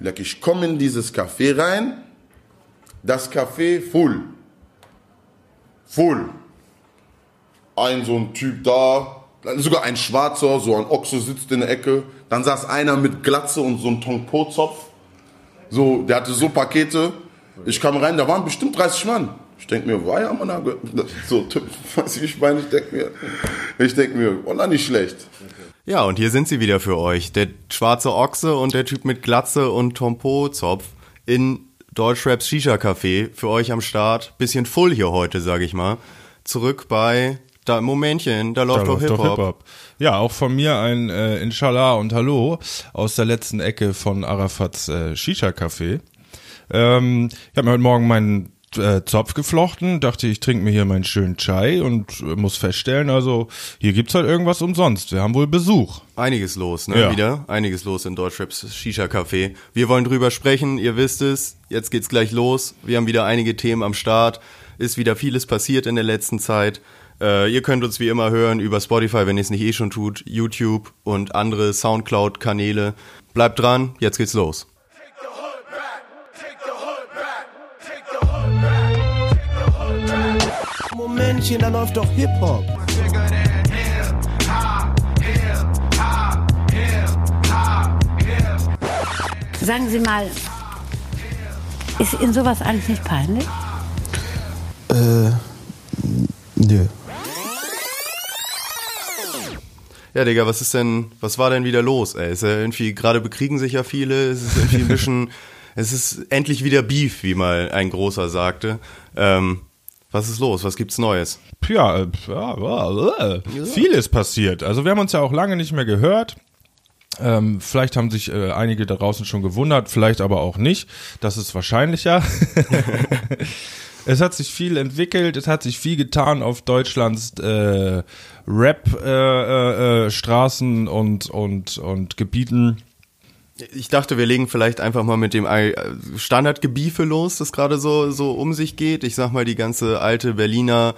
Leck, ich komme in dieses Café rein, das Café full. Full. Ein so ein Typ da, sogar ein Schwarzer, so ein Ochse sitzt in der Ecke. Dann saß einer mit Glatze und so einem Tongpo-Zopf. So, der hatte so Pakete. Ich kam rein, da waren bestimmt 30 Mann. Ich denke mir, war ja Mann, so, weiß ich, ich meine, ich denke mir, ich denke mir, oh, nicht schlecht. Ja, und hier sind sie wieder für euch. Der schwarze Ochse und der Typ mit Glatze und Tompo-Zopf in Deutschraps Shisha Café für euch am Start. Bisschen full hier heute, sag ich mal. Zurück bei da Momentchen, da läuft da doch Hip-Hop. Hip ja, auch von mir ein äh, Inshallah und Hallo aus der letzten Ecke von Arafats äh, Shisha Café. Ähm, ich habe mir heute Morgen meinen äh, Zopf geflochten, dachte ich trinke mir hier meinen schönen Chai und äh, muss feststellen, also hier gibt's halt irgendwas umsonst. Wir haben wohl Besuch. Einiges los, ne? Ja. Wieder einiges los in Deutschraps Shisha Café. Wir wollen drüber sprechen, ihr wisst es. Jetzt geht's gleich los. Wir haben wieder einige Themen am Start. Ist wieder vieles passiert in der letzten Zeit. Äh, ihr könnt uns wie immer hören über Spotify, wenn ihr es nicht eh schon tut, YouTube und andere Soundcloud-Kanäle. Bleibt dran, jetzt geht's los. Momentchen, da läuft doch Hip-Hop. Sagen Sie mal, ist Ihnen sowas eigentlich nicht peinlich? Äh, nö. Ja, Digga, was ist denn, was war denn wieder los, ey? Ist ja irgendwie, gerade bekriegen sich ja viele, es ist irgendwie ein bisschen, es ist endlich wieder Beef, wie mal ein Großer sagte. Ähm, was ist los? Was gibt's Neues? Ja, äh, ja, äh, vieles passiert. Also wir haben uns ja auch lange nicht mehr gehört. Ähm, vielleicht haben sich äh, einige da draußen schon gewundert, vielleicht aber auch nicht. Das ist wahrscheinlicher. es hat sich viel entwickelt, es hat sich viel getan auf Deutschlands äh, Rap-Straßen äh, äh, und, und, und Gebieten. Ich dachte, wir legen vielleicht einfach mal mit dem Standardgebiefe los, das gerade so, so um sich geht. Ich sag mal, die ganze alte Berliner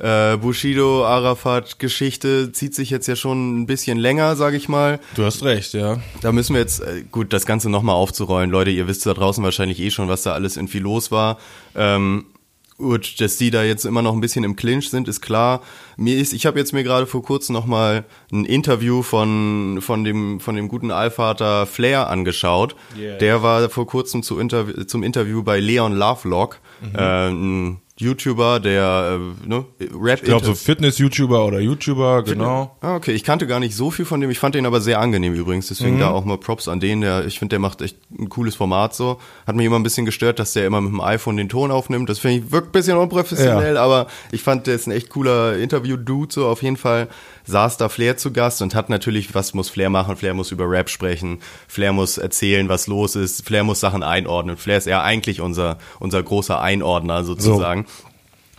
äh, Bushido, Arafat-Geschichte zieht sich jetzt ja schon ein bisschen länger, sag ich mal. Du hast recht, ja. Da müssen wir jetzt, äh, gut, das Ganze nochmal aufzurollen. Leute, ihr wisst da draußen wahrscheinlich eh schon, was da alles irgendwie los war. Ähm, Gut, dass die da jetzt immer noch ein bisschen im Clinch sind, ist klar. Mir ist, ich habe jetzt mir gerade vor kurzem noch mal ein Interview von von dem von dem guten Allvater Flair angeschaut. Yeah. Der war vor kurzem zu Interv zum Interview bei Leon Lovelock, mhm. äh, ein YouTuber, der äh, ne, Rap. Ich glaube so Fitness-YouTuber oder YouTuber, genau. Ah, okay. Ich kannte gar nicht so viel von dem. Ich fand den aber sehr angenehm übrigens. Deswegen mhm. da auch mal Props an den. Der, ich finde, der macht echt ein cooles Format so. Hat mich immer ein bisschen gestört, dass der immer mit dem iPhone den Ton aufnimmt. Das finde ich wirkt ein bisschen unprofessionell, ja. aber ich fand, der ist ein echt cooler Interview-Dude so auf jeden Fall saß da Flair zu Gast und hat natürlich, was muss Flair machen? Flair muss über Rap sprechen, Flair muss erzählen, was los ist, Flair muss Sachen einordnen. Flair ist ja eigentlich unser, unser großer Einordner sozusagen. So.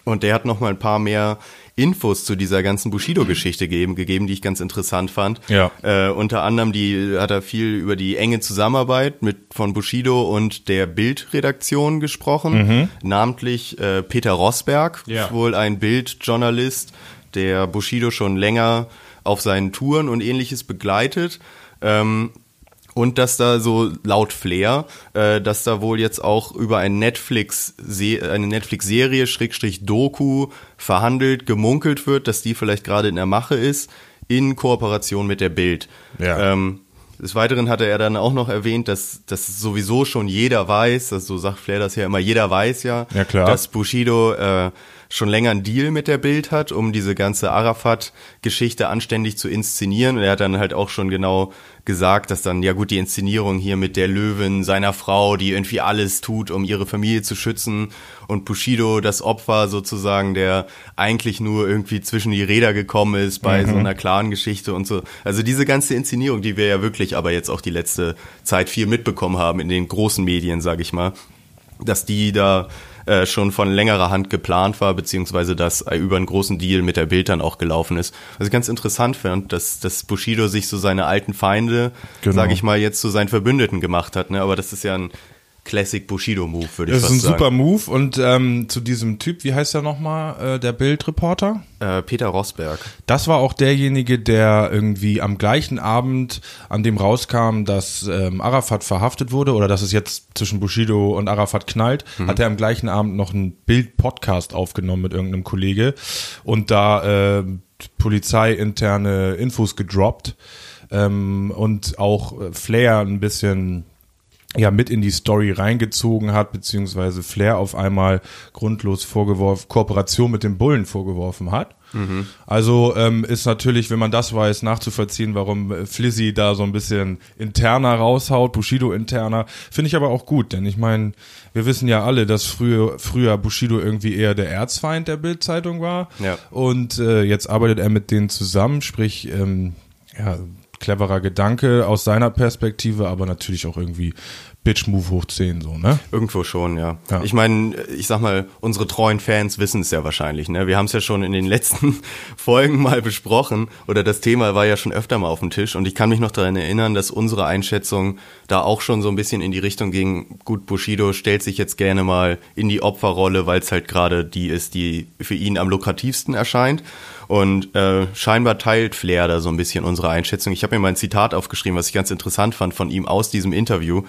Und der hat noch mal ein paar mehr Infos zu dieser ganzen Bushido-Geschichte gegeben, gegeben, die ich ganz interessant fand. Ja. Äh, unter anderem die hat er viel über die enge Zusammenarbeit mit von Bushido und der Bildredaktion gesprochen, mhm. namentlich äh, Peter Rosberg, ja. wohl ein Bildjournalist, der Bushido schon länger auf seinen Touren und ähnliches begleitet. Ähm, und dass da so laut Flair, äh, dass da wohl jetzt auch über ein Netflix eine Netflix-Serie Schrägstrich Doku verhandelt, gemunkelt wird, dass die vielleicht gerade in der Mache ist, in Kooperation mit der Bild. Ja. Ähm, des Weiteren hatte er dann auch noch erwähnt, dass, dass sowieso schon jeder weiß, dass so sagt Flair das ja immer, jeder weiß ja, ja klar. dass Bushido äh, schon länger einen Deal mit der Bild hat, um diese ganze Arafat-Geschichte anständig zu inszenieren. Und er hat dann halt auch schon genau gesagt, dass dann, ja gut, die Inszenierung hier mit der Löwin, seiner Frau, die irgendwie alles tut, um ihre Familie zu schützen und Bushido, das Opfer sozusagen, der eigentlich nur irgendwie zwischen die Räder gekommen ist bei mhm. so einer klaren Geschichte und so. Also diese ganze Inszenierung, die wir ja wirklich aber jetzt auch die letzte Zeit viel mitbekommen haben in den großen Medien, sag ich mal, dass die da äh, schon von längerer Hand geplant war, beziehungsweise dass äh, über einen großen Deal mit der Bild dann auch gelaufen ist. Was ich ganz interessant fand, dass, dass Bushido sich so seine alten Feinde, genau. sage ich mal, jetzt zu seinen Verbündeten gemacht hat. Ne? Aber das ist ja ein Classic Bushido-Move, würde ich Das ist ein sagen. super Move und ähm, zu diesem Typ, wie heißt er nochmal, äh, der Bildreporter? Äh, Peter Rosberg. Das war auch derjenige, der irgendwie am gleichen Abend, an dem rauskam, dass ähm, Arafat verhaftet wurde oder dass es jetzt zwischen Bushido und Arafat knallt, hat er am gleichen Abend noch einen Bild-Podcast aufgenommen mit irgendeinem Kollege und da äh, polizeiinterne Infos gedroppt ähm, und auch äh, Flair ein bisschen ja mit in die Story reingezogen hat, beziehungsweise Flair auf einmal grundlos vorgeworfen, Kooperation mit dem Bullen vorgeworfen hat. Also ähm, ist natürlich, wenn man das weiß, nachzuvollziehen, warum äh, Flizzy da so ein bisschen interner raushaut, Bushido interner. Finde ich aber auch gut, denn ich meine, wir wissen ja alle, dass früher, früher Bushido irgendwie eher der Erzfeind der Bildzeitung war. Ja. Und äh, jetzt arbeitet er mit denen zusammen, sprich, ähm, ja, cleverer Gedanke aus seiner Perspektive, aber natürlich auch irgendwie Bitch-Move hoch 10, so, ne? Irgendwo schon, ja. Ja. Ich meine, ich sag mal, unsere treuen Fans wissen es ja wahrscheinlich. Ne? Wir haben es ja schon in den letzten Folgen mal besprochen oder das Thema war ja schon öfter mal auf dem Tisch und ich kann mich noch daran erinnern, dass unsere Einschätzung da auch schon so ein bisschen in die Richtung ging, gut, Bushido stellt sich jetzt gerne mal in die Opferrolle, weil es halt gerade die ist, die für ihn am lukrativsten erscheint. Und äh, scheinbar teilt Flair da so ein bisschen unsere Einschätzung. Ich habe mir mal ein Zitat aufgeschrieben, was ich ganz interessant fand von ihm aus diesem Interview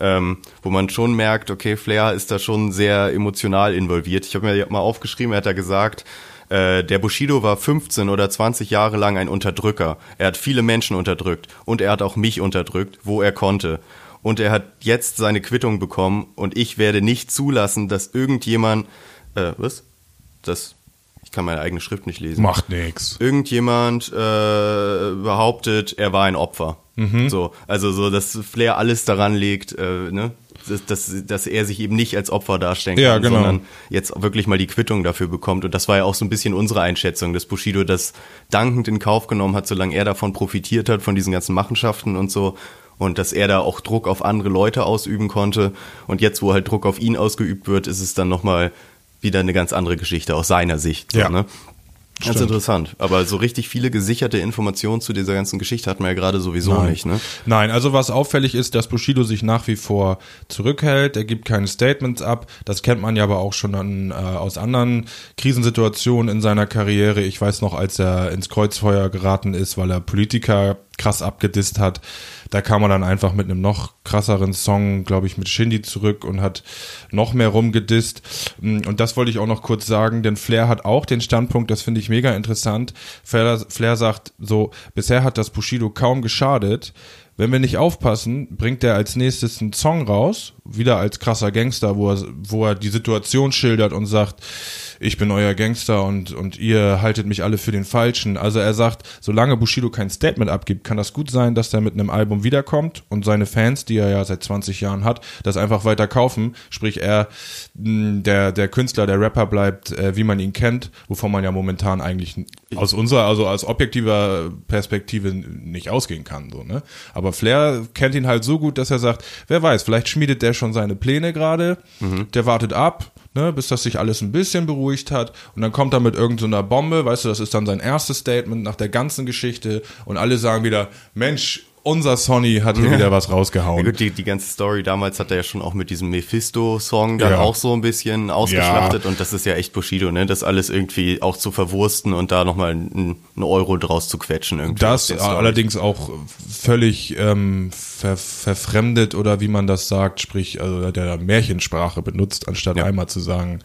ähm, wo man schon merkt, okay, Flair ist da schon sehr emotional involviert. Ich habe mir mal aufgeschrieben, er hat da gesagt, äh, der Bushido war 15 oder 20 Jahre lang ein Unterdrücker. Er hat viele Menschen unterdrückt und er hat auch mich unterdrückt, wo er konnte. Und er hat jetzt seine Quittung bekommen und ich werde nicht zulassen, dass irgendjemand, äh, was? Das, kann meine eigene Schrift nicht lesen Macht nix. irgendjemand äh, behauptet, er war ein Opfer. So, also so, dass Flair alles daran legt, äh, ne, dass, dass, dass er sich eben nicht als Opfer darstellen kann, Ja, genau. sondern jetzt wirklich mal die Quittung dafür bekommt. Und das war ja auch so ein bisschen unsere Einschätzung, dass Bushido das dankend in Kauf genommen hat, solange er davon profitiert hat, von diesen ganzen Machenschaften und so. Und dass er da auch Druck auf andere Leute ausüben konnte. Und jetzt, wo halt Druck auf ihn ausgeübt wird, ist es dann nochmal wieder eine ganz andere Geschichte aus seiner Sicht. So, Ja. ne? Ganz Stimmt. interessant. Aber so richtig viele gesicherte Informationen zu dieser ganzen Geschichte hatten wir ja gerade sowieso Nein. nicht, ne? Nein, also was auffällig ist, dass Bushido sich nach wie vor zurückhält. Er gibt keine Statements ab. Das kennt man ja aber auch schon an, äh, aus anderen Krisensituationen in seiner Karriere. Ich weiß noch, als er ins Kreuzfeuer geraten ist, weil er Politiker krass abgedisst hat. Da kam er dann einfach mit einem noch krasseren Song, glaube ich, mit Shindy zurück und hat noch mehr rumgedisst. Und das wollte ich auch noch kurz sagen, denn Flair hat auch den Standpunkt, das finde ich mega interessant. Flair, Flair sagt so, bisher hat das Bushido kaum geschadet. Wenn wir nicht aufpassen, bringt er als nächstes einen Song raus, wieder als krasser Gangster, wo er, wo er die Situation schildert und sagt, ich bin euer Gangster und, und ihr haltet mich alle für den Falschen. Also er sagt, solange Bushido kein Statement abgibt, kann das gut sein, dass er mit einem Album wiederkommt und seine Fans, die er ja seit 20 Jahren hat, das einfach weiter kaufen. Sprich, er, der, der Künstler, der Rapper bleibt, äh, wie man ihn kennt, wovon man ja momentan eigentlich aus unserer, also aus objektiver Perspektive nicht ausgehen kann, so, ne? Aber Flair kennt ihn halt so gut, dass er sagt, wer weiß, vielleicht schmiedet der schon seine Pläne gerade, der wartet ab, ne, bis das sich alles ein bisschen beruhigt hat. Und dann kommt er mit irgendeiner Bombe, weißt du, das ist dann sein erstes Statement nach der ganzen Geschichte. Und alle sagen wieder, Mensch, unser Sonny hat hier wieder was Ja, rausgehauen. gut, die, die ganze Story damals hat er ja schon auch mit diesem Mephisto-Song dann Ja. auch so ein bisschen ausgeschlachtet und das ist ja echt Bushido, ne? Das alles irgendwie auch zu verwursten und da nochmal einen Euro draus zu quetschen irgendwie. Das allerdings auch völlig ähm, ver verfremdet oder wie man das sagt, sprich, also der Märchensprache benutzt, anstatt einmal zu sagen,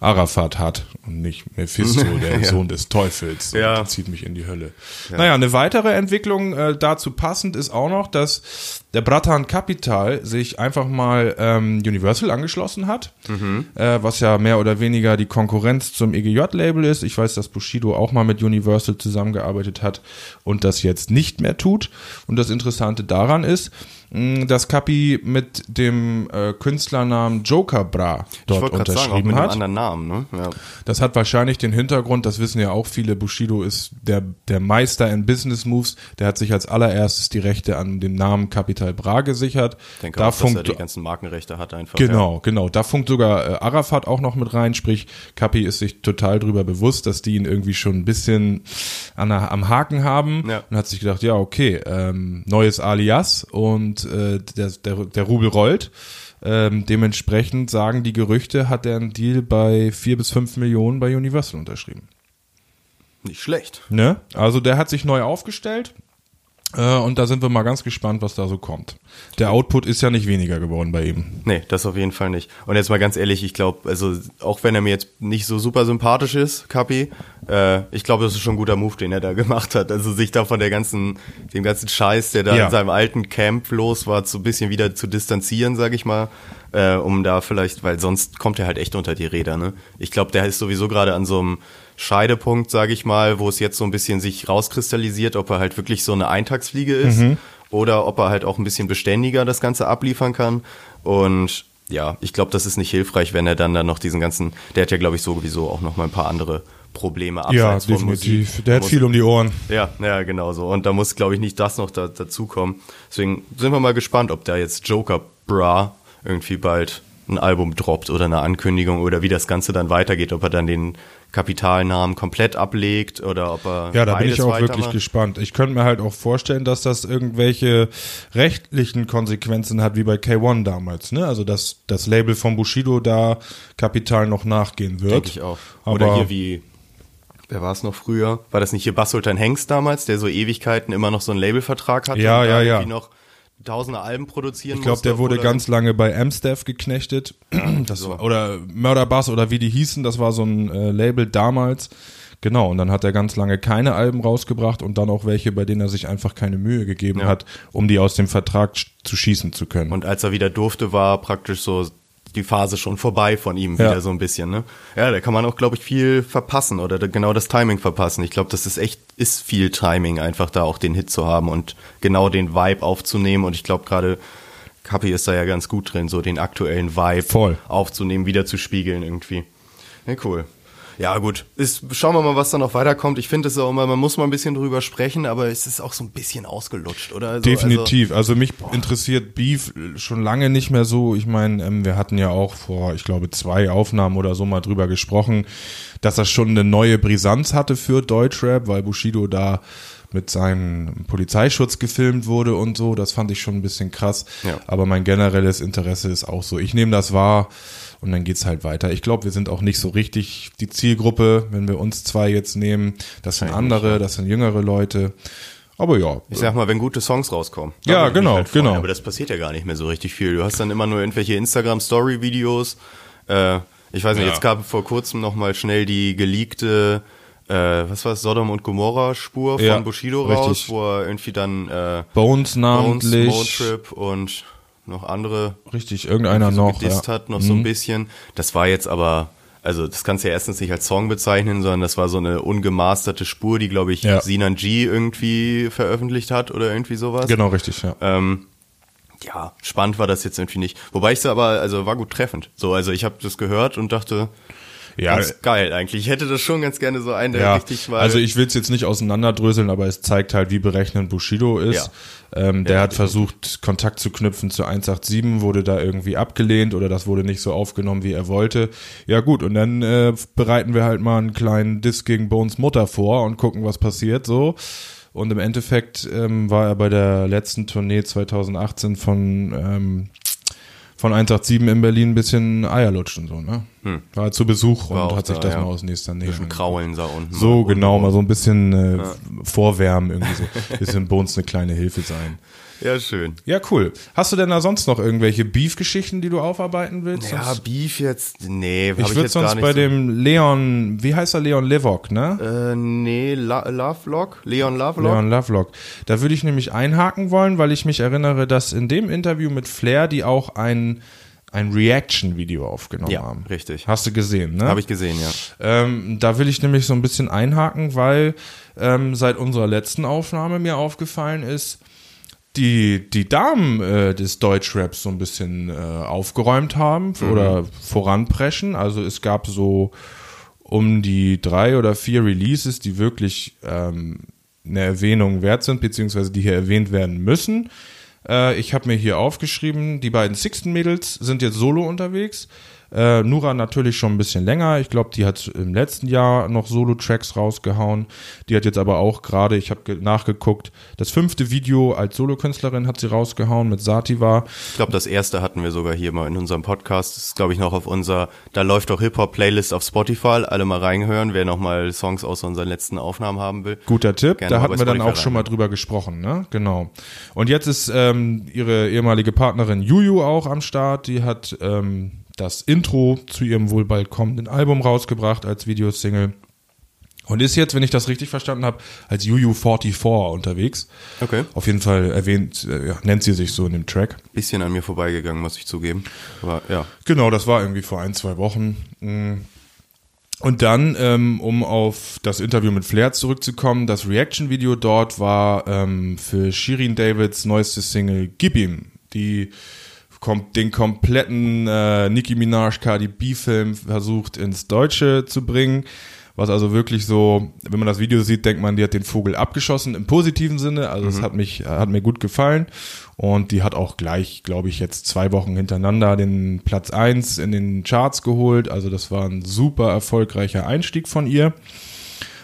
Arafat hat und nicht Mephisto, der Sohn des Teufels, Ja. zieht mich in die Hölle. Naja, eine weitere Entwicklung äh, dazu passend ist auch noch, dass der Bratan Capital sich einfach mal ähm, Universal angeschlossen hat, äh, was ja mehr oder weniger die Konkurrenz zum EGJ-Label ist. Ich weiß, dass Bushido auch mal mit Universal zusammengearbeitet hat und das jetzt nicht mehr tut. Und das Interessante daran ist, mh, dass Capi mit dem äh, Künstlernamen Joker Bra dort gerade sagen, auch unterschrieben mit einem hat. anderen Namen, ne? Ja. Das hat wahrscheinlich den Hintergrund, das wissen ja auch viele, Bushido ist der, der Meister in Business Moves, der hat sich als allererstes die Rechte an dem Namen Capital Bra gesichert. Ich denke da auch, dass er funkt, die ganzen Markenrechte hat einfach. Genau, genau. Da funkt sogar äh, Arafat auch noch mit rein, sprich, Kapi ist sich total drüber bewusst, dass die ihn irgendwie schon ein bisschen an am Haken haben Ja. und hat sich gedacht, ja, okay, ähm, neues Alias und äh, der, der, der Rubel rollt. Ähm, dementsprechend sagen die Gerüchte, hat er einen Deal bei vier bis fünf Millionen bei Universal unterschrieben. Nicht schlecht. Ne? Also der hat sich neu aufgestellt. Äh, und da sind wir mal ganz gespannt, was da so kommt. Der Output ist ja nicht weniger geworden bei ihm. Nee, das auf jeden Fall nicht. Und jetzt mal ganz ehrlich, ich glaube, also auch wenn er mir jetzt nicht so super sympathisch ist, Kapi, äh, ich glaube, das ist schon ein guter Move, den er da gemacht hat. Also sich da von der ganzen, dem ganzen Scheiß, der da Ja. in seinem alten Camp los war, so ein bisschen wieder zu distanzieren, sag ich mal, äh, um da vielleicht, weil sonst kommt er halt echt unter die Räder. Ne? Ich glaube, der ist sowieso gerade an so einem Scheidepunkt, sage ich mal, wo es jetzt so ein bisschen sich rauskristallisiert, ob er halt wirklich so eine Eintagsfliege ist oder ob er halt auch ein bisschen beständiger das Ganze abliefern kann. Und ja, ich glaube, das ist nicht hilfreich, wenn er dann dann noch diesen ganzen, der hat ja, glaube ich, sowieso auch noch mal ein paar andere Probleme Ja, abseits von definitiv. Musik. Der hat Muss- viel um die Ohren. ja, ja, genau so. Und da muss, glaube ich, nicht das noch da, dazukommen. Deswegen sind wir mal gespannt, ob da jetzt Joker Bra irgendwie bald ein Album droppt oder eine Ankündigung oder wie das Ganze dann weitergeht, ob er dann den Kapitalnamen komplett ablegt oder ob er Ja, da bin ich auch wirklich weitermacht. gespannt. Ich könnte mir halt auch vorstellen, dass das irgendwelche rechtlichen Konsequenzen hat, wie bei K1 damals. Ne? Also, dass das Label von Bushido da Kapital noch nachgehen wird. Denke ich auch. Aber Oder hier wie, wer war es noch früher? War das nicht hier Bassultan Hengst damals, der so Ewigkeiten immer noch so einen Labelvertrag hatte? Ja, ja, ja. noch tausende Alben produzieren Ich glaube, der wurde obwohl er- ganz lange bei Amstaff geknechtet. Das war, oder Murder Bass oder wie die hießen, das war so ein äh, Label damals. Genau, und dann hat er ganz lange keine Alben rausgebracht und dann auch welche, bei denen er sich einfach keine Mühe gegeben Ja. hat, um die aus dem Vertrag zu schießen zu können. Und als er wieder durfte, war praktisch so die Phase schon vorbei von ihm Ja. wieder so ein bisschen, ne? Ja, da kann man auch, glaube ich, viel verpassen oder da- genau das Timing verpassen. Ich glaube, das ist echt, ist viel Timing, einfach da auch den Hit zu haben und genau den Vibe aufzunehmen. Und ich glaube gerade, Kapi ist da ja ganz gut drin, so den aktuellen Vibe Voll. aufzunehmen, wieder zu spiegeln irgendwie. Ja, cool. Ja, gut. Ist, schauen wir mal, was da noch weiterkommt. Ich finde es auch immer, man muss mal ein bisschen drüber sprechen, aber es ist auch so ein bisschen ausgelutscht, oder? Also, Definitiv. Also, mich interessiert Beef schon lange nicht mehr so. Ich meine, ähm, wir hatten ja auch vor, ich glaube, zwei Aufnahmen oder so mal drüber gesprochen, dass das schon eine neue Brisanz hatte für Deutschrap, weil Bushido da mit seinem Polizeischutz gefilmt wurde und so. Das fand ich schon ein bisschen krass. Ja. Aber mein generelles Interesse ist auch so. Ich nehme das wahr und dann geht's halt weiter. Ich glaube, wir sind auch nicht so richtig die Zielgruppe, wenn wir uns zwei jetzt nehmen. Das sind andere, das sind jüngere Leute. Aber ja, Ich sag mal, wenn gute Songs rauskommen. Ja, genau, freuen. genau. Aber das passiert ja gar nicht mehr so richtig viel. Du hast dann immer nur irgendwelche Instagram-Story-Videos. Äh, ich weiß nicht, Ja. jetzt gab vor kurzem noch mal schnell die geleakte, äh, was war es, Sodom und Gomorra-Spur von Ja, Bushido raus, richtig. wo er irgendwie dann äh, Bones Bones, namentlich. Motrip und noch andere Richtig, irgendeiner so noch. gedisst Ja. Mhm. hat, noch so ein bisschen. Das war jetzt aber, also das kannst du ja erstens nicht als Song bezeichnen, sondern das war so eine ungemasterte Spur, die, glaube ich, Ja. Sinan G irgendwie veröffentlicht hat oder irgendwie sowas. Genau, richtig, ja. Ähm, ja, spannend war das jetzt irgendwie nicht. Wobei ich es aber, also war gut treffend. So, also ich habe das gehört und dachte, Ja, ganz geil eigentlich. Ich hätte das schon ganz gerne so einen, der ja. richtig mal. also ich will es jetzt nicht auseinanderdröseln, aber es zeigt halt, wie berechnend Bushido ist. Ähm, der Ja, hat versucht, Kontakt zu knüpfen zu 187, wurde da irgendwie abgelehnt oder das wurde nicht so aufgenommen, wie er wollte. Ja gut, und dann äh, bereiten wir halt mal einen kleinen Diss gegen Bones Mutter vor und gucken, was passiert so. Und im Endeffekt ähm, war er bei der letzten Tournee 2018 von ähm, von 187 in Berlin ein bisschen Eierlutsch und so, ne? War er zu Besuch Hm. War und hat sich da, das ja. mal aus nächster Nähe. Bisschen kraulen da unten. So, genau, mal so ein bisschen äh, vorwärmen, irgendwie so. Bisschen bei uns eine kleine Hilfe sein. Ja, schön. Ja, cool. Hast du denn da sonst noch irgendwelche Beef-Geschichten, die du aufarbeiten willst? Ja, Sonst- Beef jetzt, nee, ich ich würde sonst bei so. dem Leon, wie heißt er, Leon Levok, ne? Äh, nee, La Lovelock? Leon Lovelock? Leon Lovelock. Da würde ich nämlich einhaken wollen, weil ich mich erinnere, dass in dem Interview mit Flair die auch ein, ein Reaction-Video aufgenommen Ja, haben. richtig. Hast du gesehen, ne? Habe ich gesehen, ja. Ähm, da will ich nämlich so ein bisschen einhaken, weil ähm, seit unserer letzten Aufnahme mir aufgefallen ist, die, die Damen äh, des Deutschraps so ein bisschen äh, aufgeräumt haben oder voranpreschen. Also es gab so um die drei oder vier Releases, die wirklich ähm, eine Erwähnung wert sind, beziehungsweise die hier erwähnt werden müssen. Äh, ich habe mir hier aufgeschrieben, die beiden Sixten Mädels sind jetzt solo unterwegs. Äh, Nura natürlich schon ein bisschen länger. Ich glaube, die hat im letzten Jahr noch Solo-Tracks rausgehauen. Die hat jetzt aber auch gerade, ich habe nachgeguckt, das fünfte Video als Solokünstlerin hat sie rausgehauen mit Sativa. Ich glaube, das erste hatten wir sogar hier mal in unserem Podcast. Das ist, glaube ich, noch auf unserer, da läuft auch Hip-Hop-Playlist auf Spotify. Alle mal reinhören, wer nochmal Songs aus unseren letzten Aufnahmen haben will. Guter Tipp, Gerne da hatten wir dann auch schon mal drüber gesprochen, ne? Genau. Und jetzt ist ähm, ihre ehemalige Partnerin Juju auch am Start. Die hat ähm, das Intro zu ihrem wohl bald kommenden Album rausgebracht als Videosingle. Und ist jetzt, wenn ich das richtig verstanden habe, als Juju 44 unterwegs. Okay. Auf jeden Fall erwähnt, äh, ja, nennt sie sich so in dem Track. Bisschen an mir vorbeigegangen, muss ich zugeben. Aber ja. Genau, das war irgendwie vor ein, zwei Wochen. Mm. Und dann, ähm, um auf das Interview mit Flair zurückzukommen, das Reaction-Video dort war ähm, für Shirin Davids neueste Single Gib ihm, die kommt den kompletten äh, Nicki Minaj Cardi B-Film versucht ins Deutsche zu bringen. Was also wirklich so, wenn man das Video sieht, denkt man, die hat den Vogel abgeschossen im positiven Sinne. Also es hat mich, hat mir gut gefallen. Und die hat auch gleich, glaube ich, jetzt zwei Wochen hintereinander den Platz eins in den Charts geholt. Also das war ein super erfolgreicher Einstieg von ihr.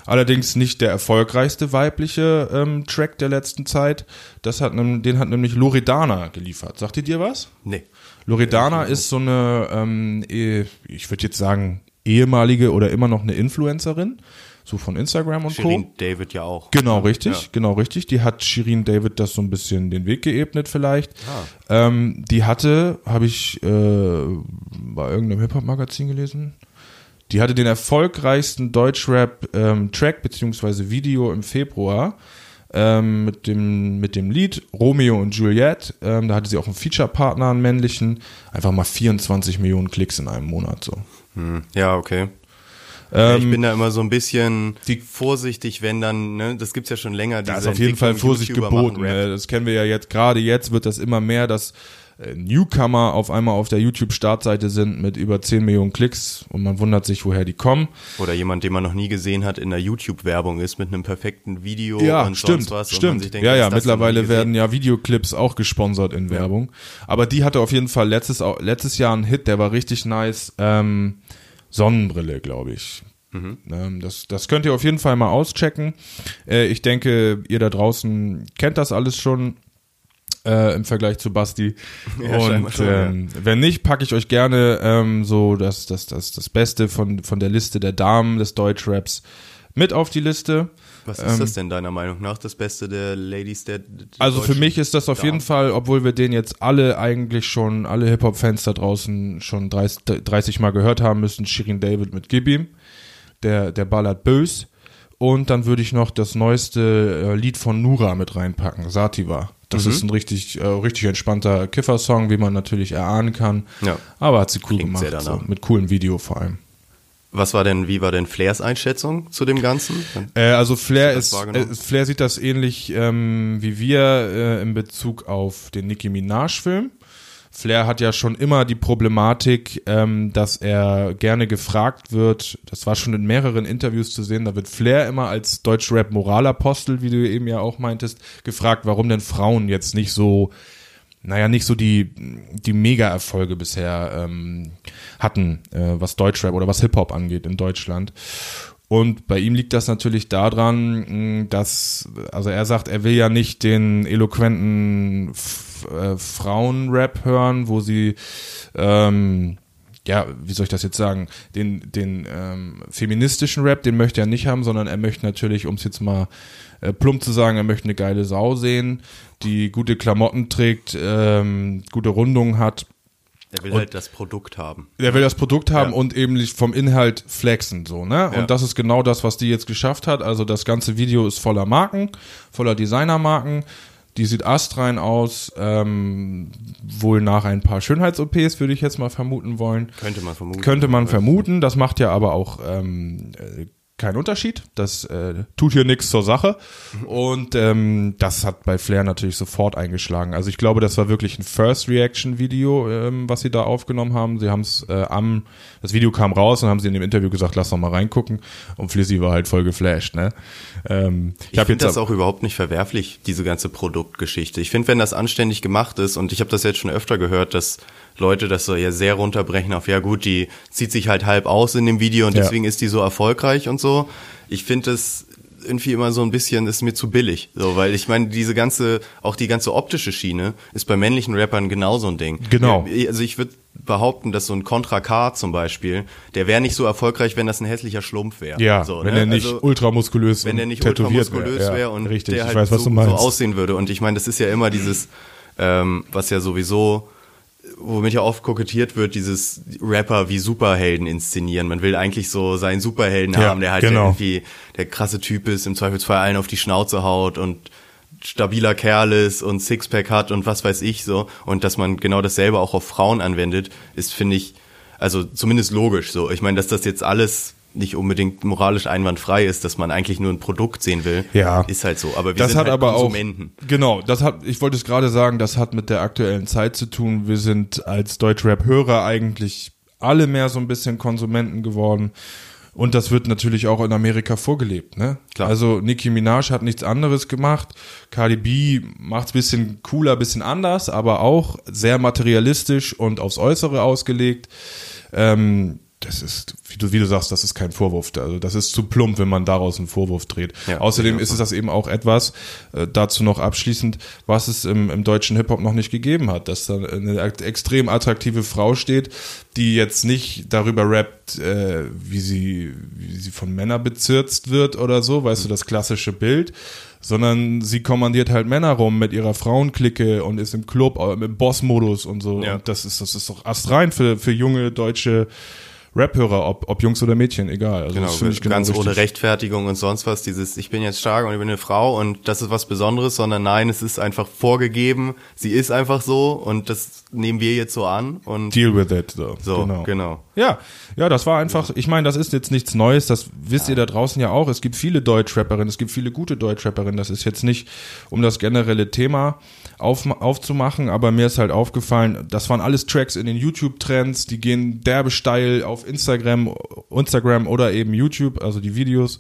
Allerdings nicht der erfolgreichste weibliche ähm, Track der letzten Zeit. Das hat, den hat nämlich Loredana geliefert. Sagt ihr dir was? Nee. Loredana ist so eine, ähm, eh- ich würde jetzt sagen, ehemalige oder immer noch eine Influencerin, so von Instagram und Shirin Co. David ja auch. Genau, richtig, Ja. genau, richtig. Die hat Shirin David das so ein bisschen den Weg geebnet vielleicht. Ähm, die hatte, habe ich äh, bei irgendeinem Hip-Hop-Magazin gelesen, die hatte den erfolgreichsten Deutschrap-Track beziehungsweise Video im Februar ähm, mit, dem, mit dem Lied Romeo und Juliette. Ähm, da hatte sie auch einen Feature-Partner, einen männlichen. Einfach mal 24 Millionen Klicks in einem Monat so. Hm. Ja, okay. Ähm, ich bin da immer so ein bisschen die- vorsichtig, wenn dann, ne, das gibt's ja schon länger. Da ist auf jeden Fall Vorsicht geboten. Rap. Ne? Das kennen wir ja jetzt, gerade jetzt wird das immer mehr, dass Newcomer auf einmal auf der YouTube-Startseite sind mit über 10 Millionen Klicks und man wundert sich, woher die kommen. Oder jemand, den man noch nie gesehen hat, in der YouTube-Werbung ist mit einem perfekten Video Ja, und stimmt, sonst was. Und man stimmt. sich denkt, ja, ja, mittlerweile werden ja Videoclips auch gesponsert in Werbung. Aber die hatte auf jeden Fall letztes, letztes Jahr einen Hit, der war richtig nice. Ähm, Sonnenbrille, glaube ich. Mhm. Ähm, das, das könnt ihr auf jeden Fall mal auschecken. Äh, ich denke, ihr da draußen kennt das alles schon. Äh, im Vergleich zu Basti. Ja, und schon, ja. ähm, wenn nicht, packe ich euch gerne ähm, so das, das, das, das Beste von, von der Liste der Damen des Deutschraps mit auf die Liste. Was ist das denn deiner Meinung nach das Beste der Ladies der, der ähm, Also für mich ist das auf Damen? jeden Fall, obwohl wir den jetzt alle eigentlich schon, alle Hip-Hop-Fans da draußen schon 30, 30 Mal gehört haben müssen, Shirin David mit Gibim, der, der ballert bös. Und dann würde ich noch das neueste äh, Lied von Nura mit reinpacken, Sativa. Das Mhm. ist ein richtig, äh, richtig entspannter Kiffer-Song, wie man natürlich erahnen kann. Ja. Aber hat sie cool Klingt gemacht, so, mit coolem Video vor allem. Was war denn, wie war denn Flairs Einschätzung zu dem Ganzen? Äh, also Flair ist, äh, Flair sieht das ähnlich ähm, wie wir äh, in Bezug auf den Nicki Minaj Film. Flair hat ja schon immer die Problematik, ähm, dass er gerne gefragt wird, das war schon in mehreren Interviews zu sehen, da wird Flair immer als Deutschrap Moralapostel, wie du eben ja auch meintest, gefragt, warum denn Frauen jetzt nicht so naja, nicht so die, die Mega-Erfolge bisher ähm, hatten, äh, was Deutschrap oder was Hip-Hop angeht in Deutschland. Und bei ihm liegt das natürlich daran, dass, also er sagt, er will ja nicht den eloquenten äh, Frauenrap hören, wo sie, ähm, ja, wie soll ich das jetzt sagen, den, den ähm, feministischen Rap, den möchte er nicht haben, sondern er möchte natürlich, um es jetzt mal äh, plump zu sagen, er möchte eine geile Sau sehen, die gute Klamotten trägt, ähm, gute Rundungen hat. Er will halt das Produkt haben. Er will das Produkt haben Ja. und eben vom Inhalt flexen, so, ne? Ja. Und das ist genau das, was die jetzt geschafft hat. Also das ganze Video ist voller Marken, voller Designermarken. Die sieht astrein aus, ähm, wohl nach ein paar Schönheits-OPs, würde ich jetzt mal vermuten wollen. Könnte man vermuten. Könnte man vermuten, das macht ja aber auch ähm, keinen Unterschied. Das äh, tut hier nichts zur Sache. Und ähm, das hat bei Flair natürlich sofort eingeschlagen. Also ich glaube, das war wirklich ein First Reaction Video, ähm, was sie da aufgenommen haben. Sie haben es äh, am, das Video kam raus und haben sie in dem Interview gesagt, lass doch mal reingucken. Und Flizzy war halt voll geflasht. Ne? Ähm, ich Ich finde das auch überhaupt nicht verwerflich, diese ganze Produktgeschichte. Ich finde, wenn das anständig gemacht ist, und ich habe das jetzt schon öfter gehört, dass Leute das so ja sehr runterbrechen auf, ja gut, die zieht sich halt halb aus in dem Video und Ja. deswegen ist die so erfolgreich und so. Ich finde es irgendwie immer so ein bisschen, ist mir zu billig. So, weil ich meine, diese ganze, auch die ganze optische Schiene ist bei männlichen Rappern genauso ein Ding. Genau. Also ich würde behaupten, dass so ein Contra K zum Beispiel, der wäre nicht so erfolgreich, wenn das ein hässlicher Schlumpf wäre. Ja, so, wenn ne? er nicht Also- ultramuskulös wenn der nicht tätowiert ultramuskulös wär. wäre Ja, und richtig, der ich halt weiß, was so, so aussehen würde. Und ich meine, das ist ja immer dieses, ähm, was ja sowieso, womit ja oft kokettiert wird, dieses Rapper wie Superhelden inszenieren. Man will eigentlich so seinen Superhelden Ja, haben, der halt genau. irgendwie der krasse Typ ist, im Zweifelsfall allen auf die Schnauze haut und stabiler Kerl ist und Sixpack hat und was weiß ich so. Und dass man genau dasselbe auch auf Frauen anwendet, ist, finde ich, also zumindest logisch so. Ich meine, dass das jetzt alles nicht unbedingt moralisch einwandfrei ist, dass man eigentlich nur ein Produkt sehen will, Ja. ist halt so. Aber wir das sind hat halt aber Konsumenten. auch genau, das hat ich wollte es gerade sagen, das hat mit der aktuellen Zeit zu tun. Wir sind als Deutschrap Hörer eigentlich alle mehr so ein bisschen Konsumenten geworden. Und das wird natürlich auch in Amerika vorgelebt, ne? Klar. Also Nicki Minaj hat nichts anderes gemacht. Cardi B macht's bisschen cooler, bisschen anders, aber auch sehr materialistisch und aufs Äußere ausgelegt. Ähm, das ist, wie du, wie du sagst, das ist kein Vorwurf. Also das ist zu plump, wenn man daraus einen Vorwurf dreht. Ja, Außerdem ist es das eben auch etwas, äh, dazu noch abschließend, was es im, im deutschen Hip-Hop noch nicht gegeben hat, dass da eine ex- extrem attraktive Frau steht, die jetzt nicht darüber rappt, äh, wie sie, wie sie von Männern bezirzt wird oder so, weißt du, das klassische Bild, sondern sie kommandiert halt Männer rum mit ihrer Frauenklicke und ist im Club, äh, im Boss-Modus und so. Ja. Und das ist, das ist doch astrein für, für junge deutsche Rap-Hörer, ob, ob Jungs oder Mädchen, egal. Also Genau, das ich genau ganz ohne richtig. Rechtfertigung und sonst was, dieses ich bin jetzt stark und ich bin eine Frau und das ist was Besonderes, sondern nein, es ist einfach vorgegeben, sie ist einfach so und das nehmen wir jetzt so an und Deal with it. So, so, genau. Ja, ja, das war einfach, ich meine, das ist jetzt nichts Neues, das wisst ihr da draußen ja auch. Es gibt viele Deutschrapperinnen, es gibt viele gute Deutschrapperinnen. Das ist jetzt nicht, um das generelle Thema auf, aufzumachen, aber mir ist halt aufgefallen, das waren alles Tracks in den YouTube-Trends, die gehen derbe steil auf Instagram, Instagram oder eben YouTube, also die Videos.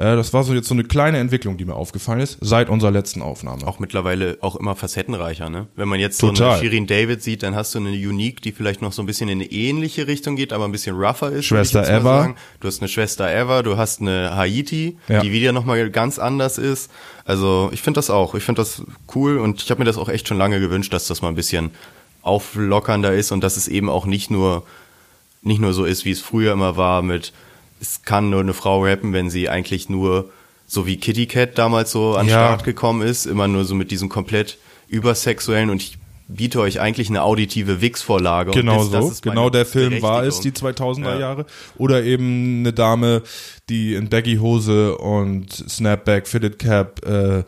Äh, Das war so jetzt so eine kleine Entwicklung, die mir aufgefallen ist, seit unserer letzten Aufnahme. Auch mittlerweile auch immer facettenreicher, ne? Wenn man jetzt so Total. eine Shirin David sieht, dann hast du eine Unique, die vielleicht noch so ein bisschen in eine ähnliche Richtung geht, aber ein bisschen rougher ist. Schwester Eva. sagen. Du hast eine Schwester Eva, du hast eine Haiti, Ja. die wieder nochmal ganz anders ist. Also ich finde das auch. Ich finde das cool und ich habe mir das auch echt schon lange gewünscht, dass das mal ein bisschen auflockernder ist und dass es eben auch nicht nur nicht nur so ist, wie es früher immer war mit es kann nur eine Frau rappen, wenn sie eigentlich nur so wie Kitty Cat damals so an den Ja. Start gekommen ist, immer nur so mit diesem komplett übersexuellen und ich biete euch eigentlich eine auditive Wix-Vorlage. und Genau das, das so. ist meine Genau der Film war es, die Berechtigung. 2000er Ja. Jahre. Oder eben eine Dame, die in Baggy-Hose und Snapback, Fitted Cap äh, Ja.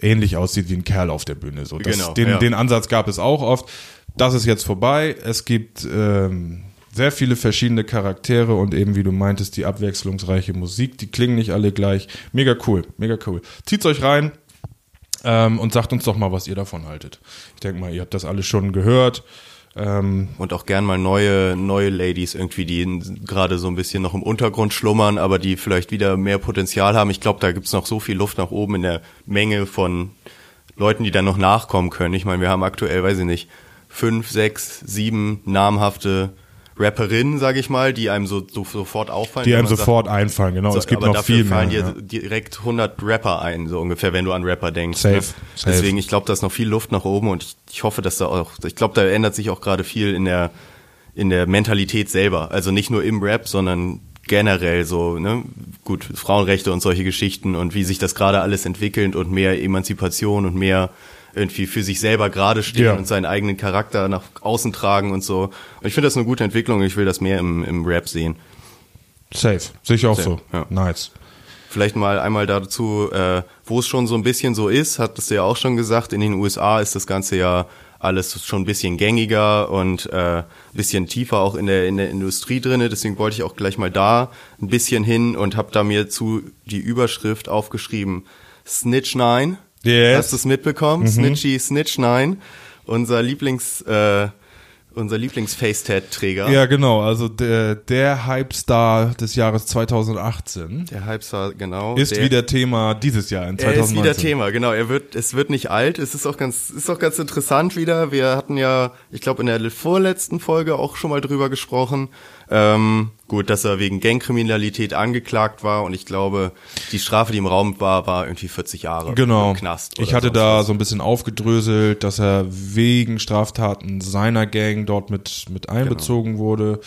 ähnlich aussieht wie ein Kerl auf der Bühne. So, das, Genau, den, ja. den Ansatz gab es auch oft. Das ist jetzt vorbei. Es gibt ähm, sehr viele verschiedene Charaktere und eben, wie du meintest, die abwechslungsreiche Musik. Die klingen nicht alle gleich. Mega cool, mega cool. Zieht's euch rein. Ähm, und sagt uns doch mal, was ihr davon haltet. Ich denke mal, ihr habt das alles schon gehört. Ähm, Und auch gern mal neue, neue Ladies irgendwie, die gerade so ein bisschen noch im Untergrund schlummern, aber die vielleicht wieder mehr Potenzial haben. Ich glaube, da gibt's noch so viel Luft nach oben in der Menge von Leuten, die dann noch nachkommen können. Ich meine, wir haben aktuell, weiß ich nicht, fünf, sechs, sieben namhafte Rapperinnen, sage ich mal, die einem so, so sofort auffallen. die einem sofort einfallen, genau. so, es gibt aber noch dafür viel mehr. fallen dir ja. direkt 100 Rapper ein, so ungefähr, wenn du an Rapper denkst. Safe, ne? safe. Deswegen, ich glaube, da ist noch viel Luft nach oben und ich, ich hoffe, dass da auch, ich glaube, da ändert sich auch gerade viel in der, in der Mentalität selber. Also nicht nur im Rap, sondern generell so, ne, gut, Frauenrechte und solche Geschichten und wie sich das gerade alles entwickelt und mehr Emanzipation und mehr irgendwie für sich selber gerade stehen Ja. und seinen eigenen Charakter nach außen tragen und so. Und ich finde das eine gute Entwicklung. Ich will das mehr im, im Rap sehen. Safe, sehe ich auch Safe, so. ja. Nice. Vielleicht mal einmal dazu, äh, wo es schon so ein bisschen so ist, hat es ja auch schon gesagt, in den USA ist das Ganze ja alles schon ein bisschen gängiger und äh, ein bisschen tiefer auch in der, in der Industrie drinne. Deswegen wollte ich auch gleich mal da ein bisschen hin und habe da mir zu die Überschrift aufgeschrieben, Snitch 9. Yes. Hast du es mitbekommen? Snitchy Snitch 9. Unser Lieblings... Äh, unser Lieblings-Face-Tat-Träger. Ja, genau. Also der, der Hype-Star des Jahres 2018 Der Hype-Star, genau. ist der, wieder Thema dieses Jahr in Er ist 2019. wieder Thema, genau. Er wird, es wird nicht alt. Es ist auch ganz, ist auch ganz interessant wieder. Wir hatten ja, ich glaube, in der vorletzten Folge auch schon mal drüber gesprochen. Ähm, gut, dass er wegen Gangkriminalität angeklagt war und ich glaube, die Strafe, die im Raum war, war irgendwie 40 Jahre Genau. im Knast. ich hatte da was. so ein bisschen aufgedröselt, dass er wegen Straftaten seiner Gang dort mit, mit einbezogen wurde.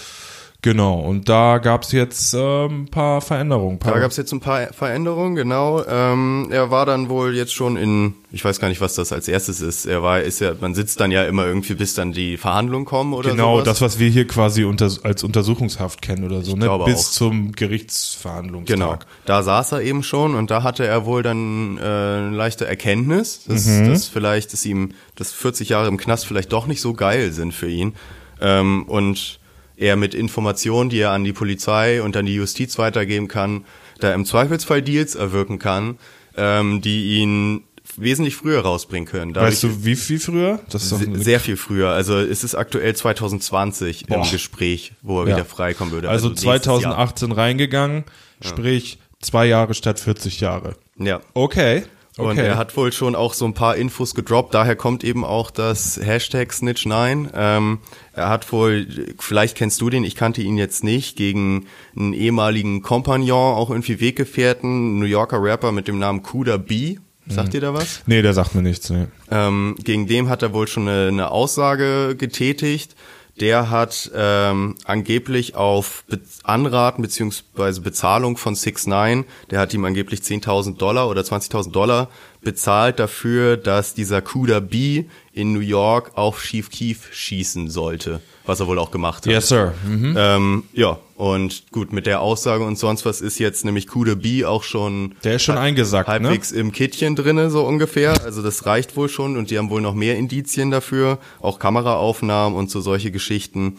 Genau. Und da gab's jetzt ähm, ein paar Veränderungen. Paar Da gab es jetzt ein paar Veränderungen, genau. Ähm, er war dann wohl jetzt schon in, ich weiß gar nicht, was das als erstes ist. Er war, ist ja, man sitzt dann ja immer irgendwie, bis dann die Verhandlungen kommen oder Genau, sowas. das, was wir hier quasi unter, als Untersuchungshaft kennen oder so, ne? glaube Bis auch. zum Gerichtsverhandlungstag. Genau, da saß er eben schon und da hatte er wohl dann äh, eine leichte Erkenntnis, dass, Mhm. dass vielleicht, dass ihm, dass 40 Jahre im Knast vielleicht doch nicht so geil sind für ihn ähm, und er mit Informationen, die er an die Polizei und an die Justiz weitergeben kann, da im Zweifelsfall Deals erwirken kann, ähm, die ihn wesentlich früher rausbringen können. Weißt Dadurch- du, wie viel früher? Das ist doch Se- eine- sehr viel früher. Also es ist aktuell 2020 Boah. im Gespräch, wo er Ja. wieder freikommen würde. also Jahr. 2018 reingegangen, sprich zwei Jahre statt 40 Jahre. Ja. Okay. Okay. Und er hat wohl schon auch so ein paar Infos gedroppt, daher kommt eben auch das Hashtag Snitch9. Ähm, er hat wohl, vielleicht kennst du den, ich kannte ihn jetzt nicht, gegen einen ehemaligen Kompagnon, auch irgendwie Weggefährten, New Yorker Rapper mit dem Namen Kuda B. Sagt dir da was? nee, der sagt mir nichts. Nee. Ähm, gegen dem hat er wohl schon eine, eine Aussage getätigt. Der hat ähm, angeblich auf Be Anraten beziehungsweise Bezahlung von 6 9 der hat ihm angeblich 10.000 Dollar oder 20.000 Dollar bezahlt dafür, dass dieser Kuda B in New York auf Chief Keef schießen sollte, was er wohl auch gemacht hat. Yes, sir. Mhm. Ähm, ja, und gut, mit der Aussage und sonst was ist jetzt nämlich Kuda B auch schon Der ist schon eingesackt, ne? halbwegs im Kittchen drinne, so ungefähr. Also das reicht wohl schon und die haben wohl noch mehr Indizien dafür, auch Kameraaufnahmen und so solche Geschichten.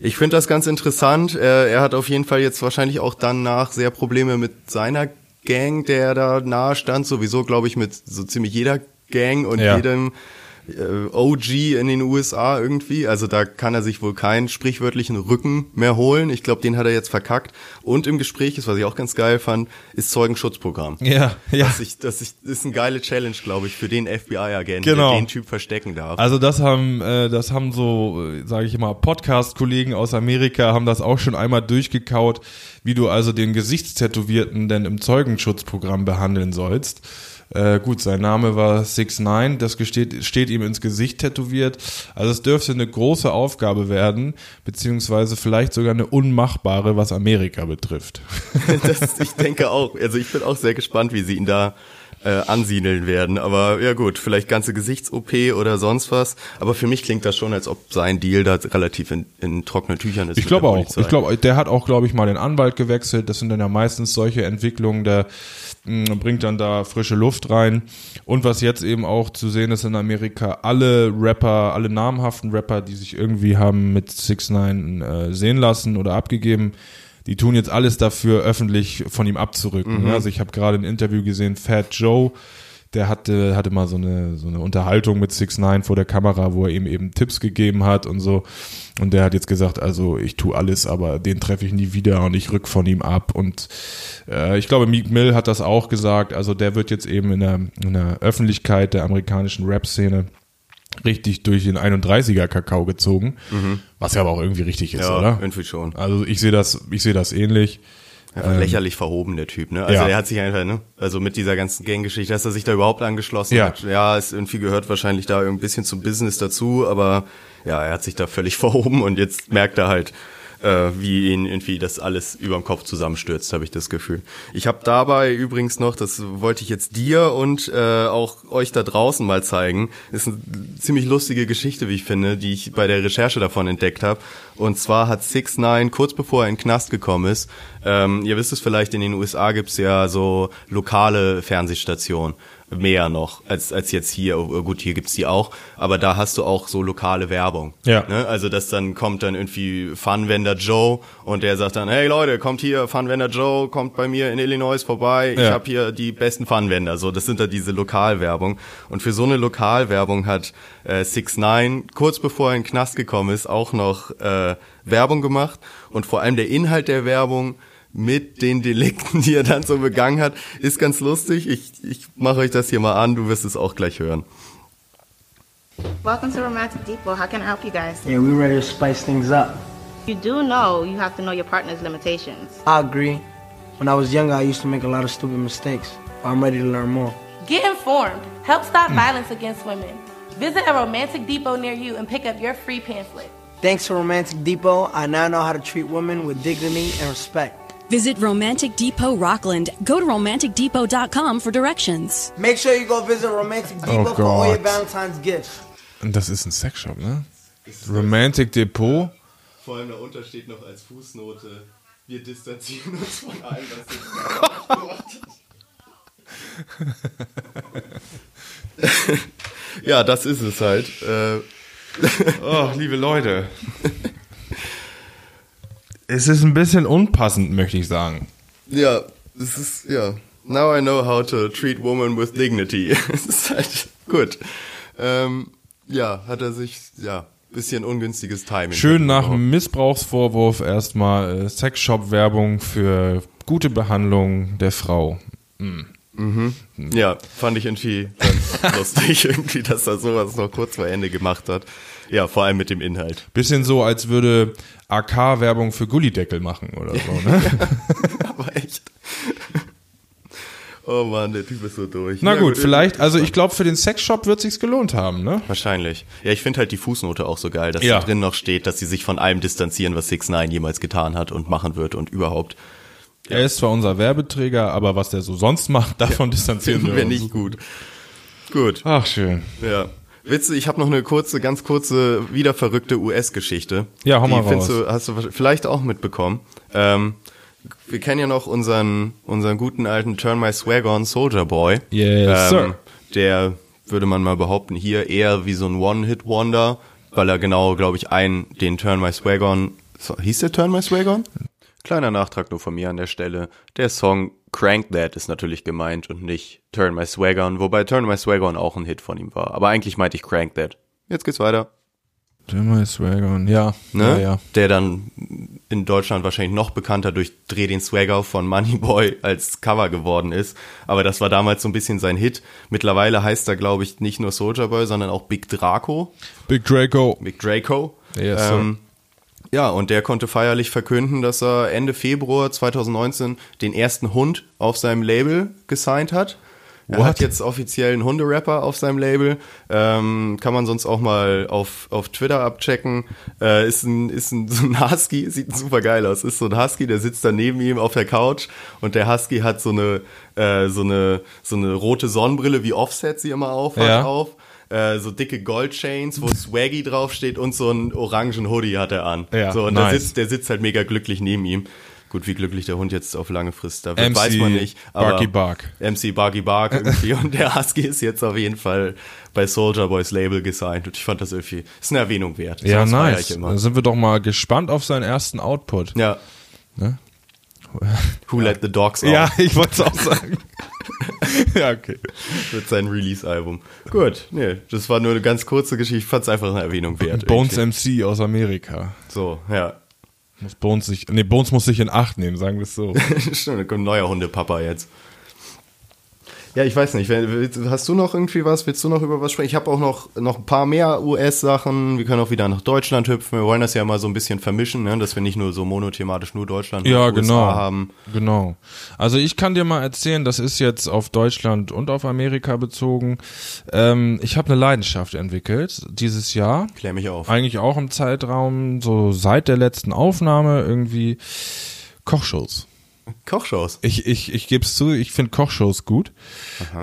Ich finde das ganz interessant. Er, er hat auf jeden Fall jetzt wahrscheinlich auch danach sehr Probleme mit seiner Gang, der da nahe stand. Sowieso, glaube ich, mit so ziemlich jeder Gang und Ja. jedem äh, OG in den USA irgendwie. Also da kann er sich wohl keinen sprichwörtlichen Rücken mehr holen. Ich glaube, den hat er jetzt verkackt. Und im Gespräch ist, was ich auch ganz geil fand, ist Zeugenschutzprogramm. Ja, ja. Das, ich, das, ich, ist eine geile Challenge, glaube ich, für den FBI-Agenten, Genau. der den Typ verstecken darf. Also das haben, äh, das haben so, sage ich mal, Podcast-Kollegen aus Amerika haben das auch schon einmal durchgekaut, wie du also den Gesichtstätowierten denn im Zeugenschutzprogramm behandeln sollst. Äh, gut, sein Name war 6 9 das gesteht, steht ihm ins Gesicht tätowiert. Also es dürfte eine große Aufgabe werden, beziehungsweise vielleicht sogar eine unmachbare, was Amerika betrifft. das, ich denke auch. Also ich bin auch sehr gespannt, wie sie ihn da äh, ansiedeln werden. Aber ja gut, vielleicht ganze Gesichts-OP oder sonst was. Aber für mich klingt das schon, als ob sein Deal da relativ in, in trockenen Tüchern ist. Ich glaube auch. Ich glaube, der hat auch, glaube ich, mal den Anwalt gewechselt. Das sind dann ja meistens solche Entwicklungen, der mh, bringt dann da frische Luft rein. Und was jetzt eben auch zu sehen ist in Amerika, alle Rapper, alle namhaften Rapper, die sich irgendwie haben mit 6 9 äh, sehen lassen oder abgegeben, die tun jetzt alles dafür, öffentlich von ihm abzurücken. Mhm. Also ich habe gerade ein Interview gesehen, Fat Joe, der hatte, hatte mal so eine, so eine Unterhaltung mit 6 9 vor der Kamera, wo er ihm eben Tipps gegeben hat und so. Und der hat jetzt gesagt, also ich tue alles, aber den treffe ich nie wieder und ich rück von ihm ab. Und äh, ich glaube, Meek Mill hat das auch gesagt. Also der wird jetzt eben in der, in der Öffentlichkeit der amerikanischen Rap-Szene richtig durch den 31er Kakao gezogen. Was ja aber auch irgendwie richtig ist, Mhm. ja, oder? irgendwie schon. Also ich sehe das, ich sehe das ähnlich. Einfach lächerlich verhoben, der Typ, ne? Also Ähm, ja. der hat sich einfach, ne? Also mit dieser ganzen Ganggeschichte, dass er sich da überhaupt angeschlossen Ja. hat. Ja, es irgendwie gehört wahrscheinlich da ein bisschen zum Business dazu, aber ja, er hat sich da völlig verhoben und jetzt merkt er halt, äh, wie ihn irgendwie das alles überm Kopf zusammenstürzt, habe ich das Gefühl. Ich habe dabei übrigens noch, das wollte ich jetzt dir und äh, auch euch da draußen mal zeigen, ist eine ziemlich lustige Geschichte, wie ich finde, die ich bei der Recherche davon entdeckt habe. Und zwar hat 6 9 kurz bevor er in den Knast gekommen ist, ähm, ihr wisst es vielleicht, in den USA gibt's ja so lokale Fernsehstationen. Mehr noch als als jetzt hier. Oh, Gut, hier gibt's die auch, aber da hast du auch so lokale Werbung. Ja. Ne? Also das dann kommt dann irgendwie Funwender Joe und der sagt dann, hey Leute, kommt hier Funwender Joe, kommt bei mir in Illinois vorbei. Ich Ja. habe hier die besten Funwender. So, das sind da diese Lokalwerbung. Und für so eine Lokalwerbung hat äh, Six Nine kurz bevor er in den Knast gekommen ist auch noch äh, Werbung gemacht und vor allem der Inhalt der Werbung mit den Delikten, die er dann so begangen hat, ist ganz lustig. Ich, ich mache euch das hier mal an, du wirst es auch gleich hören. Welcome to Romantic Depot. How can I help you guys? Yeah, we're ready to spice things up. You do know you have to know your partner's limitations. I agree. When I was younger, I used to make a lot of stupid mistakes. But I'm ready to learn more. Get informed. Help stop violence against women. Visit a romantic depot near you and pick up your free pamphlet. Thanks to Romantic Depot, I now know how to treat women with dignity and respect. Visit Romantic Depot Rockland. Go to romanticdepot.com for directions. Make sure you go visit Romantic Depot for all your. Valentine's gifts. Und das ist ein Sexshop, ne? Romantic Depot. Vor allem darunter steht noch als Fußnote, wir distanzieren uns von allem, was Ja, das ist es halt. Äh, Oh, liebe Leute. Es ist ein bisschen unpassend, möchte ich sagen. ja, es ist, ja. Now I know how to treat women with dignity. Es ist halt gut. Ähm, ja, hat er sich, ja, bisschen ungünstiges Timing. Schön nach dem Missbrauchsvorwurf erstmal äh, Sexshop-Werbung für gute Behandlung der Frau. Ja, fand ich irgendwie ganz lustig, irgendwie, dass er sowas noch kurz vor Ende gemacht hat. Ja, vor allem mit dem Inhalt. Bisschen so, als würde AK Werbung für Gullideckel machen oder so, ne? Aber echt. Oh Mann, der Typ ist so durch. Na Ja, gut, vielleicht, also ich glaube, für den Sexshop wird sich's gelohnt haben, ne? Wahrscheinlich. Ja, ich finde halt die Fußnote auch so geil, dass Ja. da drin noch steht, dass sie sich von allem distanzieren, was 6 9 jemals getan hat und machen wird und überhaupt. Er ist zwar unser Werbeträger, aber was der so sonst macht, davon distanzieren wir uns. nicht gut. Gut. Ach, schön. Ja. Witze, ich habe noch eine kurze, ganz kurze, wieder verrückte US-Geschichte. Ja, hau Die mal findest raus. Du, hast du vielleicht auch mitbekommen. Ähm, wir kennen ja noch unseren, unseren guten alten Turn My Swag On Soldier Boy. Yes, ähm, sir. Der, würde man mal behaupten, hier eher wie so ein One-Hit-Wonder, weil er genau, glaube ich, einen, den Turn My Swag On, so, hieß der Turn My Swag On? Kleiner Nachtrag nur von mir an der Stelle. Der Song Crank That ist natürlich gemeint und nicht Turn My Swag On, wobei Turn My Swag On auch ein Hit von ihm war. Aber eigentlich meinte ich Crank That. Jetzt geht's weiter. Jimmy Swagger, ja. Ne? Ja, ja. Der dann in Deutschland wahrscheinlich noch bekannter durch Dreh den Swagger von Moneyboy als Cover geworden ist. Aber das war damals so ein bisschen sein Hit. Mittlerweile heißt er, glaube ich, nicht nur Soldier Boy, sondern auch Big Draco. Big Draco. Big Draco. Yes, ähm, ja, und der konnte feierlich verkünden, dass er Ende Februar 2019 den ersten Hund auf seinem Label gesigned hat. Er What? hat jetzt offiziell einen Hunderapper auf seinem Label. Ähm, kann man sonst auch mal auf, auf Twitter abchecken. Äh, ist ein, ist ein, so ein Husky, sieht super geil aus. Ist so ein Husky, der sitzt da neben ihm auf der Couch und der Husky hat so eine, äh, so eine, so eine rote Sonnenbrille, wie Offset sie immer auf hat, Ja. auf. Äh, so dicke Goldchains, wo Swaggy draufsteht und so einen orangen Hoodie hat er an. Ja, so, und nice. der, sitzt, der sitzt halt mega glücklich neben ihm. Gut, wie glücklich der Hund jetzt auf lange Frist da wird, MC weiß man nicht. Aber Barky Bark. MC Barky Bark irgendwie. und der Husky ist jetzt auf jeden Fall bei Soldier Boys Label gesigned. Und ich fand das irgendwie, ist eine Erwähnung wert. Ja, Das feier nice. Dann sind wir doch mal gespannt auf seinen ersten Output. Ja. Ne? Who let the dogs out? Ja, ich wollte es auch sagen. ja, okay. Wird sein Release-Album. Gut, nee, das war nur eine ganz kurze Geschichte. Ich fand es einfach eine Erwähnung wert. Bones irgendwie. MC aus Amerika. So, ja. Muss Bones sich, nee, Bones muss sich in Acht nehmen, sagen wir es so. Stimmt, da kommt ein neuer Hundepapa jetzt. Ja, ich weiß nicht. Hast du noch irgendwie was? Willst du noch über was sprechen? Ich habe auch noch, noch ein paar mehr US-Sachen. Wir können auch wieder nach Deutschland hüpfen. Wir wollen das ja mal so ein bisschen vermischen, ne? dass wir nicht nur so monothematisch nur Deutschland und Ja, USA genau. haben. Genau. Also ich kann dir mal erzählen, das ist jetzt auf Deutschland und auf Amerika bezogen. Ähm, ich habe eine Leidenschaft entwickelt dieses Jahr. Klär mich auf. Eigentlich auch im Zeitraum, so seit der letzten Aufnahme irgendwie Kochshows. Kochshows. Ich, ich, ich gebe es zu, ich finde Kochshows gut.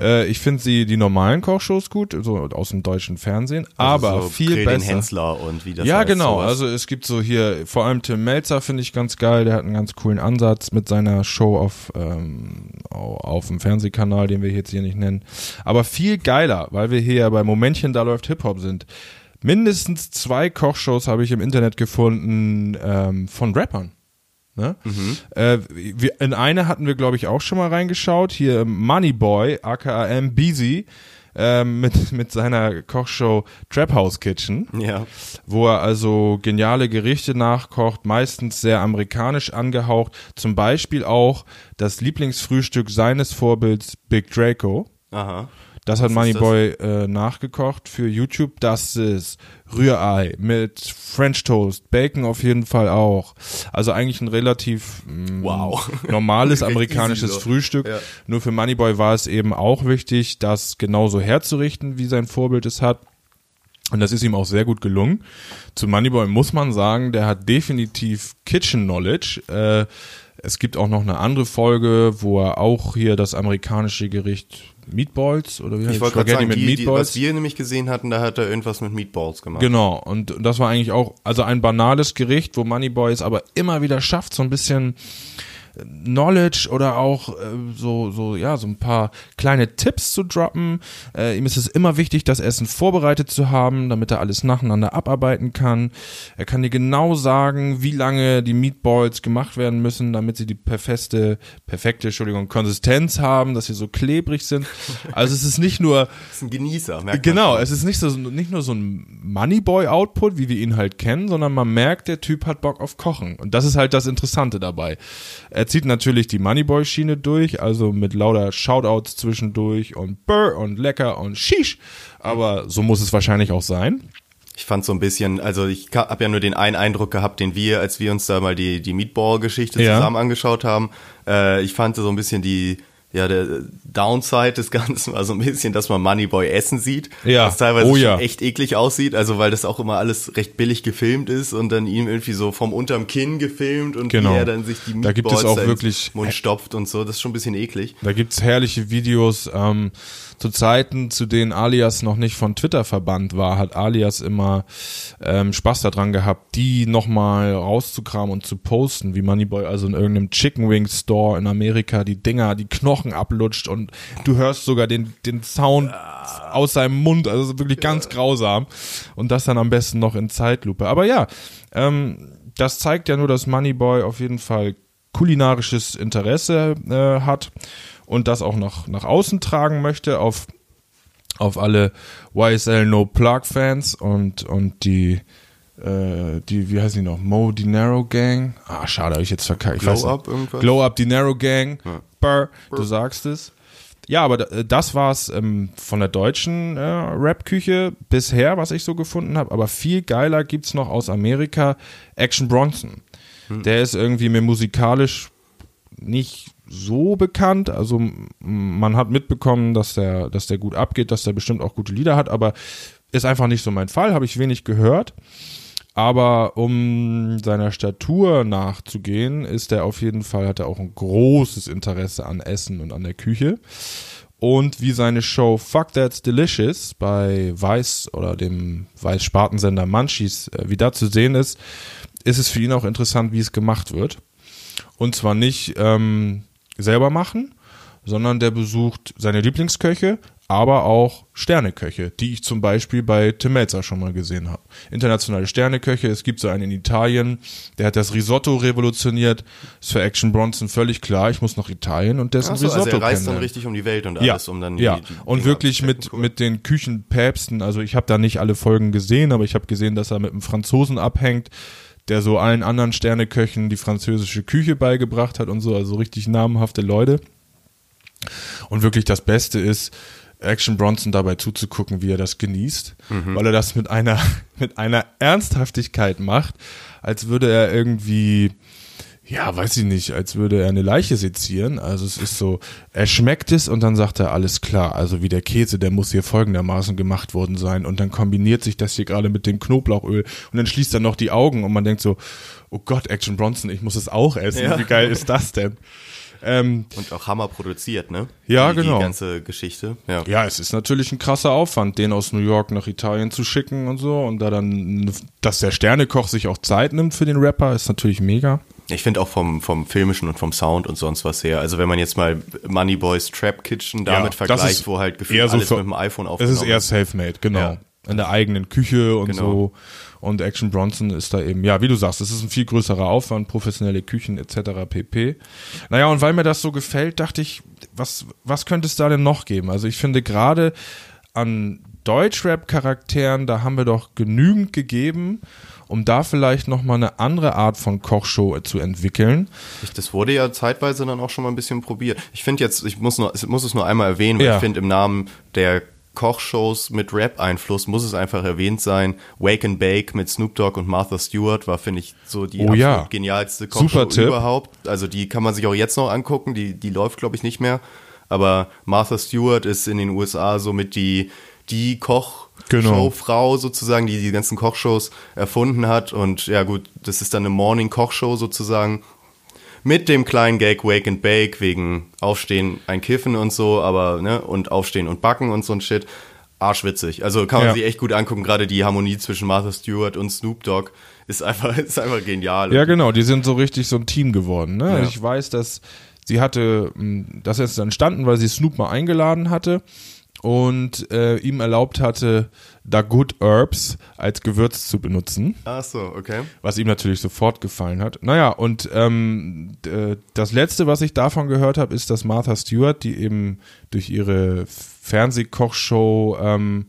Äh, ich finde sie die normalen Kochshows gut, so aus dem deutschen Fernsehen, aber Also so viel Grill den besser. Hensler und wie das ja, heißt, genau. sowas. Also es gibt so hier, vor allem Tim Melzer finde ich ganz geil. Der hat einen ganz coolen Ansatz mit seiner Show auf, ähm, au- auf dem Fernsehkanal, den wir jetzt hier nicht nennen. Aber viel geiler, weil wir hier bei Momentchen, da läuft Hip-Hop sind. Mindestens zwei Kochshows habe ich im Internet gefunden ähm, von Rappern. Ne? Äh, wir, in eine hatten wir, glaube ich, auch schon mal reingeschaut. Hier Moneyboy, aka M. Beezy, ähm, mit, mit seiner Kochshow Trap House Kitchen Ja. wo er also geniale Gerichte nachkocht, meistens sehr amerikanisch angehaucht. Zum Beispiel auch das Lieblingsfrühstück seines Vorbilds Big Draco. Aha. Das hat Moneyboy äh, nachgekocht für YouTube. Das ist Rührei mit French Toast, Bacon auf jeden Fall auch. Also eigentlich ein relativ mm, Wow. normales amerikanisches. Frühstück. Ja. Nur für Moneyboy war es eben auch wichtig, das genauso herzurichten, wie sein Vorbild es hat. Und das ist ihm auch sehr gut gelungen. Zu Moneyboy muss man sagen, der hat definitiv Kitchen Knowledge. Äh, es gibt auch noch eine andere Folge, wo er auch hier das amerikanische Gericht Meatballs oder wie heißt Ich wollte gerade sagen, mit die, die, Meatballs. was wir nämlich gesehen hatten, da hat er irgendwas mit Meatballs gemacht. Genau, und das war eigentlich auch, also ein banales Gericht, wo Moneyboy es aber immer wieder schafft, so ein bisschen Knowledge oder auch äh, so, so, ja, so ein paar kleine Tipps zu droppen. Äh, ihm ist es immer wichtig, das Essen vorbereitet zu haben, damit er alles nacheinander abarbeiten kann. Er kann dir genau sagen, wie lange die Meatballs gemacht werden müssen, damit sie die perfekte, perfekte, Entschuldigung, Konsistenz haben, dass sie so klebrig sind. Also es ist nicht nur, Das ist ein Genießer, merkt Genau, man. es ist nicht so nicht nur so ein Moneyboy-Output, wie wir ihn halt kennen, sondern man merkt, der Typ hat Bock auf Kochen. Und das ist halt das Interessante dabei. Er zieht natürlich die Moneyboy-Schiene durch, also mit lauter Shoutouts zwischendurch und Burr und lecker und Shish. Aber so muss es wahrscheinlich auch sein. Ich fand so ein bisschen, also ich habe ja nur den einen Eindruck gehabt, den wir, als wir uns da mal die, die Meatball-Geschichte Ja. zusammen angeschaut haben. Äh, ich fand so ein bisschen die, ja, der Downside des Ganzen war so ein bisschen, dass man Moneyboy essen sieht. Ja. Was teilweise Oh ja. echt eklig aussieht, also weil das auch immer alles recht billig gefilmt ist und dann ihm irgendwie so vom unterm Kinn gefilmt und Genau. wie er dann sich die Da Meatballs gibt es auch wirklich- Mund stopft und so. Das ist schon ein bisschen eklig. Da gibt's herrliche Videos. Ähm, zu Zeiten, zu denen Alias noch nicht von Twitter verbannt war, hat Alias immer ähm, Spaß daran gehabt, die nochmal rauszukramen und zu posten, wie Moneyboy also in irgendeinem Chicken Wing Store in Amerika die Dinger, die Knochen ablutscht und du hörst sogar den, den Sound aus seinem Mund, also wirklich ganz grausam. Und das dann am besten noch in Zeitlupe. Aber ja, ähm, das zeigt ja nur, dass Moneyboy auf jeden Fall kulinarisches Interesse äh, hat und das auch nach, nach außen tragen möchte auf, auf alle YSL No Plug Fans und, und die, äh, die, wie heißen die noch? Mo Dinero Gang. Ah, schade, habe ich jetzt verkackt. Glow. Up irgendwas? Glow Up Dinero Gang. Burr, du sagst es. Ja, aber da- das war's ähm, von der deutschen äh, Rap-Küche bisher, was ich so gefunden habe. Aber viel geiler gibt's noch aus Amerika Action Bronson. Der ist irgendwie mir musikalisch nicht so bekannt. Also man hat mitbekommen, dass der, dass der gut abgeht, dass der bestimmt auch gute Lieder hat, aber ist einfach nicht so mein Fall, habe ich wenig gehört. Aber um seiner Statur nachzugehen, ist er auf jeden Fall, hat er auch ein großes Interesse an Essen und an der Küche. Und wie seine Show Fuck That's Delicious bei Weiß oder dem Weiß-Spartensender Munchies, äh, wie da zu sehen ist, ist es für ihn auch interessant, wie es gemacht wird. Und zwar nicht ähm, selber machen, sondern der besucht seine Lieblingsköche, aber auch Sterneköche, die ich zum Beispiel bei Tim Melzer schon mal gesehen habe. Internationale Sterneköche, es gibt so einen in Italien, der hat das Risotto revolutioniert. Ist für Action Bronson völlig klar, ich muss nach Italien und dessen so, Risotto also er reist dann richtig um die Welt und Ja, alles, um dann ja. die, die und Dinge wirklich mit. Cool. mit den Küchenpäpsten. Also ich habe da nicht alle Folgen gesehen, aber ich habe gesehen, dass er mit einem Franzosen abhängt, der so allen anderen Sterneköchen die französische Küche beigebracht hat und so, also richtig namhafte Leute. Und wirklich das Beste ist, Action Bronson dabei zuzugucken, wie er das genießt, weil er das mit einer mit einer Ernsthaftigkeit macht, als würde er irgendwie ja, weiß ich nicht, als würde er eine Leiche sezieren. Also es ist so, er schmeckt es und dann sagt er, alles klar, also wie der Käse, der muss hier folgendermaßen gemacht worden sein. Und dann kombiniert sich das hier gerade mit dem Knoblauchöl und dann schließt er noch die Augen und man denkt so, oh Gott, Action Bronson, ich muss es auch essen. Ja. Wie geil ist das denn? Ähm, Und auch Hammer produziert, ne? Ja, die, genau. Die ganze Geschichte. Ja. ja, es ist natürlich ein krasser Aufwand, den aus New York nach Italien zu schicken und so. Und da dann, dass der Sternekoch sich auch Zeit nimmt für den Rapper, ist natürlich mega. Ich finde auch vom, vom filmischen und vom Sound und sonst was her. Also wenn man jetzt mal Moneyboys Trap Kitchen damit das vergleicht, ist wo halt gefühlt so alles für- mit dem iPhone Es aufgenommen ist eher self-made, genau. Ja. In der eigenen Küche und Genau. so. Und Action Bronson ist da eben, ja, wie du sagst, es ist ein viel größerer Aufwand, professionelle Küchen etc. pp. Naja, und weil mir das so gefällt, dachte ich, was, was könnte es da denn noch geben? Also ich finde gerade an Deutschrap-Charakteren, da haben wir doch genügend gegeben, um da vielleicht nochmal eine andere Art von Kochshow zu entwickeln. Das wurde ja zeitweise dann auch schon mal ein bisschen probiert. Ich finde jetzt, ich muss, nur, ich muss es nur einmal erwähnen, weil Ja. ich finde im Namen der Kochshows mit Rap-Einfluss muss es einfach erwähnt sein. Wake and Bake mit Snoop Dogg und Martha Stewart war, finde ich, so die Oh ja. genialste Kochshow überhaupt. Also die kann man sich auch jetzt noch angucken, die, die läuft, glaube ich, nicht mehr. Aber Martha Stewart ist in den USA somit die, die Koch- Genau. Showfrau sozusagen, die die ganzen Kochshows erfunden hat. Und ja gut, das ist dann eine Morning-Kochshow sozusagen. Mit dem kleinen Gag Wake and Bake wegen Aufstehen, ein Kiffen und so, aber, ne, und Aufstehen und Backen und so ein Shit. Arschwitzig. Also kann man Ja. sich echt gut angucken. Gerade die Harmonie zwischen Martha Stewart und Snoop Dogg ist einfach, ist einfach genial. Ja, genau, die sind so richtig so ein Team geworden. Ne? Ja. Ich weiß, dass sie hatte, mh, das ist entstanden, weil sie Snoop mal eingeladen hatte und äh, ihm erlaubt hatte, da Good Herbs als Gewürz zu benutzen. Ach so, okay. Was ihm natürlich sofort gefallen hat. Naja, und ähm, äh, das Letzte, was ich davon gehört habe, ist, dass Martha Stewart, die eben durch ihre Fernsehkochshow ähm,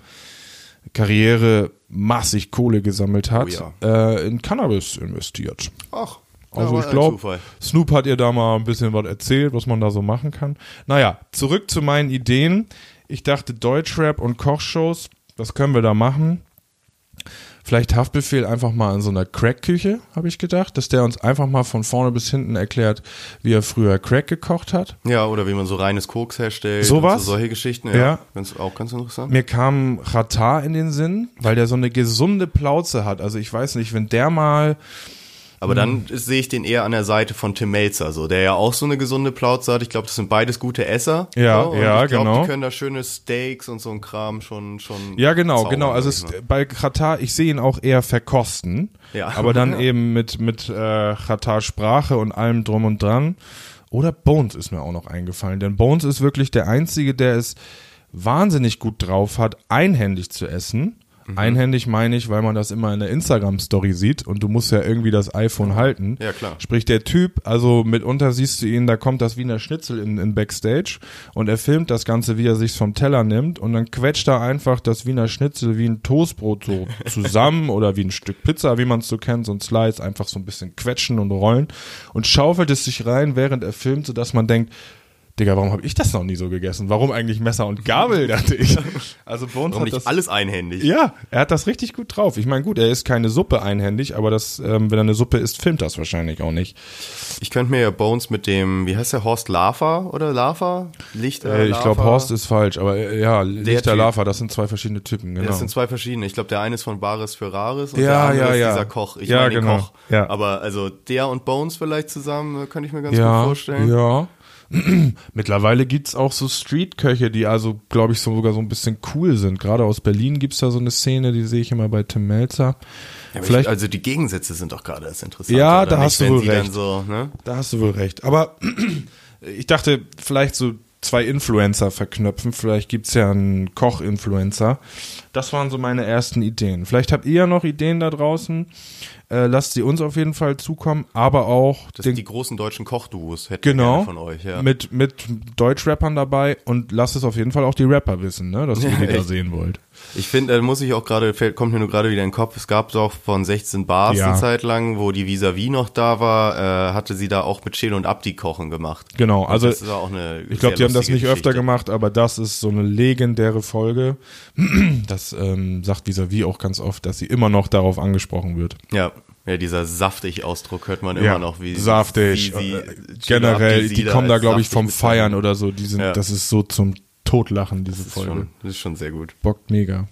Karriere massig Kohle gesammelt hat, Oh äh, in Cannabis investiert. Ach. Also ja, ich glaube. Snoop hat ihr da mal ein bisschen was erzählt, was man da so machen kann. Naja, zurück zu meinen Ideen. Ich dachte Deutschrap und Kochshows, was können wir da machen? Vielleicht Haftbefehl einfach mal in so einer Crack-Küche, habe ich gedacht, dass der uns einfach mal von vorne bis hinten erklärt, wie er früher Crack gekocht hat. Ja, oder wie man so reines Koks herstellt. Sowas? So solche Geschichten, ja. Ja. Ganz, auch ganz interessant. Mir kam Ratar in den Sinn, weil der so eine gesunde Plauze hat. Also ich weiß nicht, wenn der mal Aber dann ist- sehe ich den eher an der Seite von Tim Melzer, so, der ja auch so eine gesunde Plauze hat. Ich glaube, das sind beides gute Esser. Ja, so, und ja, ich glaub, genau. Die können da schöne Steaks und so ein Kram schon, schon. Ja, genau, zaubern, genau. Also es, bei Katar, ich sehe ihn auch eher verkosten. Ja. Aber dann Ja. eben mit, mit äh, Katar Sprache und allem drum und dran. Oder Bones ist mir auch noch eingefallen. Denn Bones ist wirklich der Einzige, der es wahnsinnig gut drauf hat, einhändig zu essen. Mhm. Einhändig meine ich, weil man das immer in der Instagram-Story sieht und du musst ja irgendwie das iPhone halten. Ja, klar. Sprich, der Typ, also mitunter siehst du ihn, da kommt das Wiener Schnitzel in, in Backstage und er filmt das Ganze, wie er sich's vom Teller nimmt und dann quetscht er einfach das Wiener Schnitzel wie ein Toastbrot so zusammen oder wie ein Stück Pizza, wie man es so kennt, so ein Slice, einfach so ein bisschen quetschen und rollen und schaufelt es sich rein, während er filmt, sodass man denkt, Digga, warum habe ich das noch nie so gegessen? Warum eigentlich Messer und Gabel, dachte ich. Also Bones Warum hat nicht das alles einhändig? ja, er hat das richtig gut drauf. Ich meine, gut, er ist keine Suppe einhändig, aber das, ähm, wenn er eine Suppe isst, filmt das wahrscheinlich auch nicht. Ich könnte mir ja Bones mit dem, wie heißt der, Horst Lava oder Lava? Lichter, Äh, ich glaube, Horst ist falsch, aber äh, ja, Lichter Typ. Lava, das sind zwei verschiedene Typen, genau. Das sind zwei verschiedene. Ich glaube, der eine ist von Bares für Rares und Ja, der andere ja, ist ja. dieser Koch. Ich Ja, meine genau. Koch. Ja. Aber also der und Bones vielleicht zusammen, äh, könnte ich mir ganz ja, gut vorstellen. Ja. Mittlerweile gibt's auch so Streetköche, die also, glaube ich, so sogar so ein bisschen cool sind. Gerade aus Berlin gibt's da so eine Szene, die sehe ich immer bei Tim Melzer. Ja, Vielleicht, ich, also die Gegensätze sind doch gerade das Interessante. Ja, da nicht, hast du wohl recht. So, ne? Da hast du wohl recht. Aber ich dachte, vielleicht so zwei Influencer verknöpfen. Vielleicht gibt's ja einen Koch-Influencer. Das waren so meine ersten Ideen. Vielleicht habt ihr ja noch Ideen da draußen. Äh, lasst sie uns auf jeden Fall zukommen. Aber auch Das den, die großen deutschen Kochduos hätten wir genau von euch. Ja. mit, mit Deutschrappern dabei. Und lasst es auf jeden Fall auch die Rapper wissen, ne, dass ihr Ja, die da sehen wollt. Ich finde, da muss ich auch gerade, kommt mir nur gerade wieder in den Kopf, es gab doch von 16 Bars Ja. eine Zeit lang, wo die Vis-a-vis noch da war, äh, hatte sie da auch mit Chill und Abdi kochen gemacht. Genau, also Ich glaube, die haben das nicht öfter Geschichte. gemacht, aber das ist so eine legendäre Folge. Das ähm, sagt Vis-a-vis auch ganz oft, dass sie immer noch darauf angesprochen wird. Ja, Ja, dieser saftig Ausdruck hört man immer Ja, noch, wie saftig. wie sie- äh, generell, die da kommen da, als glaube ich, vom. Feiern oder so. Die sind, Ja. das ist so zum Totlachen, diese Das Folge. schon, das ist schon sehr gut. Bockt mega.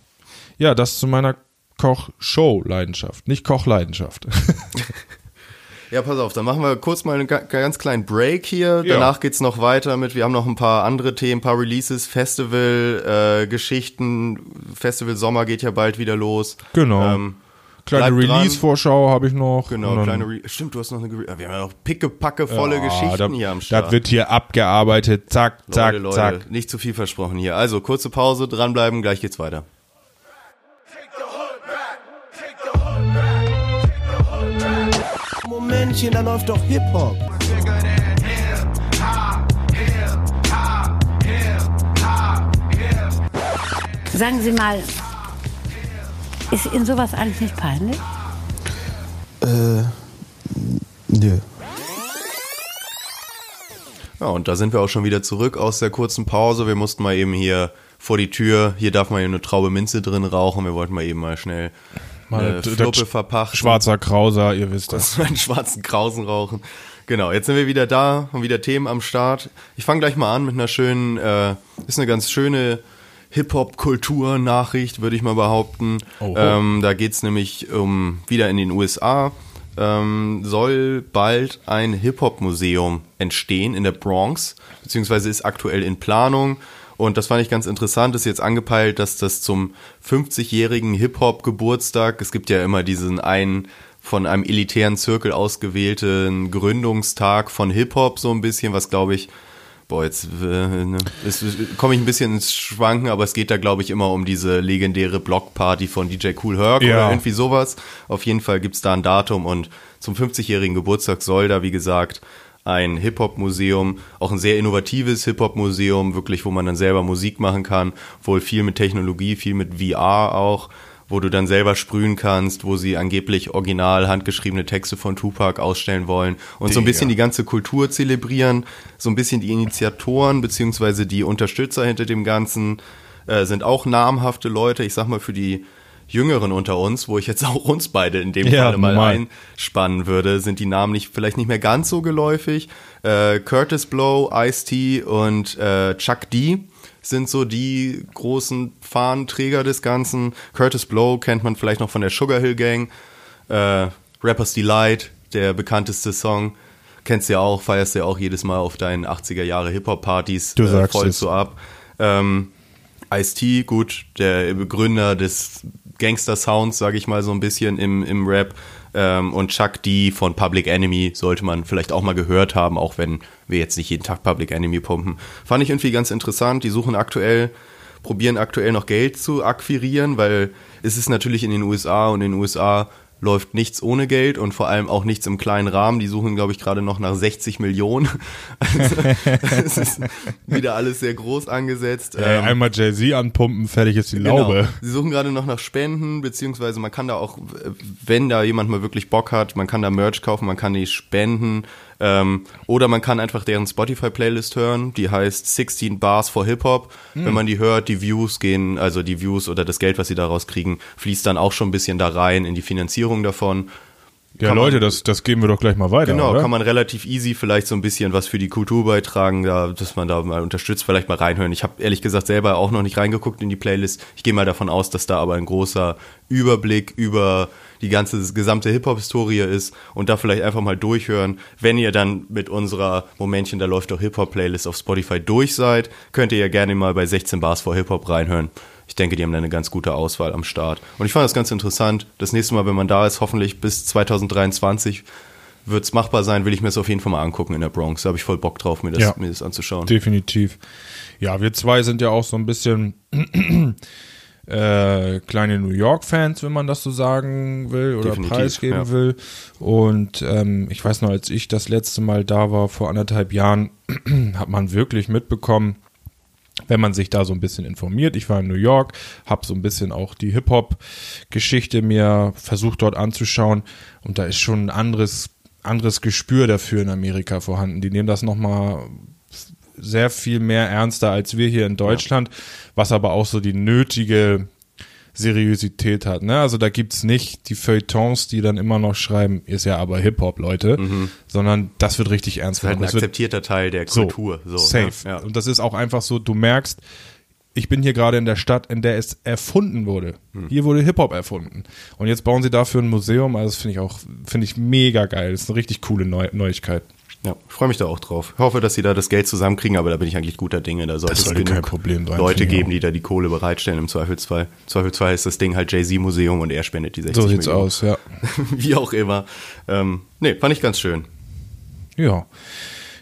Ja, das zu meiner Koch-Show-Leidenschaft. Nicht Koch-Leidenschaft. Ja, pass auf, dann machen wir kurz mal einen ga- ganz kleinen Break hier. Ja. Danach geht's noch weiter mit, wir haben noch ein paar andere Themen, ein paar Releases, Festival-Geschichten. Festival Sommer geht ja bald wieder los. Genau. Ähm, Kleine. Release-Vorschau habe ich noch. Genau, kleine Re Stimmt, du hast noch eine Ge- Wir haben ja noch pickepacke volle Ja, Geschichten da, hier am Start. Das wird hier abgearbeitet. Zack, zack, Leute, Leute, zack. nicht zu viel versprochen hier. Also, kurze Pause, dranbleiben, gleich geht's weiter. Momentchen, da läuft doch Hip-Hop. Sagen Sie mal, ist Ihnen sowas eigentlich nicht peinlich? Äh, nö. Ja, und da sind wir auch schon wieder zurück aus der kurzen Pause. Wir mussten mal eben hier vor die Tür, hier darf man ja eine Traube Minze drin rauchen. Wir wollten mal eben mal schnell eine das- Fluppe verpachten. Schwarzer Krauser, ihr wisst das. einen schwarzen Krausen rauchen. Genau, jetzt sind wir wieder da und wieder Themen am Start. Ich fange gleich mal an mit einer schönen, äh, ist eine ganz schöne Hip-Hop-Kultur-Nachricht, würde ich mal behaupten. Ähm, da geht's nämlich um wieder in den USA. Ähm, soll bald ein Hip-Hop-Museum entstehen in der Bronx, beziehungsweise ist aktuell in Planung. Und das fand ich ganz interessant, ist jetzt angepeilt, dass das zum 50-jährigen Hip-Hop-Geburtstag, es gibt ja immer diesen einen von einem elitären Zirkel ausgewählten Gründungstag von Hip-Hop so ein bisschen, was glaube ich, boah, jetzt äh, ne, komme ich ein bisschen ins Schwanken, aber es geht da glaube ich immer um diese legendäre Blockparty von DJ Cool Herc Ja. oder irgendwie sowas. Auf jeden Fall gibt's da ein Datum und zum 50-jährigen Geburtstag soll da, wie gesagt, ein Hip-Hop-Museum, auch ein sehr innovatives Hip-Hop-Museum, wirklich, wo man dann selber Musik machen kann, wohl viel mit Technologie, viel mit VR auch, wo du dann selber sprühen kannst, wo sie angeblich original handgeschriebene Texte von Tupac ausstellen wollen und so ein bisschen die ganze Kultur zelebrieren, so ein bisschen die Initiatoren beziehungsweise die Unterstützer hinter dem Ganzen äh, sind auch namhafte Leute, ich sag mal für die Jüngeren unter uns, wo ich jetzt auch uns beide in dem Ja, Falle mal normal. einspannen würde, sind die Namen nicht, vielleicht nicht mehr ganz so geläufig. Äh, Curtis Blow, Ice-T und äh, Chuck D sind so die großen Fahnenträger des Ganzen. Curtis Blow kennt man vielleicht noch von der Sugar Hill Gang. Äh, Rapper's Delight, der bekannteste Song. Kennst du ja auch, feierst du ja auch jedes Mal auf deinen 80er Jahre Hip-Hop-Partys Du äh, sagst voll es. so ab. Ähm, Ice-T, gut, der Begründer des Gangster-Sounds, sage ich mal so ein bisschen im, im Rap. Ähm, und Chuck D von Public Enemy sollte man vielleicht auch mal gehört haben, auch wenn wir jetzt nicht jeden Tag Public Enemy pumpen. Fand ich irgendwie ganz interessant. Die suchen aktuell, probieren aktuell noch Geld zu akquirieren, weil es ist natürlich in den USA und in den USA läuft nichts ohne Geld und vor allem auch nichts im kleinen Rahmen. Die suchen, glaube ich, gerade noch nach 60 Millionen. Also, es ist wieder alles sehr groß angesetzt. Ähm, einmal Jay-Z anpumpen, fertig ist die Genau. Laube. Sie suchen gerade noch nach Spenden, beziehungsweise man kann da auch, äh, wenn da jemand mal wirklich Bock hat, man kann da Merch kaufen, man kann die spenden. Ähm, oder man kann einfach deren Spotify-Playlist hören, die heißt 16 Bars for Hip-Hop. Hm. Wenn man die hört, die Views gehen, also die Views oder das Geld, was sie daraus kriegen, fließt dann auch schon ein bisschen da rein in die Finanzierung davon. Ja, Leute, man- das, das geben wir doch gleich mal weiter. Genau, oder? kann man relativ easy vielleicht so ein bisschen was für die Kultur beitragen, da, dass man da mal unterstützt, vielleicht mal reinhören. Ich habe ehrlich gesagt selber auch noch nicht reingeguckt in die Playlist. Ich gehe mal davon aus, dass da aber ein großer Überblick über die ganze gesamte Hip-Hop-Historie ist und da vielleicht einfach mal durchhören. Wenn ihr dann mit unserer Momentchen, da läuft doch Hip-Hop-Playlist auf Spotify durch seid, könnt ihr ja gerne mal bei 16 Bars vor Hip-Hop reinhören. Ich denke, die haben da eine ganz gute Auswahl am Start. Und ich fand das ganz interessant. Das nächste Mal, wenn man da ist, hoffentlich bis 2023, wird es machbar sein, will ich mir das auf jeden Fall mal angucken in der Bronx. Da habe ich voll Bock drauf, mir das, Ja. mir das anzuschauen. Definitiv. Ja, wir zwei sind ja auch so ein bisschen äh, kleine New York-Fans, wenn man das so sagen will oder Definitiv, preisgeben ja. will. Und ähm, ich weiß noch, als ich das letzte Mal da war, vor anderthalb Jahren, hat man wirklich mitbekommen, wenn man sich da so ein bisschen informiert. Ich war in New York, habe so ein bisschen auch die Hip-Hop-Geschichte mir versucht dort anzuschauen und da ist schon ein anderes, anderes Gespür dafür in Amerika vorhanden. Die nehmen das nochmal sehr viel mehr ernster als wir hier in Deutschland, was aber auch so die nötige Seriosität hat. Ne? Also da gibt's nicht die Feuilletons, die dann immer noch schreiben, ist ja aber Hip-Hop, Leute, sondern das wird richtig ernst Das ist halt ein genommen. Akzeptierter Teil der so, Kultur. So, safe. Ne? Ja. Und das ist auch einfach so, du merkst, ich bin hier gerade in der Stadt, in der es erfunden wurde. Hm. Hier wurde Hip-Hop erfunden. Und jetzt bauen sie dafür ein Museum. Also das finde ich auch, finde ich mega geil. Das ist eine richtig coole Neu Neuigkeit. Ja, ich freue mich da auch drauf. Ich hoffe, dass sie da das Geld zusammenkriegen, aber da bin ich eigentlich guter Dinge. Da sollte Das es sollte genug Problem sein, Leute geben, die da die Kohle bereitstellen im Zweifelsfall. Im Zweifelsfall ist das Ding halt Jay-Z-Museum und er spendet die 60 So sieht's Millionen. aus, ja. Wie auch immer. Ähm, nee, fand ich ganz schön. Ja.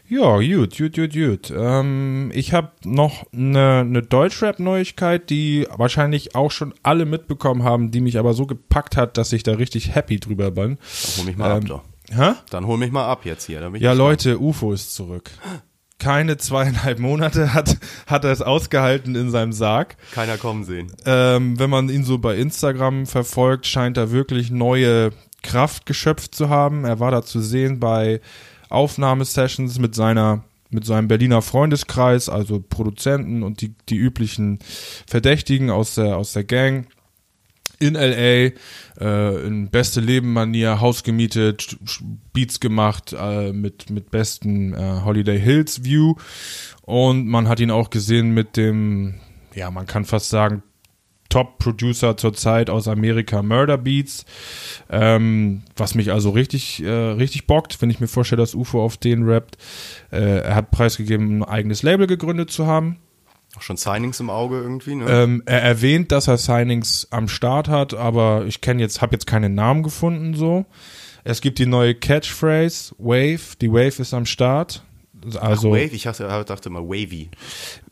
Ja, gut, gut, gut, gut. Ähm, ich habe noch eine, eine Deutschrap-Neuigkeit, die wahrscheinlich auch schon alle mitbekommen haben, die mich aber so gepackt hat, dass ich da richtig happy drüber bin. Hol mich mal ab, Ähm, doch. Hä? Dann hol mich mal ab jetzt hier. Ja. Leute, UFO ist zurück. Keine zweieinhalb Monate hat, hat er es ausgehalten in seinem Sarg. Keiner kommen sehen. Ähm, wenn man ihn so bei Instagram verfolgt, scheint er wirklich neue Kraft geschöpft zu haben. Er war da zu sehen bei Aufnahmesessions mit seiner mit seinem Berliner Freundeskreis, also Produzenten und die, die üblichen Verdächtigen aus der, aus der Gang in LA, äh, in beste Leben-Manier, Haus gemietet, Beats gemacht, äh, mit, mit besten äh, Holiday Hills View. Und man hat ihn auch gesehen mit dem, ja, man kann fast sagen, Top-Producer zurzeit aus Amerika, Murder Beats. Ähm, was mich also richtig, äh, richtig bockt, wenn ich mir vorstelle, dass UFO auf den rappt. Äh, er hat preisgegeben, ein eigenes Label gegründet zu haben. Auch schon Signings im Auge irgendwie, ne? Ähm, er erwähnt, dass er Signings am Start hat, aber ich kenne jetzt, habe jetzt keinen Namen gefunden so. Es gibt die neue Catchphrase Wave. Die Wave ist am Start. Also Ach, Wave? Ich dachte, dachte mal Wavy.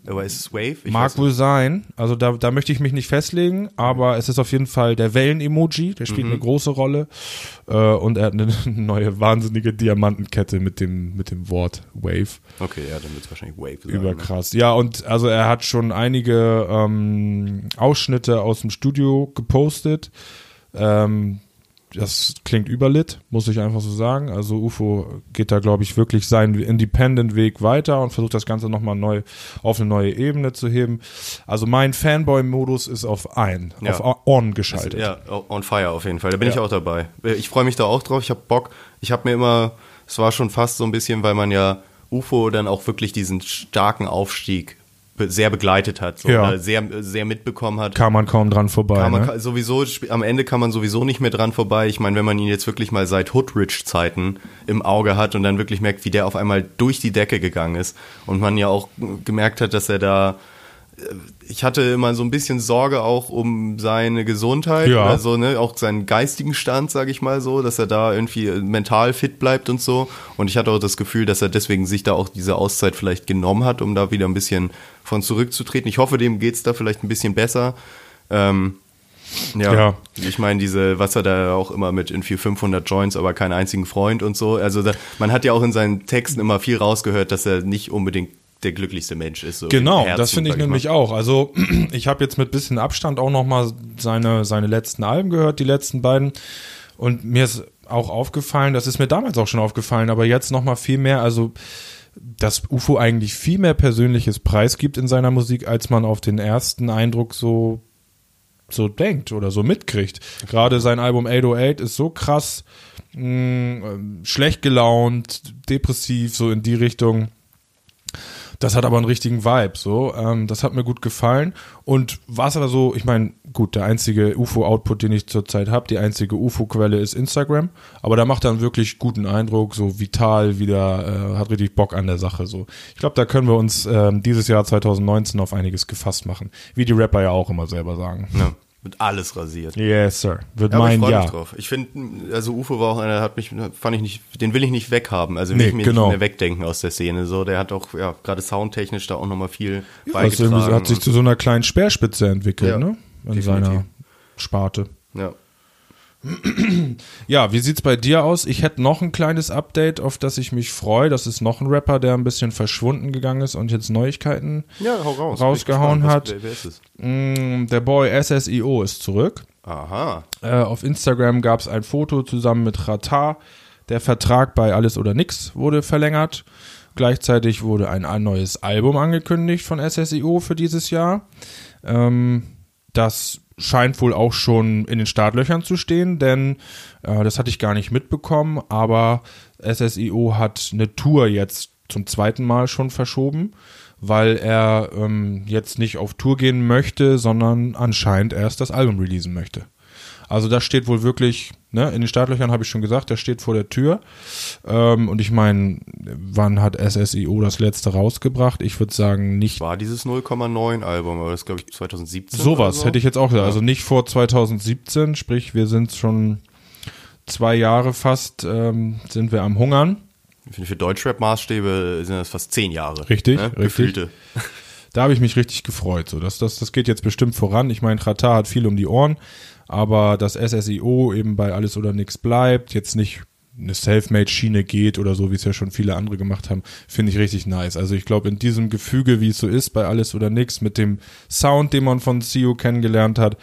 Aber ist es Wave? Ich mag wohl sein. Also da, da möchte ich mich nicht festlegen, aber es ist auf jeden Fall der Wellen-Emoji. Der spielt Mhm. eine große Rolle äh, und er hat eine neue wahnsinnige Diamantenkette mit dem mit dem Wort Wave. Okay, ja, dann wird es wahrscheinlich Wave sein. Überkrass. Ja, und also er hat schon einige ähm, Ausschnitte aus dem Studio gepostet. Ähm, das klingt überlit, muss ich einfach so sagen. Also UFO geht da, glaube ich, wirklich seinen Independent-Weg weiter und versucht das Ganze nochmal neu auf eine neue Ebene zu heben. Also mein Fanboy-Modus ist auf ein, Ja. auf on geschaltet. Ja, on fire auf jeden Fall. Da bin Ja. ich auch dabei. Ich freue mich da auch drauf. Ich habe Bock. Ich habe mir immer, es war schon fast so ein bisschen, weil man ja UFO dann auch wirklich diesen starken Aufstieg sehr begleitet hat, so, Ja. oder sehr, sehr mitbekommen hat. Kam man kaum dran vorbei. Kann man ne? sowieso, am Ende kann man sowieso nicht mehr dran vorbei. Ich meine, wenn man ihn jetzt wirklich mal seit Hoodrich-Zeiten im Auge hat und dann wirklich merkt, wie der auf einmal durch die Decke gegangen ist und man ja auch gemerkt hat, dass er da ich hatte immer so ein bisschen Sorge auch um seine Gesundheit, Ja. also ne, auch seinen geistigen Stand, sage ich mal so, dass er da irgendwie äh, mental fit bleibt und so. Und ich hatte auch das Gefühl, dass er deswegen sich da auch diese Auszeit vielleicht genommen hat, um da wieder ein bisschen von zurückzutreten. Ich hoffe, dem geht's da vielleicht ein bisschen besser. Ähm, ja, Ja. ich meine, diese, was er da auch immer mit in 400, 500 Joints, aber keinen einzigen Freund und so. Also da, man hat ja auch in seinen Texten immer viel rausgehört, dass er nicht unbedingt der glücklichste Mensch ist. So Genau, das finde ich nämlich mal. auch. Also ich habe jetzt mit bisschen Abstand auch noch mal seine seine letzten Alben gehört, die letzten beiden, und mir ist auch aufgefallen, das ist mir damals auch schon aufgefallen, aber jetzt noch mal viel mehr. Also dass UFO eigentlich viel mehr persönliches Preis gibt in seiner Musik, als man auf den ersten Eindruck so so denkt oder so mitkriegt. Gerade sein Album 808 ist so krass mh, ähm, schlecht gelaunt, depressiv, so in die Richtung. Das hat aber einen richtigen Vibe, so. Ähm, das hat mir gut gefallen. Und war es aber so, ich meine, gut, der einzige UFO-Output, den ich zurzeit habe, die einzige UFO-Quelle ist Instagram. Aber da macht er einen wirklich guten Eindruck, so vital wieder, äh, hat richtig Bock an der Sache, so. Ich glaube, da können wir uns ähm, dieses Jahr 2019 auf einiges gefasst machen. Wie die Rapper ja auch immer selber sagen. Ja, wird alles rasiert. Yes, sir. Wird Ja, aber ich mein freue mich drauf. Ich finde, also Ufo war auch einer, hat mich, fand ich nicht, den will ich nicht weghaben. Also will Nee, ich mir genau. nicht mehr wegdenken aus der Szene. So, der hat auch, ja, gerade soundtechnisch da auch nochmal viel Ja, das ist irgendwie so- hat sich zu so einer kleinen Speerspitze entwickelt, Ja, ne? In definitiv. seiner Sparte. ja. Ja, wie sieht's bei dir aus? Ich hätte noch ein kleines Update, auf das ich mich freue. Das ist noch ein Rapper, der ein bisschen verschwunden gegangen ist und jetzt Neuigkeiten Ja, raus. rausgehauen hat. Was- es? Mm, Der Boy SSIO ist zurück. Aha. Äh, auf Instagram gab's ein Foto zusammen mit Rata. Der Vertrag bei Alles oder Nix wurde verlängert. Gleichzeitig wurde ein, ein neues Album angekündigt von SSIO für dieses Jahr. Ähm, das scheint wohl auch schon in den Startlöchern zu stehen, denn äh, das hatte ich gar nicht mitbekommen, aber SSIO hat eine Tour jetzt zum zweiten Mal schon verschoben, weil er ähm, jetzt nicht auf Tour gehen möchte, sondern anscheinend erst das Album releasen möchte. Also das steht wohl wirklich, ne, in den Startlöchern habe ich schon gesagt, der steht vor der Tür. Ähm, und ich meine, wann hat SSIO das letzte rausgebracht? Ich würde sagen, nicht. War dieses 0,9 Album, aber das glaube ich 2017. Sowas so. hätte ich jetzt auch gesagt. Also nicht vor 2017, sprich, wir sind schon zwei Jahre fast, ähm, sind wir am Hungern. Ich finde, für Deutschrap-Maßstäbe sind das fast zehn Jahre. Richtig, ne? richtig. Gefühlte. Da habe ich mich richtig gefreut. So, das, das, das geht jetzt bestimmt voran. Ich meine, Qatar hat viel um die Ohren, aber dass SSIO eben bei alles oder nichts bleibt, jetzt nicht eine Selfmade-Schiene geht oder so, wie es ja schon viele andere gemacht haben, finde ich richtig nice. Also ich glaube, in diesem Gefüge, wie es so ist, bei alles oder nichts, mit dem Sound, den man von CEO kennengelernt hat,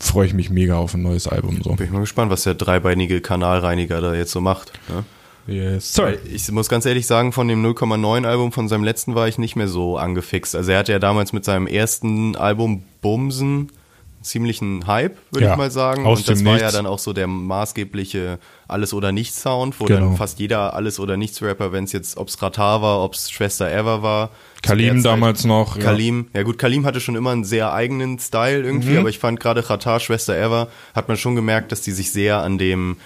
freue ich mich mega auf ein neues Album. So. Bin ich mal gespannt, was der dreibeinige Kanalreiniger da jetzt so macht. Ne? Yes, Weil Ich muss ganz ehrlich sagen, von dem 0,9 Album von seinem letzten war ich nicht mehr so angefixt. Also er hatte ja damals mit seinem ersten Album Bumsen ziemlichen Hype, würde Ja, ich mal sagen. Und das war ja Nichts. dann auch so der maßgebliche Alles- oder Nichts-Sound, wo Genau. dann fast jeder Alles- oder Nichts-Rapper, wenn es jetzt, ob es Ratar war, ob es Schwester Ever war. Kalim damals noch. Ja. Kalim, ja. gut, Kalim hatte schon immer einen sehr eigenen Style irgendwie, Mhm. aber ich fand gerade Ratar, Schwester Ever, hat man schon gemerkt, dass die sich sehr an dem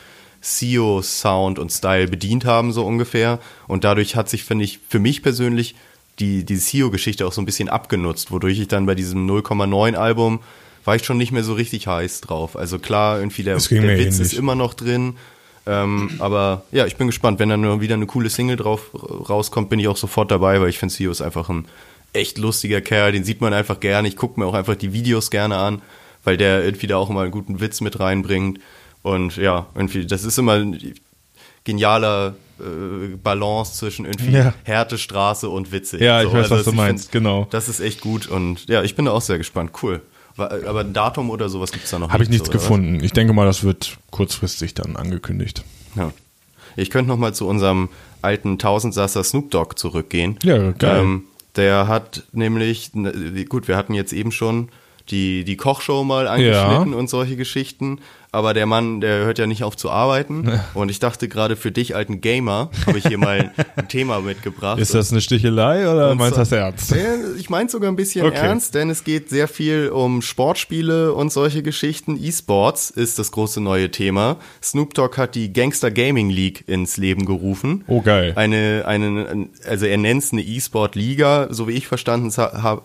CEO-Sound und Style bedient haben, so ungefähr. Und dadurch hat sich, finde ich, für mich persönlich die, die CEO-Geschichte auch so ein bisschen abgenutzt, wodurch ich dann bei diesem 0,9-Album war ich schon nicht mehr so richtig heiß drauf. Also klar, irgendwie der, der Witz ist immer noch drin. Ähm, aber ja, ich bin gespannt. Wenn dann nur wieder eine coole Single drauf rauskommt, bin ich auch sofort dabei, weil ich finde, CEO ist einfach ein echt lustiger Kerl. Den sieht man einfach gerne. Ich gucke mir auch einfach die Videos gerne an, weil der irgendwie da auch immer einen guten Witz mit reinbringt. Und ja, irgendwie, das ist immer ein genialer äh, Balance zwischen irgendwie Ja. Härte, Straße und Witzig. Ja, ich weiß, was du meinst, genau. Das ist echt gut und ja, ich bin da auch sehr gespannt. Cool. Aber ein Datum oder sowas gibt's da noch Habe ich nicht, nichts oder was? gefunden. Ich denke mal, das wird kurzfristig dann angekündigt. Ja. Ich könnte noch mal zu unserem alten Tausendsasser Snoop Dogg zurückgehen. Ja, geil. Ähm, der hat nämlich, ne, gut, wir hatten jetzt eben schon die, die Kochshow mal angeschnitten und solche Geschichten, aber der Mann, der hört ja nicht auf zu arbeiten. Und ich dachte gerade für dich, alten Gamer, habe ich hier mal ein Thema mitgebracht. Ist das eine Stichelei oder meinst du das ernst? Ich meine sogar ein bisschen Okay. ernst, denn es geht sehr viel um Sportspiele und solche Geschichten. E-Sports ist das große neue Thema. Snoop Dogg hat die Gangster Gaming League ins Leben gerufen. Oh, geil. Eine, eine, also er nennt es eine E-Sport-Liga, so wie ich verstanden habe.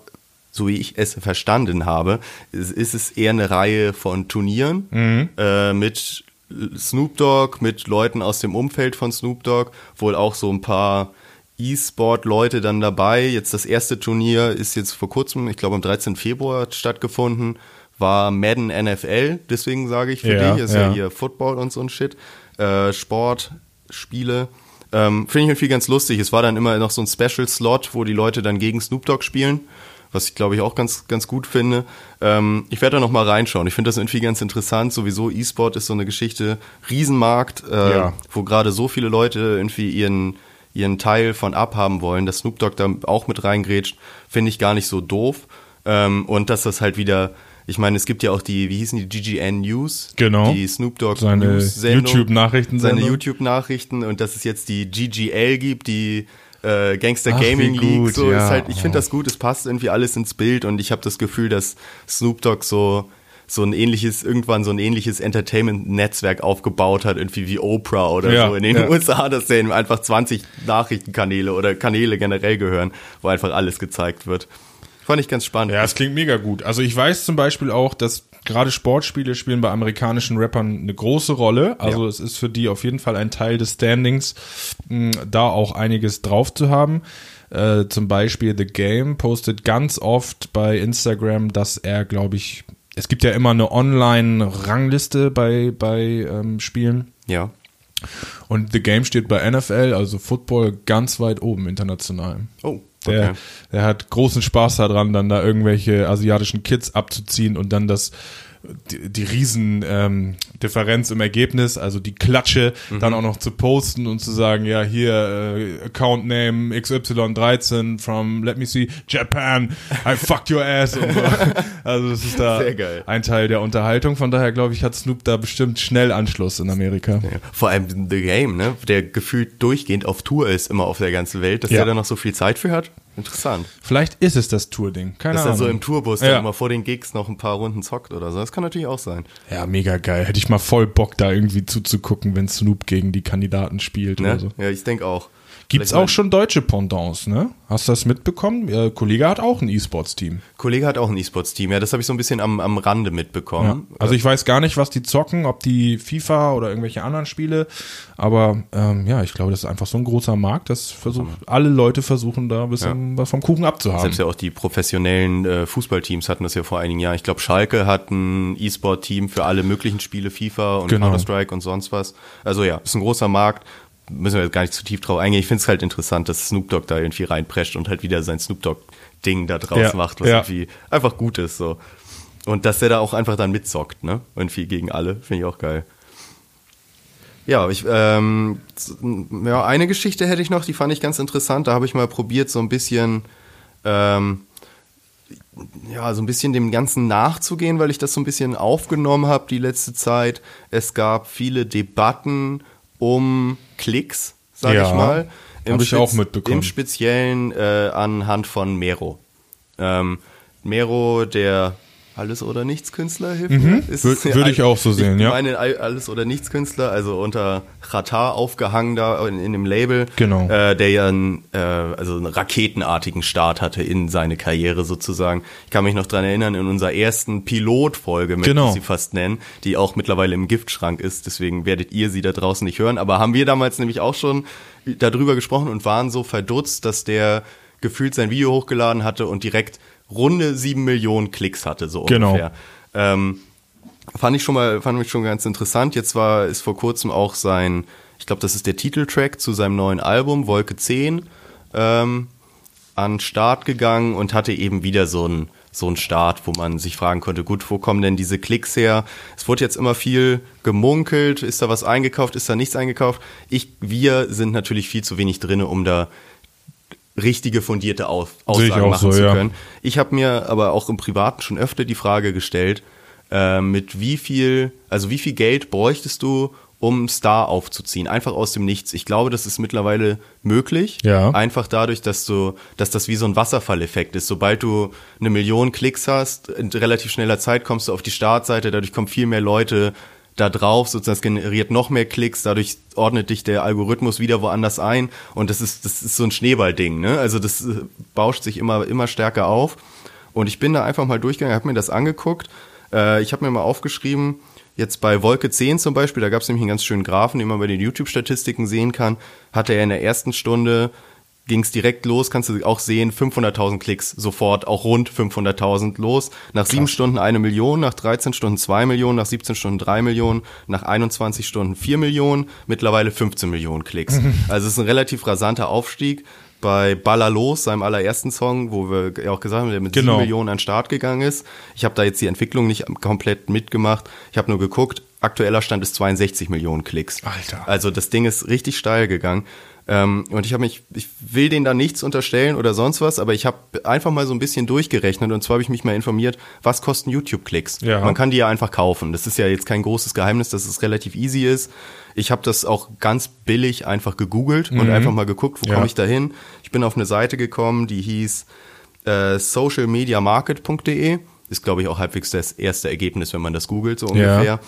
So wie ich es verstanden habe, ist, es eher eine Reihe von Turnieren Mhm. äh, mit Snoop Dogg, mit Leuten aus dem Umfeld von Snoop Dogg, wohl auch so ein paar E-Sport-Leute dann dabei. Jetzt das erste Turnier ist jetzt vor kurzem, ich glaube am 13. Februar stattgefunden, war Madden NFL, deswegen sage ich für Ja, dich, ist ja. ja. hier Football und so ein Shit, äh, Sport, Spiele. Ähm, Finde ich irgendwie ganz lustig. Es war dann immer noch so ein Special-Slot, wo die Leute dann gegen Snoop Dogg spielen, was ich glaube ich auch ganz, ganz gut finde. Ähm, ich werde da noch mal reinschauen. Ich finde das irgendwie ganz interessant. Sowieso E-Sport ist so eine Geschichte, Riesenmarkt, äh, Ja. wo gerade so viele Leute irgendwie ihren, ihren Teil von abhaben wollen. Dass Snoop Dogg da auch mit reingrätscht, finde ich gar nicht so doof. Ähm, und dass das halt wieder, ich meine, es gibt ja auch die, wie hießen die, GGN News? Genau. Die Snoop Dogg Seine News-Sendung. YouTube-Nachrichtensendung. Seine YouTube-Nachrichten und dass es jetzt die GGL gibt, die äh, Gangster Ach, Gaming wie League. gut, so ja. ist halt, ich finde das gut, es passt irgendwie alles ins Bild und ich habe das Gefühl, dass Snoop Dogg so so ein ähnliches, irgendwann so ein ähnliches Entertainment-Netzwerk aufgebaut hat, irgendwie wie Oprah oder Ja, so in den ja. USA, dass ihm einfach 20 Nachrichtenkanäle oder Kanäle generell gehören, wo einfach alles gezeigt wird. Fand ich ganz spannend. Ja, es klingt mega gut. Also ich weiß zum Beispiel auch, dass gerade Sportspiele spielen bei amerikanischen Rappern eine große Rolle. Also Ja. es ist für die auf jeden Fall ein Teil des Standings, mh, da auch einiges drauf zu haben. Äh, zum Beispiel The Game postet ganz oft bei Instagram, dass er, glaube ich, es gibt ja immer eine Online-Rangliste bei, bei ähm, Spielen. Ja. Und The Game steht bei NFL, also Football, ganz weit oben international. Oh, Der, okay. der hat großen Spaß daran, dann da irgendwelche asiatischen Kids abzuziehen und dann das die, die riesen ähm, Differenz im Ergebnis, also die Klatsche, Mhm. dann auch noch zu posten und zu sagen, ja, hier äh, Account Name XY13 from, let me see, Japan, I fucked your ass. Und so. Also das ist da ein Teil der Unterhaltung. Von daher glaube ich, hat Snoop da bestimmt schnell Anschluss in Amerika. Ja. Vor allem The Game, ne? Der gefühlt durchgehend auf Tour ist, immer auf der ganzen Welt, dass Ja. der da noch so viel Zeit für hat. Interessant. Vielleicht ist es das Tour-Ding. Keine Dass er Ahnung. so im Tourbus Ja. immer vor den Gigs noch ein paar Runden zockt oder so. Das kann natürlich auch sein. Ja, mega geil. Hätte ich mal voll Bock, da irgendwie zuzugucken, wenn Snoop gegen die Kandidaten spielt oder Ne? so. Ja, ich denke auch. Gibt's Vielleicht auch schon deutsche Pendants, ne? Hast du das mitbekommen? Ihr Kollege hat auch ein E-Sports-Team. Kollege hat auch ein E-Sports-Team. Ja, das habe ich so ein bisschen am, am Rande Ja. mitbekommen. Also ich weiß gar nicht, was die zocken, ob die FIFA oder irgendwelche anderen Spiele, aber ähm, ja, ich glaube, das ist einfach so ein großer Markt, dass versucht, alle Leute versuchen da ein bisschen was vom Kuchen abzuhaben. Selbst ja auch die professionellen äh, Fußballteams hatten das ja vor einigen Jahren. Ich glaube, Schalke hat ein E-Sport-Team für alle möglichen Spiele, FIFA und Genau. Counter-Strike und sonst was. Also ja, ist ein großer Markt. Müssen wir jetzt gar nicht zu tief drauf eingehen. Ich finde es halt interessant, dass Snoop Dogg da irgendwie reinprescht und halt wieder sein Snoop Dogg-Ding da draus Ja, macht, was ja. irgendwie einfach gut ist. So. Und dass der da auch einfach dann mitzockt, ne? Irgendwie gegen alle, finde ich auch geil. Ja, ich, ähm, ja, eine Geschichte hätte ich noch, die fand ich ganz interessant. Da habe ich mal probiert, so ein bisschen, ähm, ja, so ein bisschen dem Ganzen nachzugehen, weil ich das so ein bisschen aufgenommen habe die letzte Zeit. Es gab viele Debatten um Klicks, sage Ja, ich mal. hab ich auch mitbekommen. Im Speziellen äh, anhand von Mero. Ähm, Mero, der Alles- oder Nichts-Künstler, hilft Mhm. ja würde ich auch so sehen, ja. Ich meine, All- Alles- oder Nichts-Künstler, also unter Qatar aufgehangen da in, in dem Label. Genau. Äh, der ja einen, äh, also einen raketenartigen Start hatte in seine Karriere sozusagen. Ich kann mich noch dran erinnern, in unserer ersten Pilotfolge, möchte Genau. ich sie fast nennen, die auch mittlerweile im Giftschrank ist, deswegen werdet ihr sie da draußen nicht hören. Aber haben wir damals nämlich auch schon darüber gesprochen und waren so verdutzt, dass der gefühlt sein Video hochgeladen hatte und direkt runde sieben Millionen Klicks hatte, so Genau. ungefähr. Ähm, fand ich schon mal, fand ich schon ganz interessant. Jetzt war, ist vor kurzem auch sein, ich glaube, das ist der Titeltrack zu seinem neuen Album, Wolke 10, ähm, an Start gegangen und hatte eben wieder so einen so einen Start, wo man sich fragen konnte, gut, wo kommen denn diese Klicks her? Es wurde jetzt immer viel gemunkelt, ist da was eingekauft, ist da nichts eingekauft? Ich, wir sind natürlich viel zu wenig drinne, um da richtige fundierte Aus Aussagen machen so, zu ja. können. Ich habe mir aber auch im Privaten schon öfter die Frage gestellt, äh, mit wie viel, also wie viel Geld bräuchtest du, um Star aufzuziehen, einfach aus dem Nichts. Ich glaube, das ist mittlerweile möglich. Ja. Einfach dadurch, dass du, dass das wie so ein Wasserfalleffekt ist. Sobald du eine Million Klicks hast, in relativ schneller Zeit kommst du auf die Startseite, dadurch kommen viel mehr Leute da drauf, sozusagen es generiert noch mehr Klicks, dadurch ordnet dich der Algorithmus wieder woanders ein und das ist, das ist so ein Schneeballding, ne? Also das äh, bauscht sich immer, immer stärker auf. Und ich bin da einfach mal durchgegangen, habe mir das angeguckt. Äh, ich habe mir mal aufgeschrieben, jetzt bei Wolke 10 zum Beispiel, da gab es nämlich einen ganz schönen Graphen, den man bei den YouTube-Statistiken sehen kann, hatte er in der ersten Stunde ging es direkt los, kannst du auch sehen, 500.000 Klicks sofort, auch rund 500.000 los. Nach sieben Stunden eine Million, nach 13 Stunden zwei Millionen, nach 17 Stunden drei Millionen, nach 21 Stunden vier Millionen, mittlerweile 15 Millionen Klicks. Also es ist ein relativ rasanter Aufstieg. Bei Baller los, seinem allerersten Song, wo wir ja auch gesagt haben, der mit Genau. sieben Millionen an den Start gegangen ist. Ich habe da jetzt die Entwicklung nicht komplett mitgemacht. Ich habe nur geguckt, aktueller Stand ist 62 Millionen Klicks. Alter. Also das Ding ist richtig steil gegangen. Ähm, und ich habe mich, ich will denen da nichts unterstellen oder sonst was, aber ich habe einfach mal so ein bisschen durchgerechnet und zwar habe ich mich mal informiert, was kosten YouTube-Klicks. Ja. Man kann die ja einfach kaufen. Das ist ja jetzt kein großes Geheimnis, dass es relativ easy ist. Ich habe das auch ganz billig einfach gegoogelt und einfach mal geguckt, wo Ja. komme ich da hin. Ich bin auf eine Seite gekommen, die hieß äh, socialmediamarket.de. Ist, glaube ich, auch halbwegs das erste Ergebnis, wenn man das googelt, so ungefähr.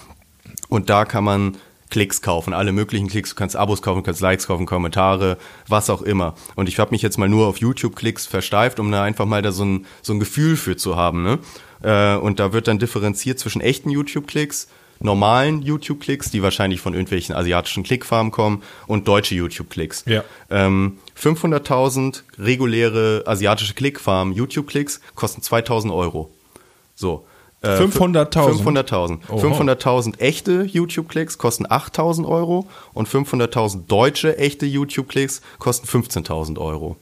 Und da kann man Klicks kaufen, alle möglichen Klicks. Du kannst Abos kaufen, du kannst Likes kaufen, Kommentare, was auch immer. Und ich habe mich jetzt mal nur auf YouTube-Klicks versteift, um da einfach mal da so ein, so ein Gefühl für zu haben. Ne? Äh, und da wird dann differenziert zwischen echten YouTube-Klicks, normalen YouTube-Klicks, die wahrscheinlich von irgendwelchen asiatischen Klickfarmen kommen, und deutsche YouTube-Klicks. Ja. Ähm, 500.000 reguläre asiatische Klickfarmen YouTube-Klicks kosten 2000 Euro. So. Äh, 500.000? 500.000. Oho. 500.000 echte YouTube-Klicks kosten 8.000 Euro und 500.000 deutsche echte YouTube-Klicks kosten 15.000 Euro.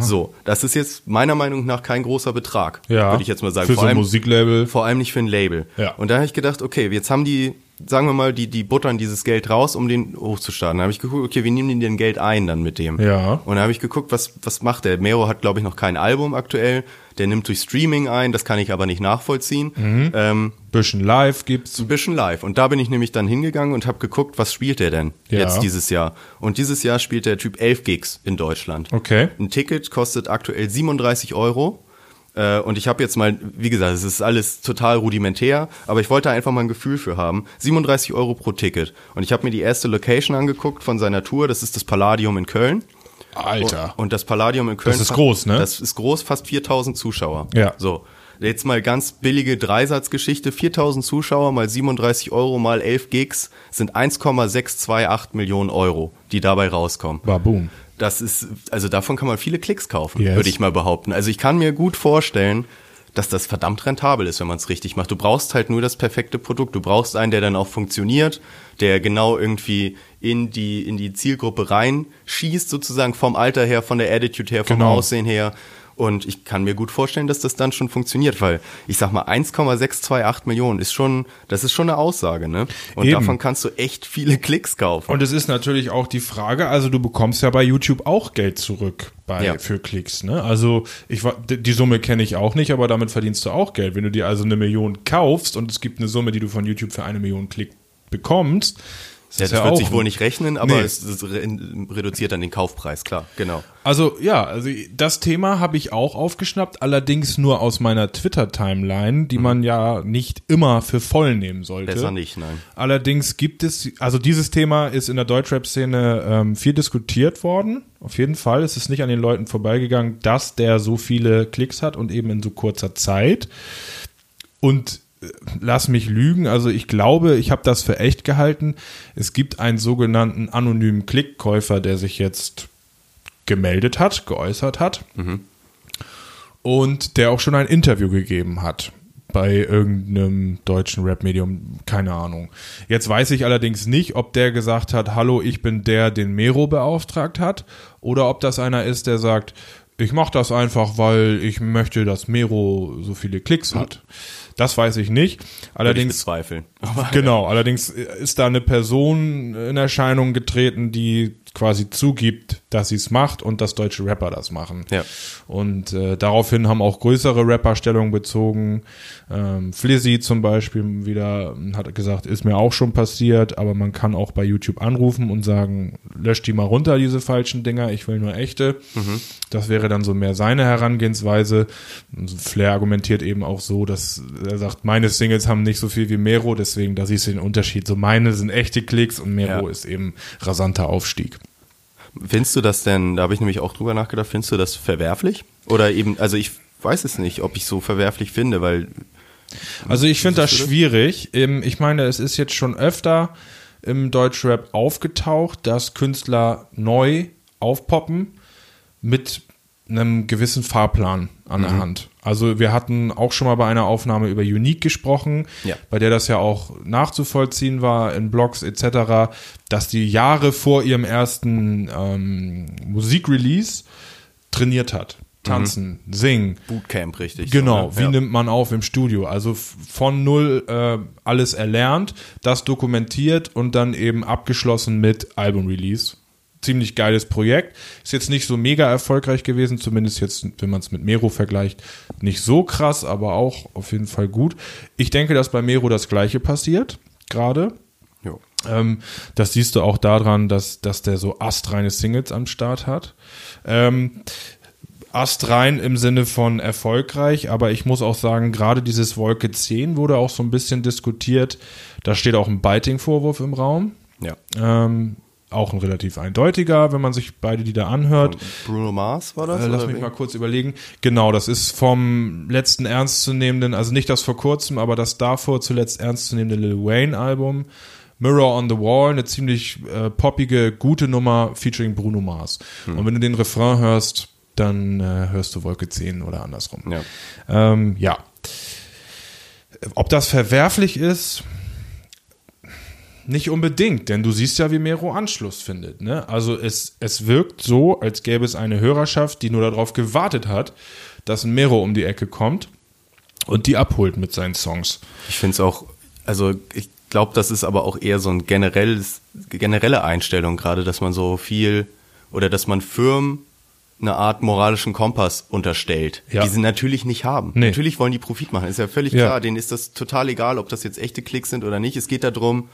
So, das ist jetzt meiner Meinung nach kein großer Betrag, Ja. würde ich jetzt mal sagen. Für Vor so ein Musiklabel. Vor allem nicht für ein Label. Ja. Und da habe ich gedacht, okay, jetzt haben die, sagen wir mal, die, die buttern dieses Geld raus, um den hochzustarten. Da habe ich geguckt, okay, wie nehmen die denn Geld ein dann mit dem? Ja. Und da habe ich geguckt, was, was macht der? Mero hat, glaube ich, noch kein Album aktuell. Der nimmt durch Streaming ein, das kann ich aber nicht nachvollziehen. Mhm. Ähm, Bisschen live gibt's. ein bisschen live. Und da bin ich nämlich dann hingegangen und habe geguckt, was spielt der denn Ja. jetzt dieses Jahr? Und dieses Jahr spielt der Typ 11 Gigs in Deutschland. Okay. Ein Ticket kostet aktuell 37 Euro. Äh, Und ich habe jetzt mal, wie gesagt, es ist alles total rudimentär, aber ich wollte einfach mal ein Gefühl für haben. 37 Euro pro Ticket. Und ich habe mir die erste Location angeguckt von seiner Tour. Das ist das Palladium in Köln. Alter. Und das Palladium in Köln. Das ist groß, ne? Das ist groß, fast 4000 Zuschauer. Ja. So. Jetzt mal ganz billige Dreisatzgeschichte. 4000 Zuschauer mal 37 Euro mal 11 Gigs sind 1,628 Millionen Euro, die dabei rauskommen. Baboom. Das ist, also davon kann man viele Klicks kaufen, Yes. würde ich mal behaupten. Also ich kann mir gut vorstellen, dass das verdammt rentabel ist, wenn man es richtig macht. Du brauchst halt nur das perfekte Produkt. Du brauchst einen, der dann auch funktioniert, der genau irgendwie in die, in die Zielgruppe reinschießt, sozusagen vom Alter her, von der Attitude her, vom Genau. Aussehen her. Und ich kann mir gut vorstellen, dass das dann schon funktioniert, weil ich sag mal 1,628 Millionen ist schon, das ist schon eine Aussage, ne? Und Eben. davon kannst du echt viele Klicks kaufen. Und es ist natürlich auch die Frage, also du bekommst ja bei YouTube auch Geld zurück bei, Ja. für Klicks. Ne? Also ich, die Summe kenne ich auch nicht, aber damit verdienst du auch Geld. Wenn du dir also eine Million kaufst und es gibt eine Summe, die du von YouTube für eine Million Klick bekommst, ist ja, das ja wird auch sich wohl nicht rechnen, aber Nee. es, es re reduziert dann den Kaufpreis, klar, genau. Also ja, also das Thema habe ich auch aufgeschnappt, allerdings nur aus meiner Twitter-Timeline, die man ja nicht immer für voll nehmen sollte. Besser nicht, nein. Allerdings gibt es, also dieses Thema ist in der Deutschrap-Szene ähm, viel diskutiert worden. Auf jeden Fall ist es nicht an den Leuten vorbeigegangen, dass der so viele Klicks hat und eben in so kurzer Zeit. Und lass mich lügen, also ich glaube, ich habe das für echt gehalten. Es gibt einen sogenannten anonymen Klickkäufer, der sich jetzt gemeldet hat, geäußert hat und der auch schon ein Interview gegeben hat bei irgendeinem deutschen Rap-Medium, keine Ahnung. Jetzt weiß ich allerdings nicht, ob der gesagt hat, hallo, ich bin der, den Mero beauftragt hat, oder ob das einer ist, der sagt, ich mache das einfach, weil ich möchte, dass Mero so viele Klicks hat. Das weiß ich nicht. Würde ich Allerdings. Genau, allerdings ist da eine Person in Erscheinung getreten, die quasi zugibt, dass sie es macht und dass deutsche Rapper das machen. Ja. Und äh, daraufhin haben auch größere Rapper Stellung bezogen. Ähm, Flizzy zum Beispiel wieder hat gesagt, ist mir auch schon passiert, aber man kann auch bei YouTube anrufen und sagen, löscht die mal runter, diese falschen Dinger, ich will nur echte. Das wäre dann so mehr seine Herangehensweise. Flair argumentiert eben auch so, dass er sagt, meine Singles haben nicht so viel wie Mero, deswegen, da siehst du den Unterschied. So meine sind echte Klicks und Mero Ja. ist eben rasanter Aufstieg. Findest du das denn, da habe ich nämlich auch drüber nachgedacht, findest du das verwerflich? Oder eben, also ich weiß es nicht, ob ich so verwerflich finde, weil Also ich finde das schwierig. Ähm, Ich meine, es ist jetzt schon öfter im Deutschrap aufgetaucht, dass Künstler neu aufpoppen mit einem gewissen Fahrplan an Mhm. der Hand. Also wir hatten auch schon mal bei einer Aufnahme über Unique gesprochen, Ja. bei der das ja auch nachzuvollziehen war in Blogs etc., dass die Jahre vor ihrem ersten ähm, Musikrelease trainiert hat. Tanzen, singen, Bootcamp richtig. Genau, so, wie ja. nimmt man auf im Studio? Also von null äh, alles erlernt, das dokumentiert und dann eben abgeschlossen mit Album-Release. Ziemlich geiles Projekt. Ist jetzt nicht so mega erfolgreich gewesen, zumindest jetzt, wenn man es mit Mero vergleicht, nicht so krass, aber auch auf jeden Fall gut. Ich denke, dass bei Mero das gleiche passiert, gerade. Ähm, das siehst du auch daran, dass, dass der so astreine Singles am Start hat. Ähm, astrein im Sinne von erfolgreich, aber ich muss auch sagen, gerade dieses Wolke 10 wurde auch so ein bisschen diskutiert. Da steht auch ein Biting-Vorwurf im Raum. Ja. Ähm, auch ein relativ eindeutiger, wenn man sich beide Lieder anhört. Bruno Mars war das? Äh, lass mich wen? mal kurz überlegen. Genau, das ist vom letzten ernstzunehmenden, also nicht das vor kurzem, aber das davor zuletzt ernstzunehmende Lil Wayne Album. Mirror on the Wall, eine ziemlich äh, poppige, gute Nummer featuring Bruno Mars. Hm. Und wenn du den Refrain hörst, dann äh, hörst du Wolke 10 oder andersrum. Ja. Ähm, ja. Ob das verwerflich ist, nicht unbedingt, denn du siehst ja, wie Mero Anschluss findet. Ne? Also es, es wirkt so, als gäbe es eine Hörerschaft, die nur darauf gewartet hat, dass ein Mero um die Ecke kommt und die abholt mit seinen Songs. Ich finde es auch, also ich glaube, das ist aber auch eher so ein generelles, generelle Einstellung gerade, dass man so viel oder dass man Firmen eine Art moralischen Kompass unterstellt, Ja. die sie natürlich nicht haben. Nee. Natürlich wollen die Profit machen, ist ja völlig Ja. klar. Denen ist das total egal, ob das jetzt echte Klicks sind oder nicht. Es geht darum,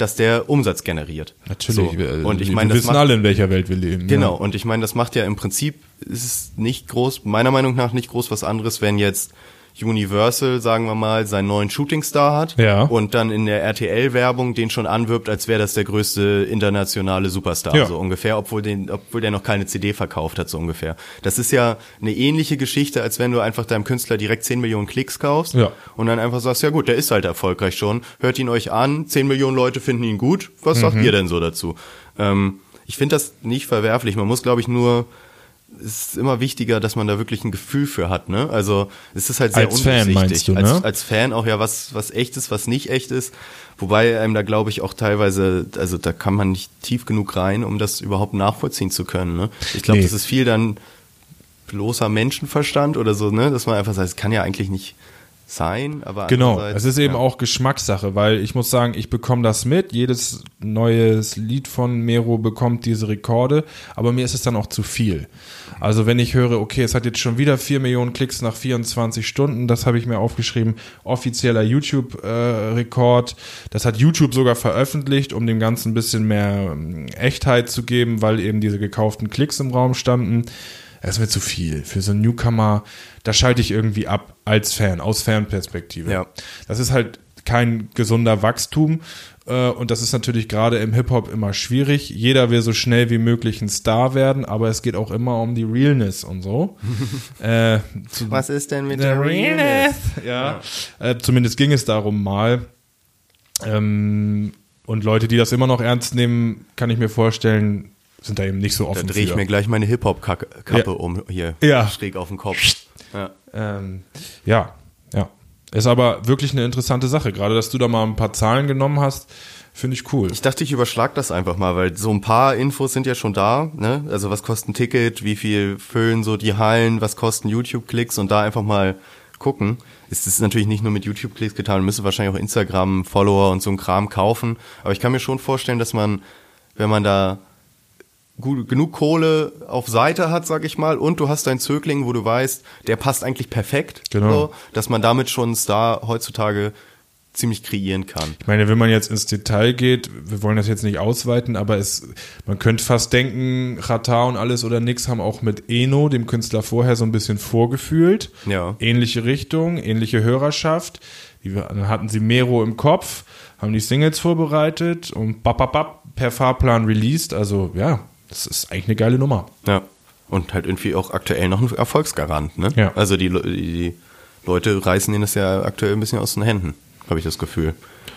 dass der Umsatz generiert. Natürlich. So. wir- Und ich wir meine, das wissen macht, alle, in welcher Welt wir leben. Genau, Ja. und ich meine, das macht ja im Prinzip, ist nicht groß, meiner Meinung nach nicht groß was anderes, wenn jetzt Universal, sagen wir mal, seinen neuen Shootingstar hat Ja. und dann in der RTL-Werbung den schon anwirbt, als wäre das der größte internationale Superstar, Ja. so ungefähr, obwohl, den, obwohl der noch keine CD verkauft hat, so ungefähr. Das ist ja eine ähnliche Geschichte, als wenn du einfach deinem Künstler direkt 10 Millionen Klicks kaufst Ja. und dann einfach sagst, ja gut, der ist halt erfolgreich schon, hört ihn euch an, 10 Millionen Leute finden ihn gut, was Mhm. sagt ihr denn so dazu? Ähm, ich finde das nicht verwerflich, man muss, glaube ich, nur ist immer wichtiger, dass man da wirklich ein Gefühl für hat, ne? Also es ist halt sehr Als Fan meinst du, ne? als, als Fan auch ja was was echt ist, was nicht echt ist. Wobei einem da glaube ich auch teilweise, also da kann man nicht tief genug rein, um das überhaupt nachvollziehen zu können. Ne? Ich glaube, Nee. das ist viel dann bloßer Menschenverstand oder so, ne? Dass man einfach sagt, es kann ja eigentlich nicht sein, aber Genau, es ist eben ja. auch Geschmackssache, weil ich muss sagen, ich bekomme das mit. Jedes neues Lied von Mero bekommt diese Rekorde, aber mir ist es dann auch zu viel. Also wenn ich höre, okay, es hat jetzt schon wieder 4 Millionen Klicks nach 24 Stunden, das habe ich mir aufgeschrieben, offizieller YouTube-Rekord. das hat YouTube sogar veröffentlicht, um dem Ganzen ein bisschen mehr ähm, Echtheit zu geben, weil eben diese gekauften Klicks im Raum standen. Es ist mir zu viel. Für so einen Newcomer, da schalte ich irgendwie ab als Fan, aus Fanperspektive. Ja. Das ist halt kein gesunder Wachstum. äh, Und das ist natürlich gerade im Hip-Hop immer schwierig. Jeder will so schnell wie möglich ein Star werden, aber es geht auch immer um die Realness und so. äh, Was ist denn mit der der Realness? Ja. Äh, zumindest ging es darum mal. Ähm, und Leute, die das immer noch ernst nehmen, kann ich mir vorstellen, sind da eben nicht so Da offen drehe ich für. mir gleich meine Hip-Hop-Kappe Ja. um hier Ja. schräg auf den Kopf. Ja. Ähm, ja, ja. Ist aber wirklich eine interessante Sache. Gerade, dass du da mal ein paar Zahlen genommen hast, finde ich cool. Ich dachte, ich überschlag das einfach mal, weil so ein paar Infos sind ja schon da. Ne? Also was kostet ein Ticket, wie viel füllen so die Hallen, was kosten YouTube-Klicks und da einfach mal gucken. Es ist natürlich nicht nur mit YouTube-Klicks getan, man müsste wahrscheinlich auch Instagram, Follower und so ein Kram kaufen. Aber ich kann mir schon vorstellen, dass man, wenn man da gut, genug Kohle auf Seite hat, sag ich mal, und du hast deinen Zögling, wo du weißt, der passt eigentlich perfekt, Genau. so, dass man damit schon einen Star heutzutage ziemlich kreieren kann. Ich meine, wenn man jetzt ins Detail geht, wir wollen das jetzt nicht ausweiten, aber es, man könnte fast denken, Rata und alles oder nix haben auch mit Eno, dem Künstler vorher, so ein bisschen vorgefühlt. Ja. Ähnliche Richtung, ähnliche Hörerschaft. Die, dann hatten sie Mero im Kopf, haben die Singles vorbereitet und bap, bap, bap, per Fahrplan released. Also ja, das ist eigentlich eine geile Nummer. Ja. Und halt irgendwie auch aktuell noch ein Erfolgsgarant, ne? Ja. Also die, die Leute reißen ihnen das ja aktuell ein bisschen aus den Händen, habe ich das Gefühl.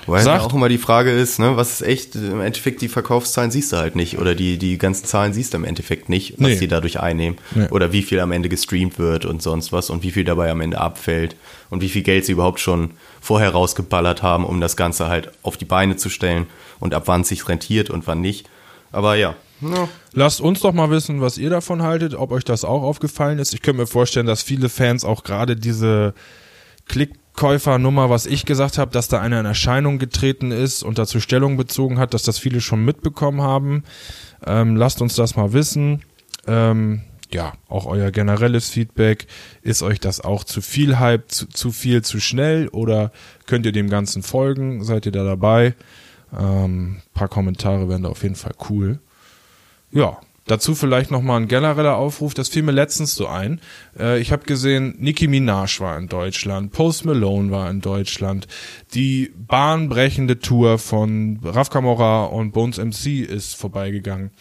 Weil Sagt- auch immer die Frage ist, ne, was ist echt, im Endeffekt die Verkaufszahlen siehst du halt nicht oder die, die ganzen Zahlen siehst du im Endeffekt nicht, was Nee. die dadurch einnehmen Nee. oder wie viel am Ende gestreamt wird und sonst was und wie viel dabei am Ende abfällt und wie viel Geld sie überhaupt schon vorher rausgeballert haben, um das Ganze halt auf die Beine zu stellen und ab wann es sich rentiert und wann nicht. Aber ja, ja. Lasst uns doch mal wissen, was ihr davon haltet, ob euch das auch aufgefallen ist. Ich könnte mir vorstellen, dass viele Fans auch gerade diese Klickkäufernummer, was ich gesagt habe, dass da einer in Erscheinung getreten ist und dazu Stellung bezogen hat, dass das viele schon mitbekommen haben. Ähm, lasst uns das mal wissen. Ähm, ja, auch euer generelles Feedback. Ist euch das auch zu viel Hype, zu, zu viel, zu schnell oder könnt ihr dem Ganzen folgen? Seid ihr da dabei? Ähm, paar Kommentare wären da auf jeden Fall cool. Ja, dazu vielleicht nochmal ein genereller Aufruf, das fiel mir letztens so ein. Äh, ich habe gesehen, Nicki Minaj war in Deutschland, Post Malone war in Deutschland, die bahnbrechende Tour von Raf Camora und Bones MC ist vorbeigegangen.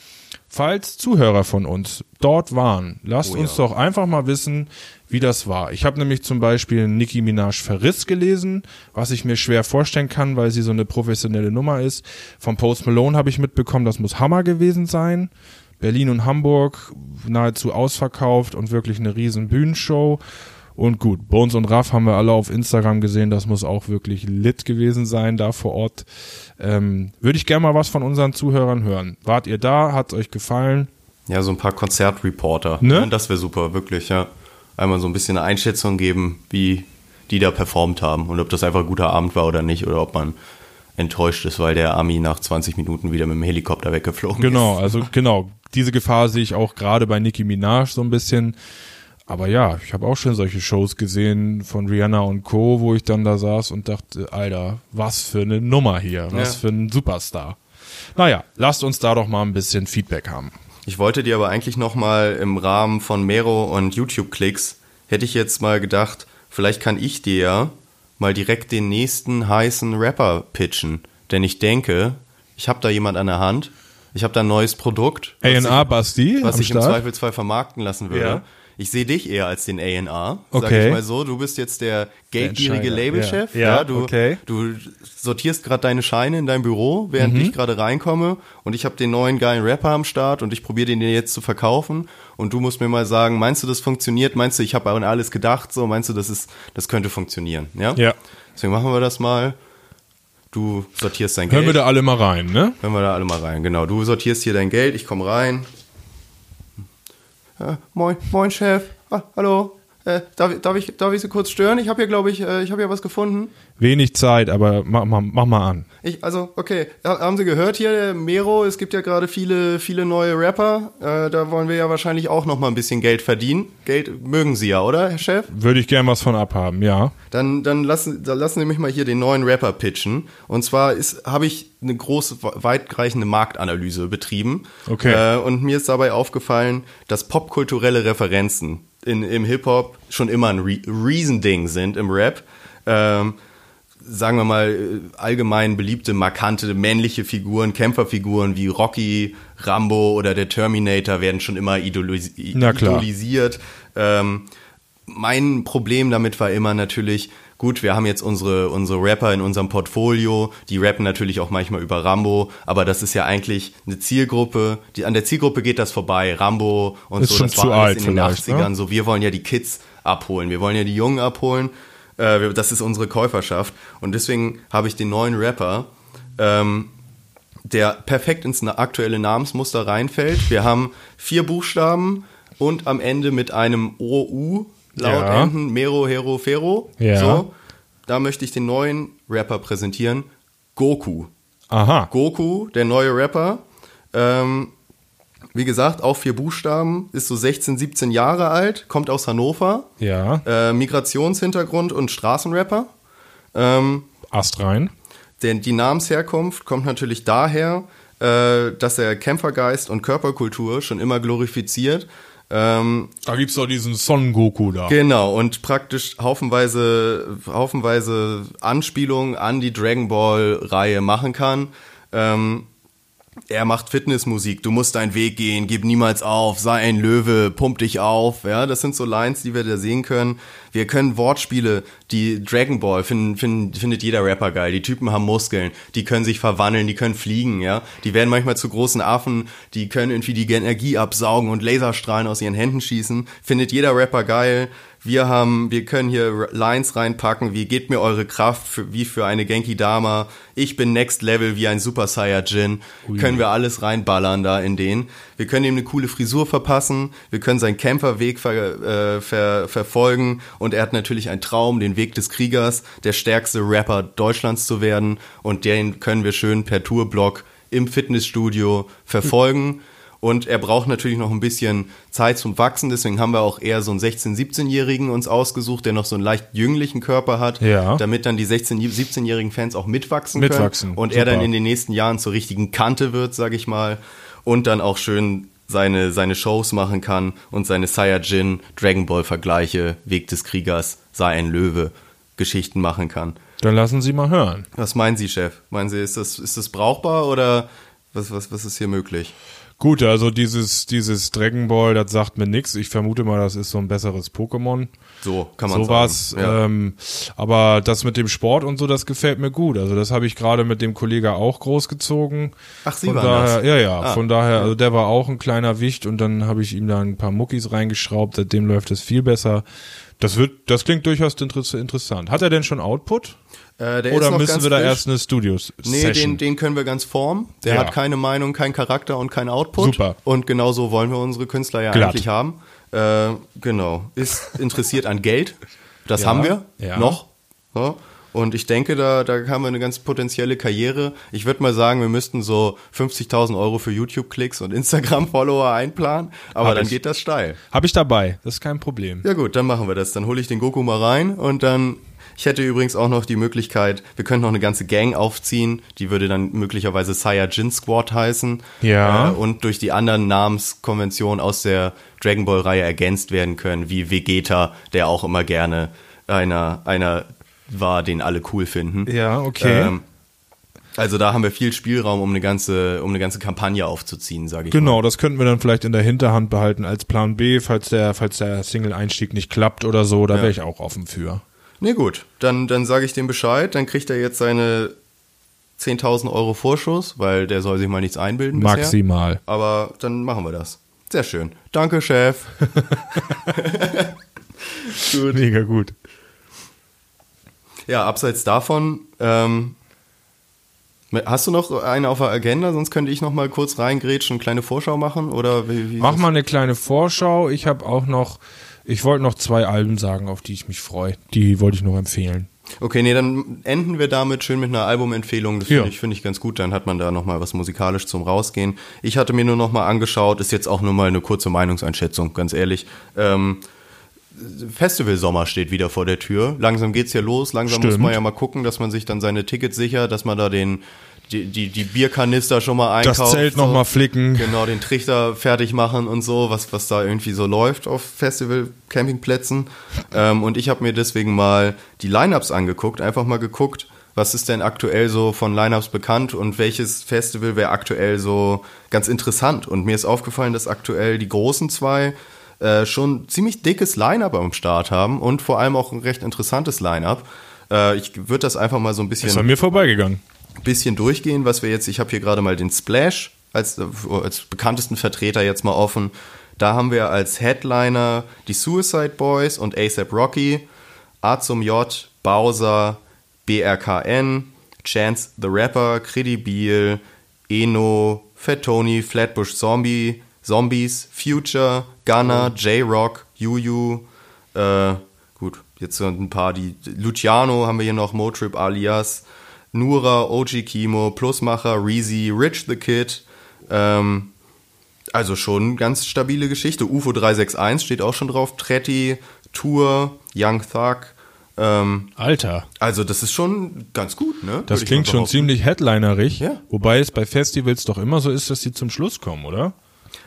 Falls Zuhörer von uns dort waren, lasst Oh ja. uns doch einfach mal wissen, wie das war. Ich habe nämlich zum Beispiel Nicki Minaj Verriss gelesen, was ich mir schwer vorstellen kann, weil sie so eine professionelle Nummer ist. Von Post Malone habe ich mitbekommen, das muss Hammer gewesen sein. Berlin und Hamburg nahezu ausverkauft und wirklich eine riesen Bühnenshow. Und gut, Bones und Raff haben wir alle auf Instagram gesehen. Das muss auch wirklich lit gewesen sein da vor Ort. Ähm, Würde ich gerne mal was von unseren Zuhörern hören. Wart ihr da? Hat euch gefallen? Ja, so ein paar Konzertreporter. Ne? Das wäre super, wirklich, ja. Einmal so ein bisschen eine Einschätzung geben, wie die da performt haben und ob das einfach ein guter Abend war oder nicht oder ob man enttäuscht ist, weil der Ami nach 20 Minuten wieder mit dem Helikopter weggeflogen Genau, ist. also genau. Diese Gefahr sehe ich auch gerade bei Nicki Minaj so ein bisschen. Aber ja, ich habe auch schon solche Shows gesehen von Rihanna und Co., wo ich dann da saß und dachte, Alter, was für eine Nummer hier, was Ja. für ein Superstar. Naja, lasst uns da doch mal ein bisschen Feedback haben. Ich wollte dir aber eigentlich noch mal im Rahmen von Mero und YouTube-Klicks, hätte ich jetzt mal gedacht, vielleicht kann ich dir ja mal direkt den nächsten heißen Rapper pitchen. Denn ich denke, ich habe da jemand an der Hand, ich habe da ein neues Produkt, was A&R Basti was ich im Start. Zweifelsfall vermarkten lassen würde. Ja. Ich sehe dich eher als den A&R, sag Okay. ich mal so. Du bist jetzt der geldgierige Labelchef. ja. Ja, du, okay. du sortierst gerade deine Scheine in dein Büro, während Mhm. ich gerade reinkomme und ich habe den neuen geilen Rapper am Start und ich probiere den dir jetzt zu verkaufen und du musst mir mal sagen, meinst du, das funktioniert? Meinst du, ich habe an alles gedacht? So, meinst du, das ist, das könnte funktionieren? Ja. Ja. Deswegen machen wir das mal. Du sortierst dein Hören wir Geld. da alle mal rein, ne? Hören wir da alle mal rein. Genau. Du sortierst hier dein Geld. Ich komme rein. Ja, moin, moin, Chef. Ah, hallo. Äh, darf, darf, ich, darf ich Sie kurz stören? Ich habe hier, glaube ich, äh, ich habe hier was gefunden. Wenig Zeit, aber mach mal, mach mal an. Ich, also, okay, Ha- haben Sie gehört hier, der Mero, es gibt ja gerade viele, viele neue Rapper. Äh, da wollen wir ja wahrscheinlich auch noch mal ein bisschen Geld verdienen. Geld mögen Sie ja, oder, Herr Chef? Würde ich gern was von abhaben, ja. Dann, dann, lassen, dann lassen Sie mich mal hier den neuen Rapper pitchen. Und zwar habe ich eine große, weitreichende Marktanalyse betrieben. Okay. Äh, und mir ist dabei aufgefallen, dass popkulturelle Referenzen in, im Hip-Hop schon immer ein Re Reason-Ding sind im Rap. Ähm, sagen wir mal, äh, allgemein beliebte, markante männliche Figuren, Kämpferfiguren wie Rocky, Rambo oder der Terminator werden schon immer idolis Na klar. idolisiert. Ähm, mein Problem damit war immer natürlich, gut, wir haben jetzt unsere, unsere Rapper in unserem Portfolio, die rappen natürlich auch manchmal über Rambo, aber das ist ja eigentlich eine Zielgruppe, die, an der Zielgruppe geht das vorbei, Rambo und Ist so, das war alles in den vielleicht, 80ern, ne? so, wir wollen ja die Kids abholen, wir wollen ja die Jungen abholen, äh, das ist unsere Käuferschaft und deswegen habe ich den neuen Rapper, ähm, der perfekt ins aktuelle Namensmuster reinfällt. Wir haben vier Buchstaben und am Ende mit einem OU laut Ja. enden, Mero, Hero, Fero. Ja. So, da möchte ich den neuen Rapper präsentieren, Goku. Aha. Goku, der neue Rapper. Ähm, wie gesagt, auch vier Buchstaben, ist so 16, 17 Jahre alt, kommt aus Hannover, Ja. äh, Migrationshintergrund und Straßenrapper. Ähm, Ast rein. denn die Namensherkunft kommt natürlich daher, äh, dass er Kämpfergeist und Körperkultur schon immer glorifiziert. Ähm, Da gibt's doch diesen Son Goku da. Genau, und praktisch haufenweise, haufenweise Anspielungen an die Dragon Ball-Reihe machen kann. Ähm, er macht Fitnessmusik, du musst deinen Weg gehen, gib niemals auf, sei ein Löwe, pump dich auf. Ja, das sind so Lines, die wir da sehen können. Wir können Wortspiele, die Dragon Ball finden, finden, findet jeder Rapper geil. Die Typen haben Muskeln, die können sich verwandeln, die können fliegen, ja. Die werden manchmal zu großen Affen, die können irgendwie die Energie absaugen und Laserstrahlen aus ihren Händen schießen. Findet jeder Rapper geil. Wir haben, wir können hier Lines reinpacken, wie gebt mir eure Kraft, für, wie für eine Genki Dama. Ich bin Next Level wie ein Super Saiyajin. Können wir alles reinballern da in den. Wir können ihm eine coole Frisur verpassen. Wir können seinen Kämpferweg ver, äh, ver, verfolgen. Und er hat natürlich einen Traum, den Weg des Kriegers, der stärkste Rapper Deutschlands zu werden. Und den können wir schön per Tourblock im Fitnessstudio verfolgen. Und er braucht natürlich noch ein bisschen Zeit zum Wachsen, deswegen haben wir auch eher so einen 16-, 17-Jährigen uns ausgesucht, der noch so einen leicht jünglichen Körper hat, Ja. damit dann die 16-, 17-jährigen Fans auch mitwachsen, Mitwachsen, können. Und er dann super. in den nächsten Jahren zur richtigen Kante wird, sag ich mal. Und dann auch schön seine, seine Shows machen kann und seine Saiyajin, Dragon Ball Vergleiche, Weg des Kriegers, sei ein Löwe, Geschichten machen kann. Dann lassen Sie mal hören. Was meinen Sie, Chef? Meinen Sie, ist das, ist das brauchbar oder was, was, was ist hier möglich? Gut, also dieses, dieses Dragon Ball, das sagt mir nix. Ich vermute mal, das ist so ein besseres Pokémon. So kann man Sowas. sagen. Ja. Ähm, aber das mit dem Sport und so, das gefällt mir gut. Also das habe ich gerade mit dem Kollege auch großgezogen. Ach, Sie von waren daher, das? Ja, ja. Ah. Von daher, also der war auch ein kleiner Wicht und dann habe ich ihm da ein paar Muckis reingeschraubt. Seitdem läuft es viel besser. Das wird, das klingt durchaus inter- interessant. Hat er denn schon Output? Äh, der Oder müssen wir da frisch. erst eine Studios Nee, Session? den, den können wir ganz formen. Der Ja. hat keine Meinung, keinen Charakter und keinen Output. Super. Und genau so wollen wir unsere Künstler ja Glatt. eigentlich haben. Äh, genau. Ist interessiert an Geld. Das Ja, haben wir. ja. Noch. Ja. Und ich denke, da, da haben wir eine ganz potenzielle Karriere. Ich würde mal sagen, wir müssten so 50.000 Euro für YouTube-Klicks und Instagram-Follower einplanen. Aber Hab dann ich. geht das steil. Habe ich dabei. Das ist kein Problem. Ja gut, dann machen wir das. Dann hole ich den Goku mal rein und dann. Ich hätte übrigens auch noch die Möglichkeit, wir könnten noch eine ganze Gang aufziehen, die würde dann möglicherweise Saiyajin Squad heißen. Ja. Äh, und durch die anderen Namenskonventionen aus der Dragon Ball Reihe ergänzt werden können, wie Vegeta, der auch immer gerne einer, einer war, den alle cool finden. Ja, okay. Ähm, also da haben wir viel Spielraum, um eine ganze, um eine ganze Kampagne aufzuziehen, sage ich mal. Genau, das könnten wir dann vielleicht in der Hinterhand behalten als Plan B, falls der, falls der Single-Einstieg nicht klappt oder so. Da Ja. wäre ich auch offen für. Nee, gut. Dann, dann sage ich dem Bescheid. Dann kriegt er jetzt seine 10.000 Euro Vorschuss, weil der soll sich mal nichts einbilden. bisher. Maximal. Aber dann machen wir das. Sehr schön. Danke, Chef. Gut. Mega gut. Ja, abseits davon, ähm, hast du noch eine auf der Agenda? Sonst könnte ich noch mal kurz reingrätschen, eine kleine Vorschau machen? Oder wie, wie Mach mal eine kleine Vorschau. Ich habe auch noch, ich wollte noch zwei Alben sagen, auf die ich mich freue. Die wollte ich noch empfehlen. Okay, nee, dann enden wir damit schön mit einer Albumempfehlung. Das finde Ja. ich, finde ich ganz gut. Dann hat man da nochmal was musikalisch zum Rausgehen. Ich hatte mir nur nochmal angeschaut, ist jetzt auch nur mal eine kurze Meinungseinschätzung, ganz ehrlich. Ähm, Festival-Sommer steht wieder vor der Tür. Langsam geht's ja los. Langsam muss Stimmt. man ja mal gucken, dass man sich dann seine Tickets sichert, dass man da den, die, die, die Bierkanister schon mal einkauft. Das Zelt noch mal flicken. Genau, den Trichter fertig machen und so, was, was da irgendwie so läuft auf Festival-Campingplätzen. Ähm, und ich habe mir deswegen mal die Lineups angeguckt, einfach mal geguckt, was ist denn aktuell so von Lineups bekannt und welches Festival wäre aktuell so ganz interessant. Und mir ist aufgefallen, dass aktuell die großen zwei äh, schon ziemlich dickes Line-Up am Start haben und vor allem auch ein recht interessantes Line-Up. Äh, ich würde das einfach mal so ein bisschen Ist an mir vorbeigegangen. Bisschen durchgehen, was wir jetzt, ich habe hier gerade mal den Splash als, als bekanntesten Vertreter jetzt mal offen. Da haben wir als Headliner die Suicide Boys und ASAP Rocky, A zum J, Bowser, BRKN, Chance the Rapper, Credibil, Eno, Fat Tony, Flatbush Zombie, Zombies, Future, Gunner, J-Rock, Juju, äh, gut, jetzt so ein paar, die Luciano haben wir hier noch, Motrip alias, Nura, OG Kimo, Plusmacher, Reezy, Rich the Kid, ähm, also schon ganz stabile Geschichte. UFO 361 steht auch schon drauf, Tretti, Tour, Young Thug, ähm, Alter. also das ist schon ganz gut, ne? Das klingt schon ziemlich headlinerig. Ja. Wobei es bei Festivals doch immer so ist, dass sie zum Schluss kommen, oder?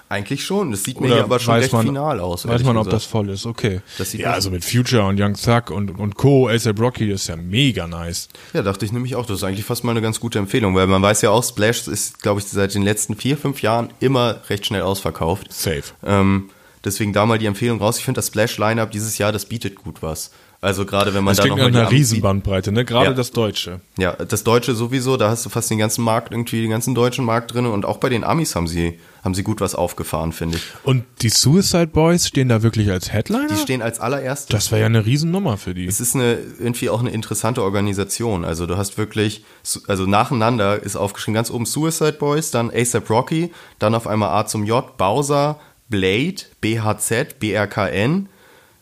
Eigentlich schon. Das sieht mir hier aber schon recht final aus. Weiß man, ob gesagt. das voll ist. Okay. Ja, also mit Future und Young Thug und, und Co., ASAP Rocky, ist ja mega nice. Ja, dachte ich nämlich auch. Das ist eigentlich fast mal eine ganz gute Empfehlung, weil man weiß ja auch, Splash ist, glaube ich, seit den letzten vier, fünf Jahren immer recht schnell ausverkauft. Safe. Ähm, deswegen da mal die Empfehlung raus. Ich finde, das Splash-Line-Up dieses Jahr, das bietet gut was. Also gerade wenn man Das da klingt noch einer Amis Riesenbandbreite, ne? Gerade Ja. das Deutsche. Ja, das Deutsche sowieso, da hast du fast den ganzen Markt, irgendwie den ganzen deutschen Markt drin und auch bei den Amis haben sie, haben sie gut was aufgefahren, finde ich. Und die Suicide Boys stehen da wirklich als Headliner? Die stehen als allererste. das wäre ja eine Riesennummer für die. Es ist eine, irgendwie auch eine interessante Organisation. Also du hast wirklich, also nacheinander ist aufgeschrieben, ganz oben Suicide Boys, dann ASAP Rocky, dann auf einmal A zum J, Bowser, Blade, BHZ, BRKN,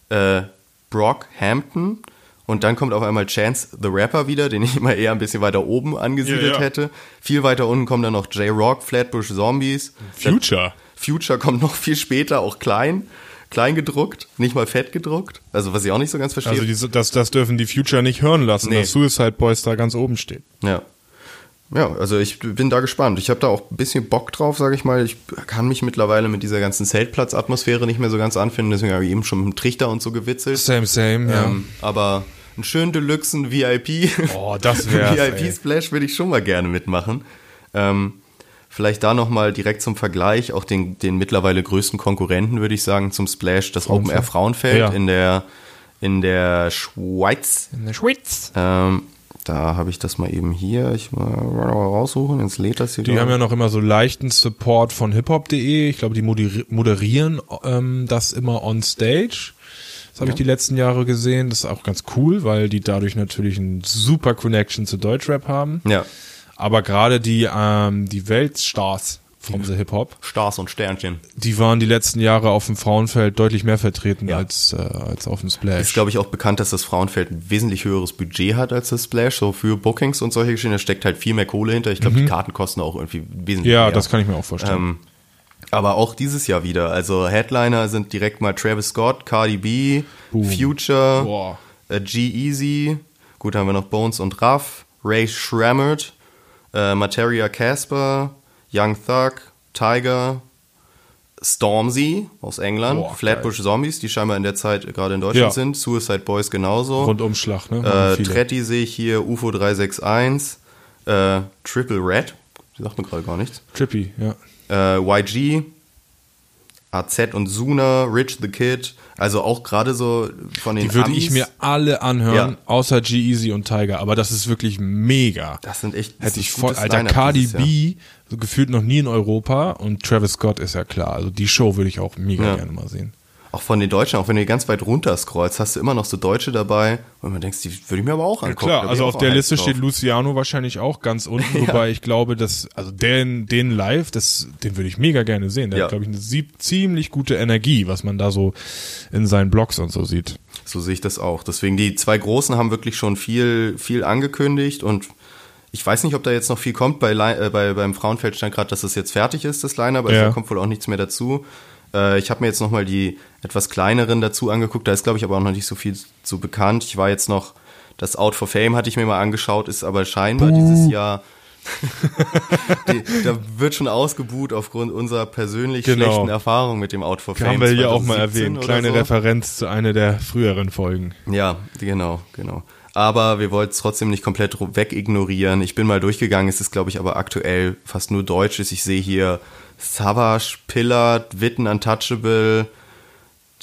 äh, Brock, Hampton und dann kommt auf einmal Chance the Rapper wieder, den ich immer eher ein bisschen weiter oben angesiedelt Ja, ja. hätte. Viel weiter unten kommen dann noch J-Rock, Flatbush Zombies. Future. Future kommt noch viel später, auch klein, klein gedruckt, nicht mal fett gedruckt. Also was ich auch nicht so ganz verstehe. Also diese, das, das dürfen die Future nicht hören lassen, Nee. dass Suicide Boys da ganz oben steht. Ja. Ja, also ich bin da gespannt. Ich habe da auch ein bisschen Bock drauf, sage ich mal. Ich kann mich mittlerweile mit dieser ganzen Zeltplatzatmosphäre nicht mehr so ganz anfinden, deswegen habe ich eben schon mit dem Trichter und so gewitzelt. Same, same, ja. Ähm, aber einen schönen Deluxen VIP. Oh, das wär's, ey. VIP-Splash würde ich schon mal gerne mitmachen. Ähm, Vielleicht da nochmal direkt zum Vergleich, auch den, den mittlerweile größten Konkurrenten, würde ich sagen, zum Splash, das Open Air Frauenfeld Ja. in der in der Schweiz. In der Schweiz. Ähm, da habe ich das mal eben hier. Ich mal raussuchen, lädt das hier. Die haben ja noch immer so leichten Support von hiphop.de. Ich glaube, die moderi- moderieren ähm, das immer on stage. Das habe ich die letzten Jahre gesehen. Das ist auch ganz cool, weil die dadurch natürlich ein super Connection zu Deutschrap haben. ja. Aber gerade die, ähm, die Weltstars vom The Hip Hop, Stars und Sternchen. die waren die letzten Jahre auf dem Frauenfeld deutlich mehr vertreten Ja. als, äh, als auf dem Splash. Ist, glaube ich, auch bekannt, dass das Frauenfeld ein wesentlich höheres Budget hat als das Splash, so für Bookings und solche Geschichten. Da steckt halt viel mehr Kohle hinter. Ich glaube, die Karten kosten auch irgendwie wesentlich Mhm. ja, mehr. das kann ich mir auch vorstellen. Ähm, aber auch dieses Jahr wieder. Also Headliner sind direkt mal Travis Scott, Cardi B, Future, Boah. äh, G-Eazy. Gut, haben wir noch Bones und Ruff, Ray Schrammert, äh, Materia Casper, Young Thug, Tiger, Stormzy aus England, Boah, Flatbush Zombies, die scheinbar in der Zeit gerade in Deutschland Ja. sind, Suicide Boys genauso. Rundumschlag, ne? Äh. Tretti sehe ich hier, UFO 361, äh, Triple Red, die sagt mir gerade gar nichts. Trippy, ja. Äh, YG, AZ und Suna, Rich the Kid, also auch gerade so von den Die würde Amis, ich mir alle anhören, Ja. außer G-Eazy und Tiger. Aber das ist wirklich mega. Das sind echt das Hätte ich voll, Alter, Cardi. B, so gefühlt noch nie in Europa und Travis Scott ist ja klar. Also die Show würde ich auch mega Ja. gerne mal sehen. Auch von den Deutschen, auch wenn du ganz weit runter scrollst, hast du immer noch so Deutsche dabei, und man denkst, die würde ich mir aber auch angucken. Da Klar, also auf der Liste drauf. steht Luciano wahrscheinlich auch ganz unten, wobei ich glaube, dass, also den, den live, das, den würde ich mega gerne sehen. Der Ja. hat, glaube ich, eine ziemlich gute Energie, was man da so in seinen Blogs und so sieht. So sehe ich das auch. Deswegen, die zwei Großen haben wirklich schon viel, viel angekündigt und ich weiß nicht, ob da jetzt noch viel kommt. Bei, äh, bei beim Frauenfeld stand gerade, dass es jetzt fertig ist, das Line-Up, also Ja. da kommt wohl auch nichts mehr dazu. Äh, ich habe mir jetzt nochmal die etwas kleineren dazu angeguckt, da ist, glaube ich, aber auch noch nicht so viel zu bekannt. Ich war jetzt noch, das Out for Fame hatte ich mir mal angeschaut, ist aber scheinbar dieses Jahr. die, da wird schon ausgebuht aufgrund unserer persönlich Genau. schlechten Erfahrung mit dem Out for Fame. Haben wir hier auch mal 2017 erwähnt. Kleine so. Referenz zu einer der früheren Folgen. Ja, genau, genau. Aber wir wollten es trotzdem nicht komplett wegignorieren. Ich bin mal durchgegangen, es ist, glaube ich, aber aktuell fast nur Deutsches. Ich sehe hier Savage, Pillard, Witten Untouchable.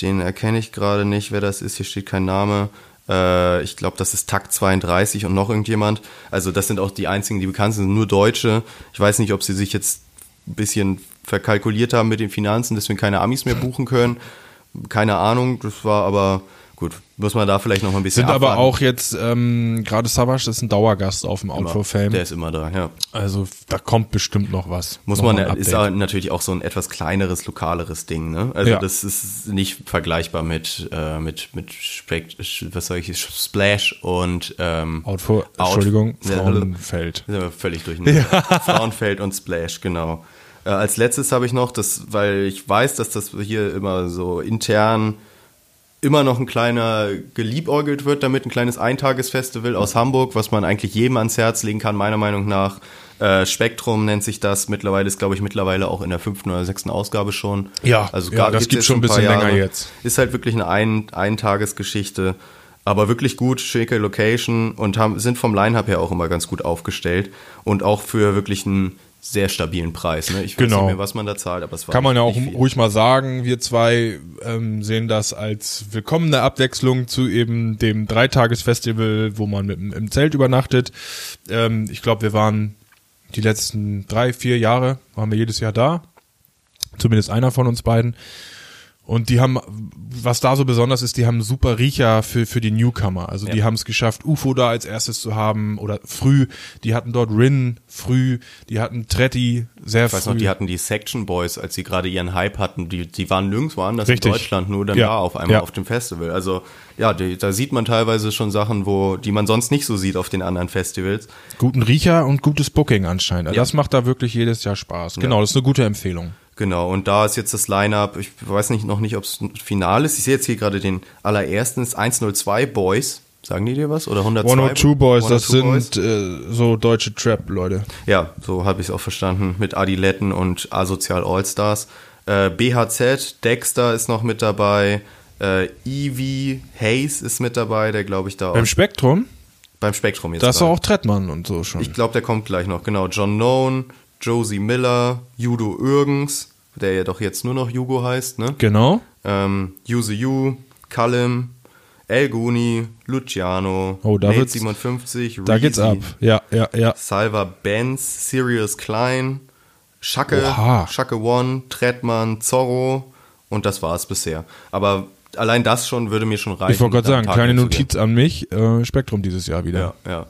Den erkenne ich gerade nicht, wer das ist. Hier steht kein Name. Äh, ich glaube, das ist Takt 32 und noch irgendjemand. Also das sind auch die einzigen, die bekannt sind, nur Deutsche. Ich weiß nicht, ob sie sich jetzt ein bisschen verkalkuliert haben mit den Finanzen, deswegen keine Amis mehr buchen können. Keine Ahnung, das war aber gut. Muss man da vielleicht noch mal ein bisschen Sind aber abwarten. auch jetzt, ähm, gerade Savage ist ein Dauergast auf dem Out for Fame. Der ist immer da, ja. Also da kommt bestimmt noch was. Muss noch man, ist auch natürlich auch so ein etwas kleineres, lokaleres Ding, ne? Also Ja. das ist nicht vergleichbar mit, äh, mit, mit was soll ich, Splash und ähm, Out for, Out- Entschuldigung, Ja, Frauenfeld. Wir völlig durcheinander. Frauenfeld und Splash, genau. Äh, als letztes habe ich noch, das, weil ich weiß, dass das hier immer so intern immer noch ein kleiner geliebäugelt wird damit, ein kleines Eintagesfestival aus Hamburg, was man eigentlich jedem ans Herz legen kann, meiner Meinung nach. Äh, Spektrum nennt sich das mittlerweile, ist glaube ich mittlerweile auch in der fünften oder sechsten Ausgabe schon. Ja, also ja, gar- das gibt's gibt's jetzt schon ein bisschen länger Jahre. jetzt. Ist halt wirklich eine ein Eintagesgeschichte, aber wirklich gut, schicke Location und haben, sind vom Line-Up her auch immer ganz gut aufgestellt und auch für wirklich einen sehr stabilen Preis. Ne? Ich weiß Genau. nicht mehr, was man da zahlt, aber es war Kann man ja auch viel. ruhig mal sagen, wir zwei ähm, sehen das als willkommene Abwechslung zu eben dem Dreitagesfestival, wo man mit, im Zelt übernachtet. Ähm, ich glaube, wir waren die letzten drei, vier Jahre, waren wir jedes Jahr da. Zumindest einer von uns beiden. Und die haben, was da so besonders ist, die haben super Riecher für, für die Newcomer. Also die Ja. haben es geschafft, UFO da als erstes zu haben oder früh. Die hatten dort Rin früh, die hatten Tretti sehr Ich weiß früh. noch, die hatten die Section Boys, als sie gerade ihren Hype hatten, die, die waren nirgendwo anders Richtig. in Deutschland, nur dann Ja. da auf einmal Ja. auf dem Festival. Also ja, die, da sieht man teilweise schon Sachen, wo, die man sonst nicht so sieht auf den anderen Festivals. Guten Riecher und gutes Booking anscheinend. Also Das macht da wirklich jedes Jahr Spaß. Genau, das ist eine gute Empfehlung. Genau, und da ist jetzt das Line-Up, ich weiß nicht noch nicht, ob es ein Final ist. Ich sehe jetzt hier gerade den allerersten, ist 102 Boys. Sagen die dir was? Oder 102? 102 Boys, das 102 sind äh, so deutsche Trap-Leute. Ja, so habe ich es auch verstanden. Mit Adiletten und Asozial Allstars. Äh, BHZ, Dexter ist noch mit dabei. Äh, Evie Hayes ist mit dabei, der glaube ich da Beim auch. Spektrum, beim Spektrum jetzt. da ist auch Trettmann und so schon. Ich glaube, der kommt gleich noch. Genau, John Known, Josie Miller, Judo Irgens, der ja doch jetzt nur noch Jugo heißt, ne? Genau. Ähm, Yuzu Yu, Callum, El Guni, Luciano, Oh, da Nate wird's- 57, Da geht's Reezy, ab. Ja, ja, ja. Salva Benz, Sirius Klein, Schacke, Oha. Schacke One, Trettmann, Zorro und das war es bisher. Aber allein das schon würde mir schon reichen. Ich wollte gerade sagen, kleine. Notiz an mich, äh, Spektrum dieses Jahr wieder. Ja, ja,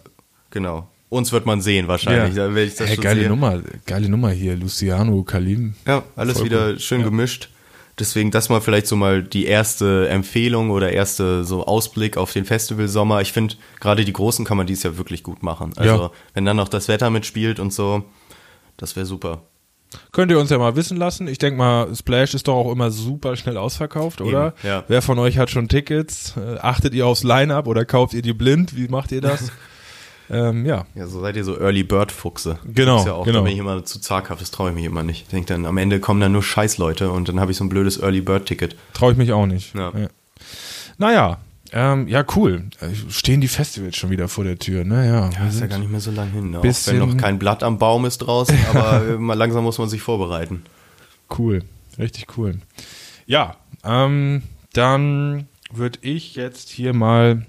genau. Uns wird man sehen wahrscheinlich, Ja. wenn ich das Hey, geile sehe. Nummer, geile Nummer hier, Luciano, Kalim. Ja, alles Voll wieder gut. schön gemischt. Deswegen das mal vielleicht so mal die erste Empfehlung oder erste so Ausblick auf den Festivalsommer. Ich finde, gerade die Großen kann man dies Jahr wirklich gut machen. Also, Ja. wenn dann noch das Wetter mitspielt und so, das wäre super. Könnt ihr uns ja mal wissen lassen. Ich denke mal, Splash ist doch auch immer super schnell ausverkauft, oder? Eben, ja. Wer von euch hat schon Tickets? Äh, achtet ihr aufs Line-Up oder kauft ihr die blind? Wie macht ihr das? ähm, ja. Ja, so seid ihr so Early Bird Fuchse. Genau, Ist ja auch, genau. Da bin ich immer zu zaghaft, das traue ich mich immer nicht. Ich denke dann, am Ende kommen dann nur Scheißleute und dann habe ich so ein blödes Early Bird Ticket. Traue ich mich auch nicht. Ja. Naja, ähm, ja, cool. Äh, Stehen die Festivals schon wieder vor der Tür, ne? Ja, Ja, ist ja gar nicht mehr so lang hin. Ne? Auch wenn noch kein Blatt am Baum ist draußen, aber äh, mal langsam muss man sich vorbereiten. Cool, richtig cool. Ja, ähm, dann würde ich jetzt hier mal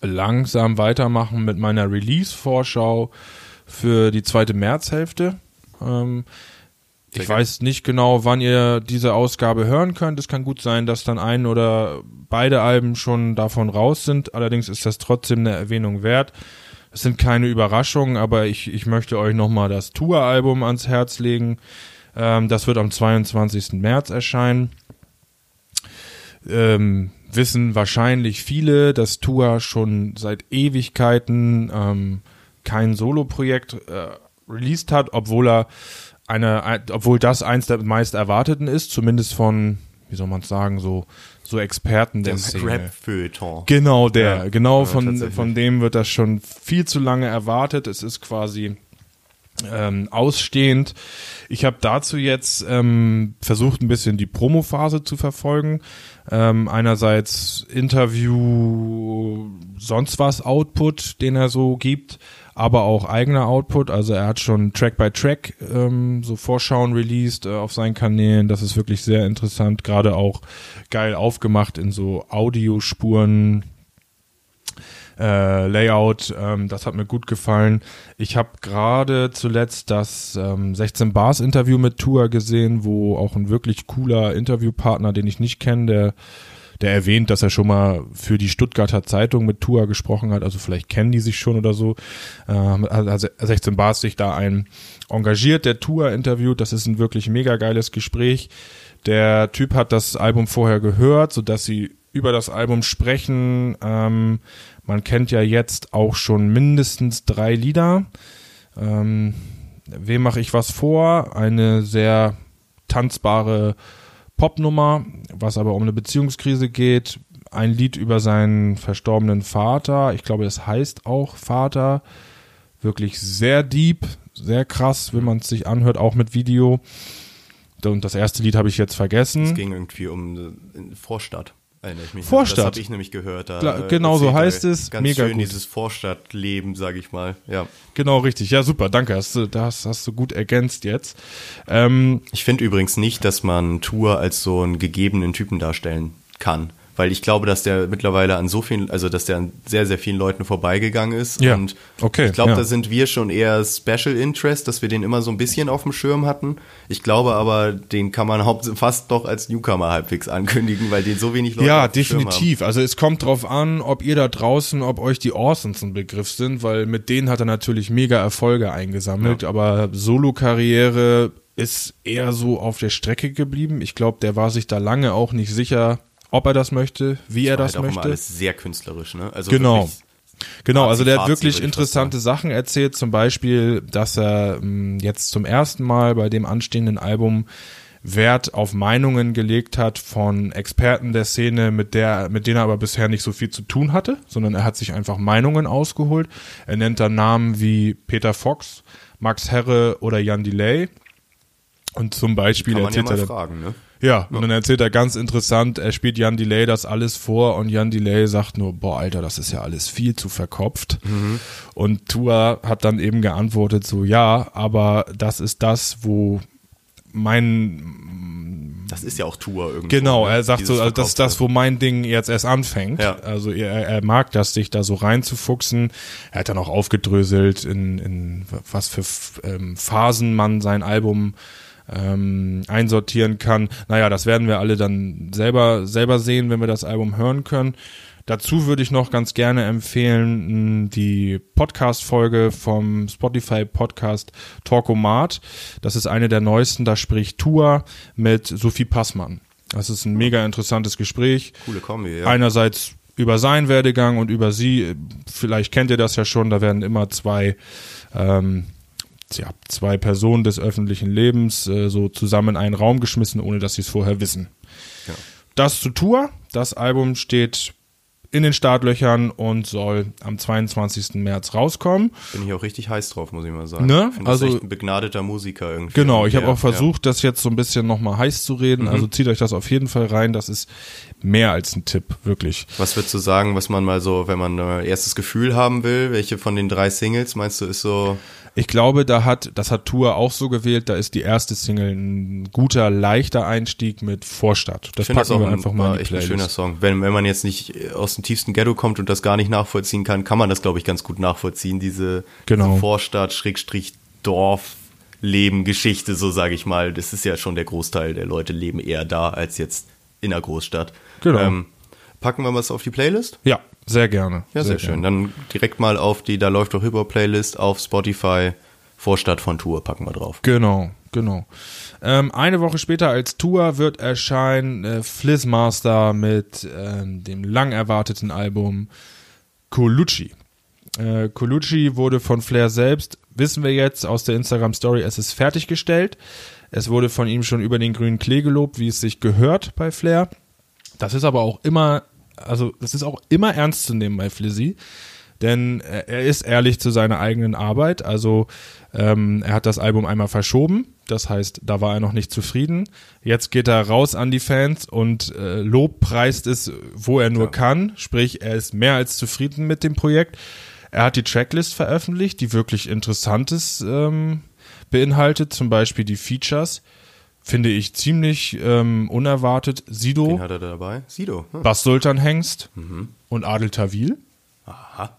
langsam weitermachen mit meiner Release-Vorschau für die zweite Märzhälfte. Ähm, ich weiß nicht genau, wann ihr diese Ausgabe hören könnt. Es kann gut sein, dass dann ein oder beide Alben schon davon raus sind. Allerdings ist das trotzdem eine Erwähnung wert. Es sind keine Überraschungen, aber ich, ich möchte euch nochmal das Tour-Album ans Herz legen. Ähm, das wird am 22. März erscheinen. Ähm, wissen wahrscheinlich viele, dass Tua schon seit Ewigkeiten ähm, kein Solo-Projekt äh, released hat, obwohl er eine, ein- obwohl das eins der meist erwarteten ist, zumindest von, wie soll man es sagen, so so Experten der Der Szene. Rap-Feuilleton. Genau der, Ja, genau ja, von, von dem wird das schon viel zu lange erwartet. Es ist quasi ähm, ausstehend. Ich habe dazu jetzt ähm, versucht, ein bisschen die Promophase zu verfolgen. Ähm, einerseits Interview, sonst was Output, den er so gibt, aber auch eigener Output. Also er hat schon Track by Track ähm, so Vorschauen released äh, auf seinen Kanälen. Das ist wirklich sehr interessant, gerade auch geil aufgemacht in so Audiospuren äh, Layout, ähm, das hat mir gut gefallen. Ich habe gerade zuletzt das ähm, 16 Bars Interview mit Tua gesehen, wo auch ein wirklich cooler Interviewpartner, den ich nicht kenne, der der erwähnt, dass er schon mal für die Stuttgarter Zeitung mit Tua gesprochen hat, also vielleicht kennen die sich schon oder so. Ähm, also 16 Bars sich da ein engagiert, der Tua interviewt, das ist ein wirklich mega geiles Gespräch. Der Typ hat das Album vorher gehört, sodass sie über das Album sprechen. Ähm, man kennt ja jetzt auch schon mindestens drei Lieder. Ähm, wem mache ich was vor? Eine sehr tanzbare Popnummer, was aber um eine Beziehungskrise geht. Ein Lied über seinen verstorbenen Vater. Ich glaube, das heißt auch Vater. Wirklich sehr deep, sehr krass, wenn man es sich anhört, auch mit Video. Und das erste Lied habe ich jetzt vergessen. Es ging irgendwie um Vorstadt. Erinnere ich mich. Vorstadt. Das habe ich nämlich gehört. Da, Klar, äh, genau so heißt es. Ganz Mega schön gut. dieses Vorstadtleben, sage ich mal. Ja. Genau, richtig. Ja, super, danke. Hast du, das hast du gut ergänzt jetzt. Ähm, Ich finde übrigens nicht, dass man Tour als so einen gegebenen Typen darstellen kann. Weil ich glaube, dass der mittlerweile an so vielen, also dass der an sehr, sehr vielen Leuten vorbeigegangen ist. Ja, Und okay, ich glaube, ja. da sind wir schon eher Special Interest, dass wir den immer so ein bisschen auf dem Schirm hatten. Ich glaube aber, den kann man haupt fast doch als Newcomer halbwegs ankündigen, weil den so wenig Leute ja, definitiv. Also es kommt drauf an, ob ihr da draußen, ob euch die Orsons ein Begriff sind, weil mit denen hat er natürlich mega Erfolge eingesammelt, aber Solo-Karriere ist eher so auf der Strecke geblieben. Ich glaube, der war sich da lange auch nicht sicher, ob er das möchte, wie er War das halt auch immer möchte. alles sehr künstlerisch, ne? Also Genau. Genau, also der hat wirklich interessante Sachen erzählt, zum Beispiel, dass er mh, jetzt zum ersten Mal bei dem anstehenden Album Wert auf Meinungen gelegt hat von Experten der Szene, mit der, mit denen er aber bisher nicht so viel zu tun hatte, sondern er hat sich einfach Meinungen ausgeholt. Er nennt da Namen wie Peter Fox, Max Herre oder Jan Delay. Und zum Beispiel ja erzählt mal er fragen, ne? Ja, und dann erzählt er ganz interessant, er spielt Jan Delay das alles vor und Jan Delay sagt nur, boah, Alter, das ist ja alles viel zu verkopft. Und Tua hat dann eben geantwortet so, ja, aber das ist das, wo mein Das ist ja auch Tour irgendwie. Genau, er sagt so, also das ist das, wo mein Ding jetzt erst anfängt. Ja. Also er, er mag das, sich da so reinzufuchsen. Er hat dann auch aufgedröselt, in, in was für ähm, Phasen man sein Album ähm, einsortieren kann. Naja, das werden wir alle dann selber, selber sehen, wenn wir das Album hören können. Dazu würde ich noch ganz gerne empfehlen die Podcast-Folge vom Spotify-Podcast Talkomat. Das ist eine der neuesten, da spricht Tua mit Sophie Passmann. Das ist ein mega interessantes Gespräch. Coole Kombi, ja. Einerseits über seinen Werdegang und über sie. Vielleicht kennt ihr das ja schon, da werden immer zwei, ähm, ja, zwei Personen des öffentlichen Lebens äh, so zusammen in einen Raum geschmissen, ohne dass sie es vorher wissen. Das zu Tour. Das Album steht in den Startlöchern und soll am 22. März rauskommen. Bin ich auch richtig heiß drauf, muss ich mal sagen. Ne? Ich finde Also- echt ein begnadeter Musiker irgendwie. Genau, ich habe Ja, auch versucht, das jetzt so ein bisschen nochmal heiß zu reden. Also zieht euch das auf jeden Fall rein. Das ist mehr als ein Tipp, wirklich. Ja. Was würdest du sagen, was man mal so, wenn man ein erstes Gefühl haben will, welche von den drei Singles meinst du ist so, Ich glaube, da hat, das hat Tour auch so gewählt, da ist die erste Single ein guter, leichter Einstieg mit Vorstadt. Das ich finde das packen auch wir ein, einfach mal war in die echt ein Playlist. schöner Song. Wenn, wenn man jetzt nicht aus dem tiefsten Ghetto kommt und das gar nicht nachvollziehen kann, kann man das, glaube ich, ganz gut nachvollziehen, diese, Genau. diese Vorstadt, Schrägstrich, Dorf, Leben, Geschichte, so sage ich mal. Das ist ja schon der Großteil der Leute leben eher da als jetzt in der Großstadt. Ähm, Genau. packen wir was auf die Playlist? Ja, sehr gerne. Ja, sehr, schön. gerne. Dann direkt mal auf die Da läuft doch Hip-Hop Playlist auf Spotify. Vorstadt von Tour packen wir drauf. Genau, genau. Ähm, eine Woche später als Tour wird erscheinen äh, Flizzmaster mit ähm, dem lang erwarteten Album Colucci. Äh, Colucci wurde von Flair selbst, wissen wir jetzt aus der Instagram Story, es ist fertiggestellt. Es wurde von ihm schon über den grünen Klee gelobt, wie es sich gehört bei Flair. Das ist aber auch immer, also das ist auch immer ernst zu nehmen bei Flizzy, denn er ist ehrlich zu seiner eigenen Arbeit. Also ähm, er hat das Album einmal verschoben, das heißt, da war er noch nicht zufrieden. Jetzt geht er raus an die Fans und äh, lobpreist es, wo er nur kann. Sprich, er ist mehr als zufrieden mit dem Projekt. Er hat die Tracklist veröffentlicht, die wirklich Interessantes ähm, beinhaltet, zum Beispiel die Features. Finde ich ziemlich ähm, unerwartet. Sido, Wen hat er da dabei? Sido. Hm. Bas Sultan Hengst und Adel Tawil. Aha.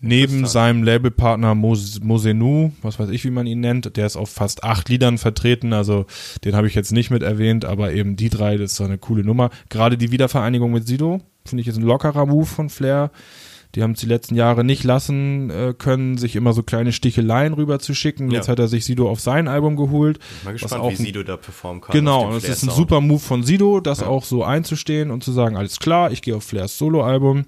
Neben seinem Labelpartner Mos Mosenu, was weiß ich, wie man ihn nennt, der ist auf fast acht Liedern vertreten, also den habe ich jetzt nicht mit erwähnt, aber eben die drei, das ist so eine coole Nummer. Gerade die Wiedervereinigung mit Sido, finde ich, ist ein lockerer Move von Flair. Die haben es die letzten Jahre nicht lassen äh, können, sich immer so kleine Sticheleien rüber zu schicken. Ja. Jetzt hat er sich Sido auf sein Album geholt. Mal gespannt, auch wie Sido da performen kann. Genau, und es ist ein super Move von Sido, das auch so einzustehen und zu sagen, alles klar, ich gehe auf Flairs Soloalbum.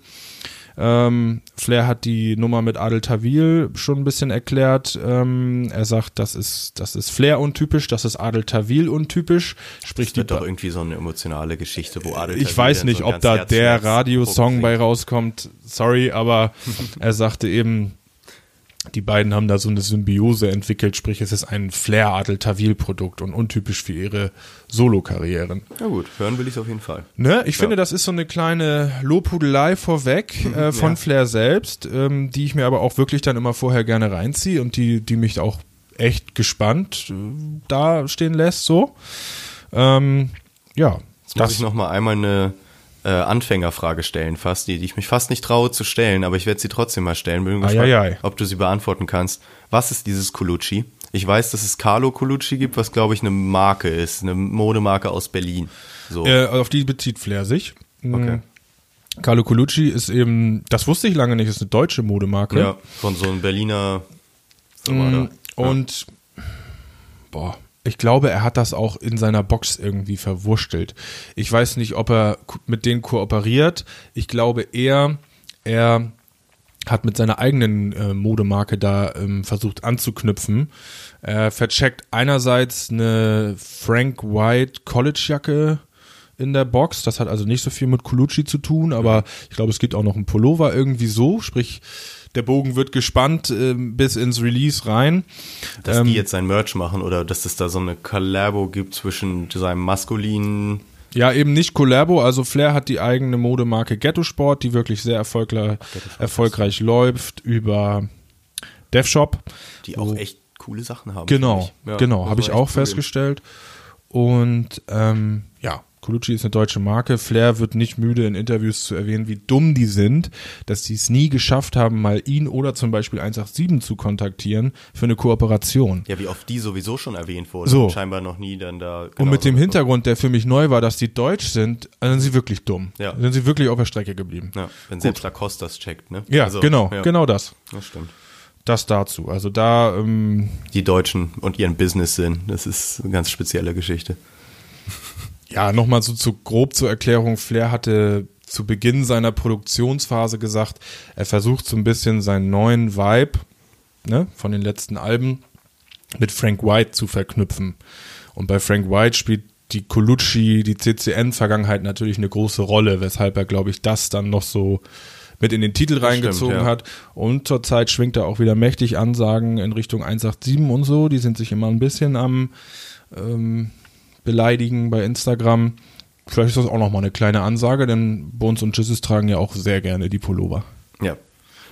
Ähm, Flair hat die Nummer mit Adel Tawil schon ein bisschen erklärt. Ähm, er sagt, das ist, das ist Flair untypisch, das ist Adel Tawil untypisch. Sprich, Das die wird doch Ba- irgendwie so eine emotionale Geschichte, wo Adel ich Tawil weiß nicht, so ob da der Radiosong bei rauskommt. Sorry, aber er sagte eben, die beiden haben da so eine Symbiose entwickelt, sprich es ist ein Flair-Adel-Tawil-Produkt und untypisch für ihre Solokarrieren. Ja gut, hören will ich auf jeden Fall. Ne? Ich finde, das ist so eine kleine Lobhudelei vorweg äh, von Ja. Flair selbst, ähm, die ich mir aber auch wirklich dann immer vorher gerne reinziehe und die, die mich auch echt gespannt äh, da stehen lässt. So, ähm, ja, Jetzt muss ich noch mal einmal eine äh, Anfängerfrage stellen, fast, die, die ich mich fast nicht traue zu stellen, aber ich werde sie trotzdem mal stellen. Bin gespannt, Eieiei. ob du sie beantworten kannst. Was ist dieses Colucci? Ich weiß, dass es Carlo Colucci gibt, was glaube ich eine Marke ist, eine Modemarke aus Berlin. So. Äh, auf die bezieht Flair sich. Okay. Mm, Carlo Colucci ist eben, das wusste ich lange nicht, ist eine deutsche Modemarke. ja, von so einem Berliner Mm. Und boah, ich glaube, er hat das auch in seiner Box irgendwie verwurstelt. Ich weiß nicht, ob er mit denen kooperiert. Ich glaube eher, er hat mit seiner eigenen äh, Modemarke da ähm, versucht anzuknüpfen. Er vercheckt einerseits eine Frank White College-Jacke, in der Box. Das hat also nicht so viel mit Colucci zu tun, aber ich glaube, es gibt auch noch einen Pullover irgendwie so, sprich, der Bogen wird gespannt äh, bis ins Release rein. Dass ähm, die jetzt sein Merch machen oder dass es da so eine Collabo gibt zwischen seinem maskulinen ja, eben nicht Collabo. Also Flair hat die eigene Modemarke Ghetto Sport, die wirklich sehr erfolgreich, erfolgreich läuft über DevShop. Die auch echt coole Sachen haben. Genau, ja, genau, habe ich auch festgestellt. Und ähm, Colucci ist eine deutsche Marke. Flair wird nicht müde, in Interviews zu erwähnen, wie dumm die sind, dass sie es nie geschafft haben, mal ihn oder zum Beispiel 187 zu kontaktieren für eine Kooperation. Ja, wie oft die sowieso schon erwähnt wurde. So. Scheinbar noch nie dann da. und mit dem Hintergrund, der für mich neu war, dass die deutsch sind, dann sind sie wirklich dumm. Ja. Dann sind sie wirklich auf der Strecke geblieben. Ja, wenn Gut. selbst Lacoste das checkt, ne? Ja, also, genau, ja. genau das. Das stimmt. Das dazu. Also da. Ähm, die Deutschen und ihren Business-Sinn, das ist eine ganz spezielle Geschichte. Ja, nochmal so zu grob zur Erklärung. Flair hatte zu Beginn seiner Produktionsphase gesagt, er versucht so ein bisschen seinen neuen Vibe ne, von den letzten Alben mit Frank White zu verknüpfen. Und bei Frank White spielt die Colucci, die CCN-Vergangenheit natürlich eine große Rolle, weshalb er, glaube ich, das dann noch so mit in den Titel reingezogen Stimmt, ja. hat. Und zurzeit schwingt er auch wieder mächtig Ansagen in Richtung 187 und so. Die sind sich immer ein bisschen am ähm, beleidigen bei Instagram. Vielleicht ist das auch nochmal eine kleine Ansage, denn Bones und Jizzes tragen ja auch sehr gerne die Pullover. Ja.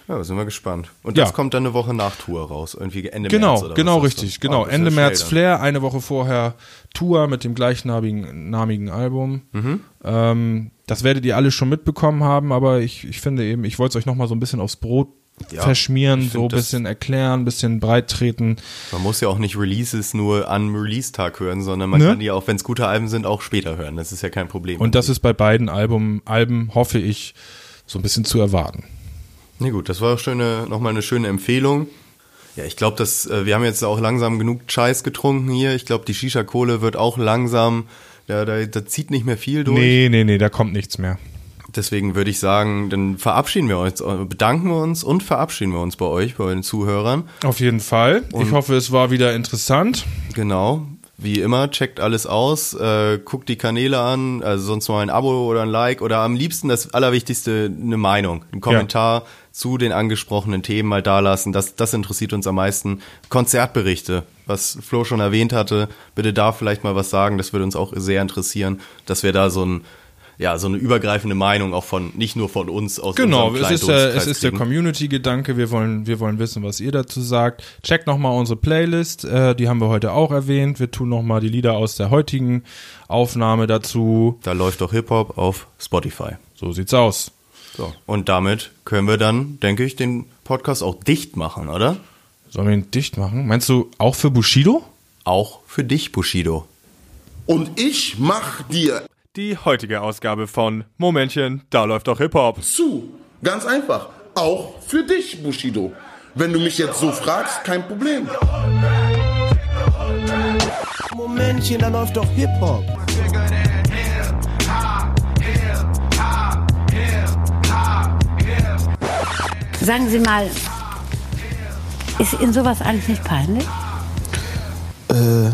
Ja, sind wir gespannt. Und das ja. kommt dann eine Woche nach Tour raus, irgendwie Ende genau, März oder Genau, richtig, genau. Oh, Ende März Flair, eine Woche vorher Tour mit dem gleichnamigen Album. Mhm. Ähm, das werdet ihr alle schon mitbekommen haben, aber ich, ich finde eben, ich wollte es euch nochmal so ein bisschen aufs Brot ja, verschmieren, so ein bisschen erklären, ein bisschen breit treten. Man muss ja auch nicht Releases nur an Release-Tag hören, sondern man ne? kann die auch, wenn es gute Alben sind, auch später hören. Das ist ja kein Problem. Und das ist bei beiden Album, Alben, hoffe ich, so ein bisschen zu erwarten. Na nee, gut, das war schöne, nochmal eine schöne Empfehlung. Ja, ich glaube, dass äh, wir haben jetzt auch langsam genug Scheiß getrunken hier. Ich glaube, die Shisha-Kohle wird auch langsam, ja, da, da zieht nicht mehr viel durch. Nee, nee, nee, da kommt nichts mehr. Deswegen würde ich sagen, dann verabschieden wir uns, bedanken wir uns und verabschieden wir uns bei euch, bei den Zuhörern. Auf jeden Fall. Und ich hoffe, es war wieder interessant. Genau. Wie immer, checkt alles aus, äh, guckt die Kanäle an, also sonst mal ein Abo oder ein Like oder am liebsten das Allerwichtigste, eine Meinung, ein Kommentar ja. zu den angesprochenen Themen mal dalassen. Das, das interessiert uns am meisten. Konzertberichte, was Flo schon erwähnt hatte, bitte da vielleicht mal was sagen, das würde uns auch sehr interessieren, dass wir da so ein ja, so eine übergreifende Meinung auch von, nicht nur von uns aus Genau, es ist, äh, es ist der Community-Gedanke. Wir wollen, wir wollen wissen, was ihr dazu sagt. Checkt nochmal unsere Playlist. Äh, die haben wir heute auch erwähnt. Wir tun nochmal die Lieder aus der heutigen Aufnahme dazu. Da läuft doch Hip-Hop auf Spotify. So sieht's aus. So. Und damit können wir dann, denke ich, den Podcast auch dicht machen, oder? Sollen wir ihn dicht machen? Meinst du auch für Bushido? Auch für dich, Bushido. Und ich mach dir die heutige Ausgabe von Momentchen, da läuft doch Hip-Hop. Zu. Ganz einfach. Auch für dich, Bushido. Wenn du mich jetzt so fragst, kein Problem. Momentchen, da läuft doch Hip-Hop. Sagen Sie mal, ist Ihnen sowas eigentlich nicht peinlich? Äh,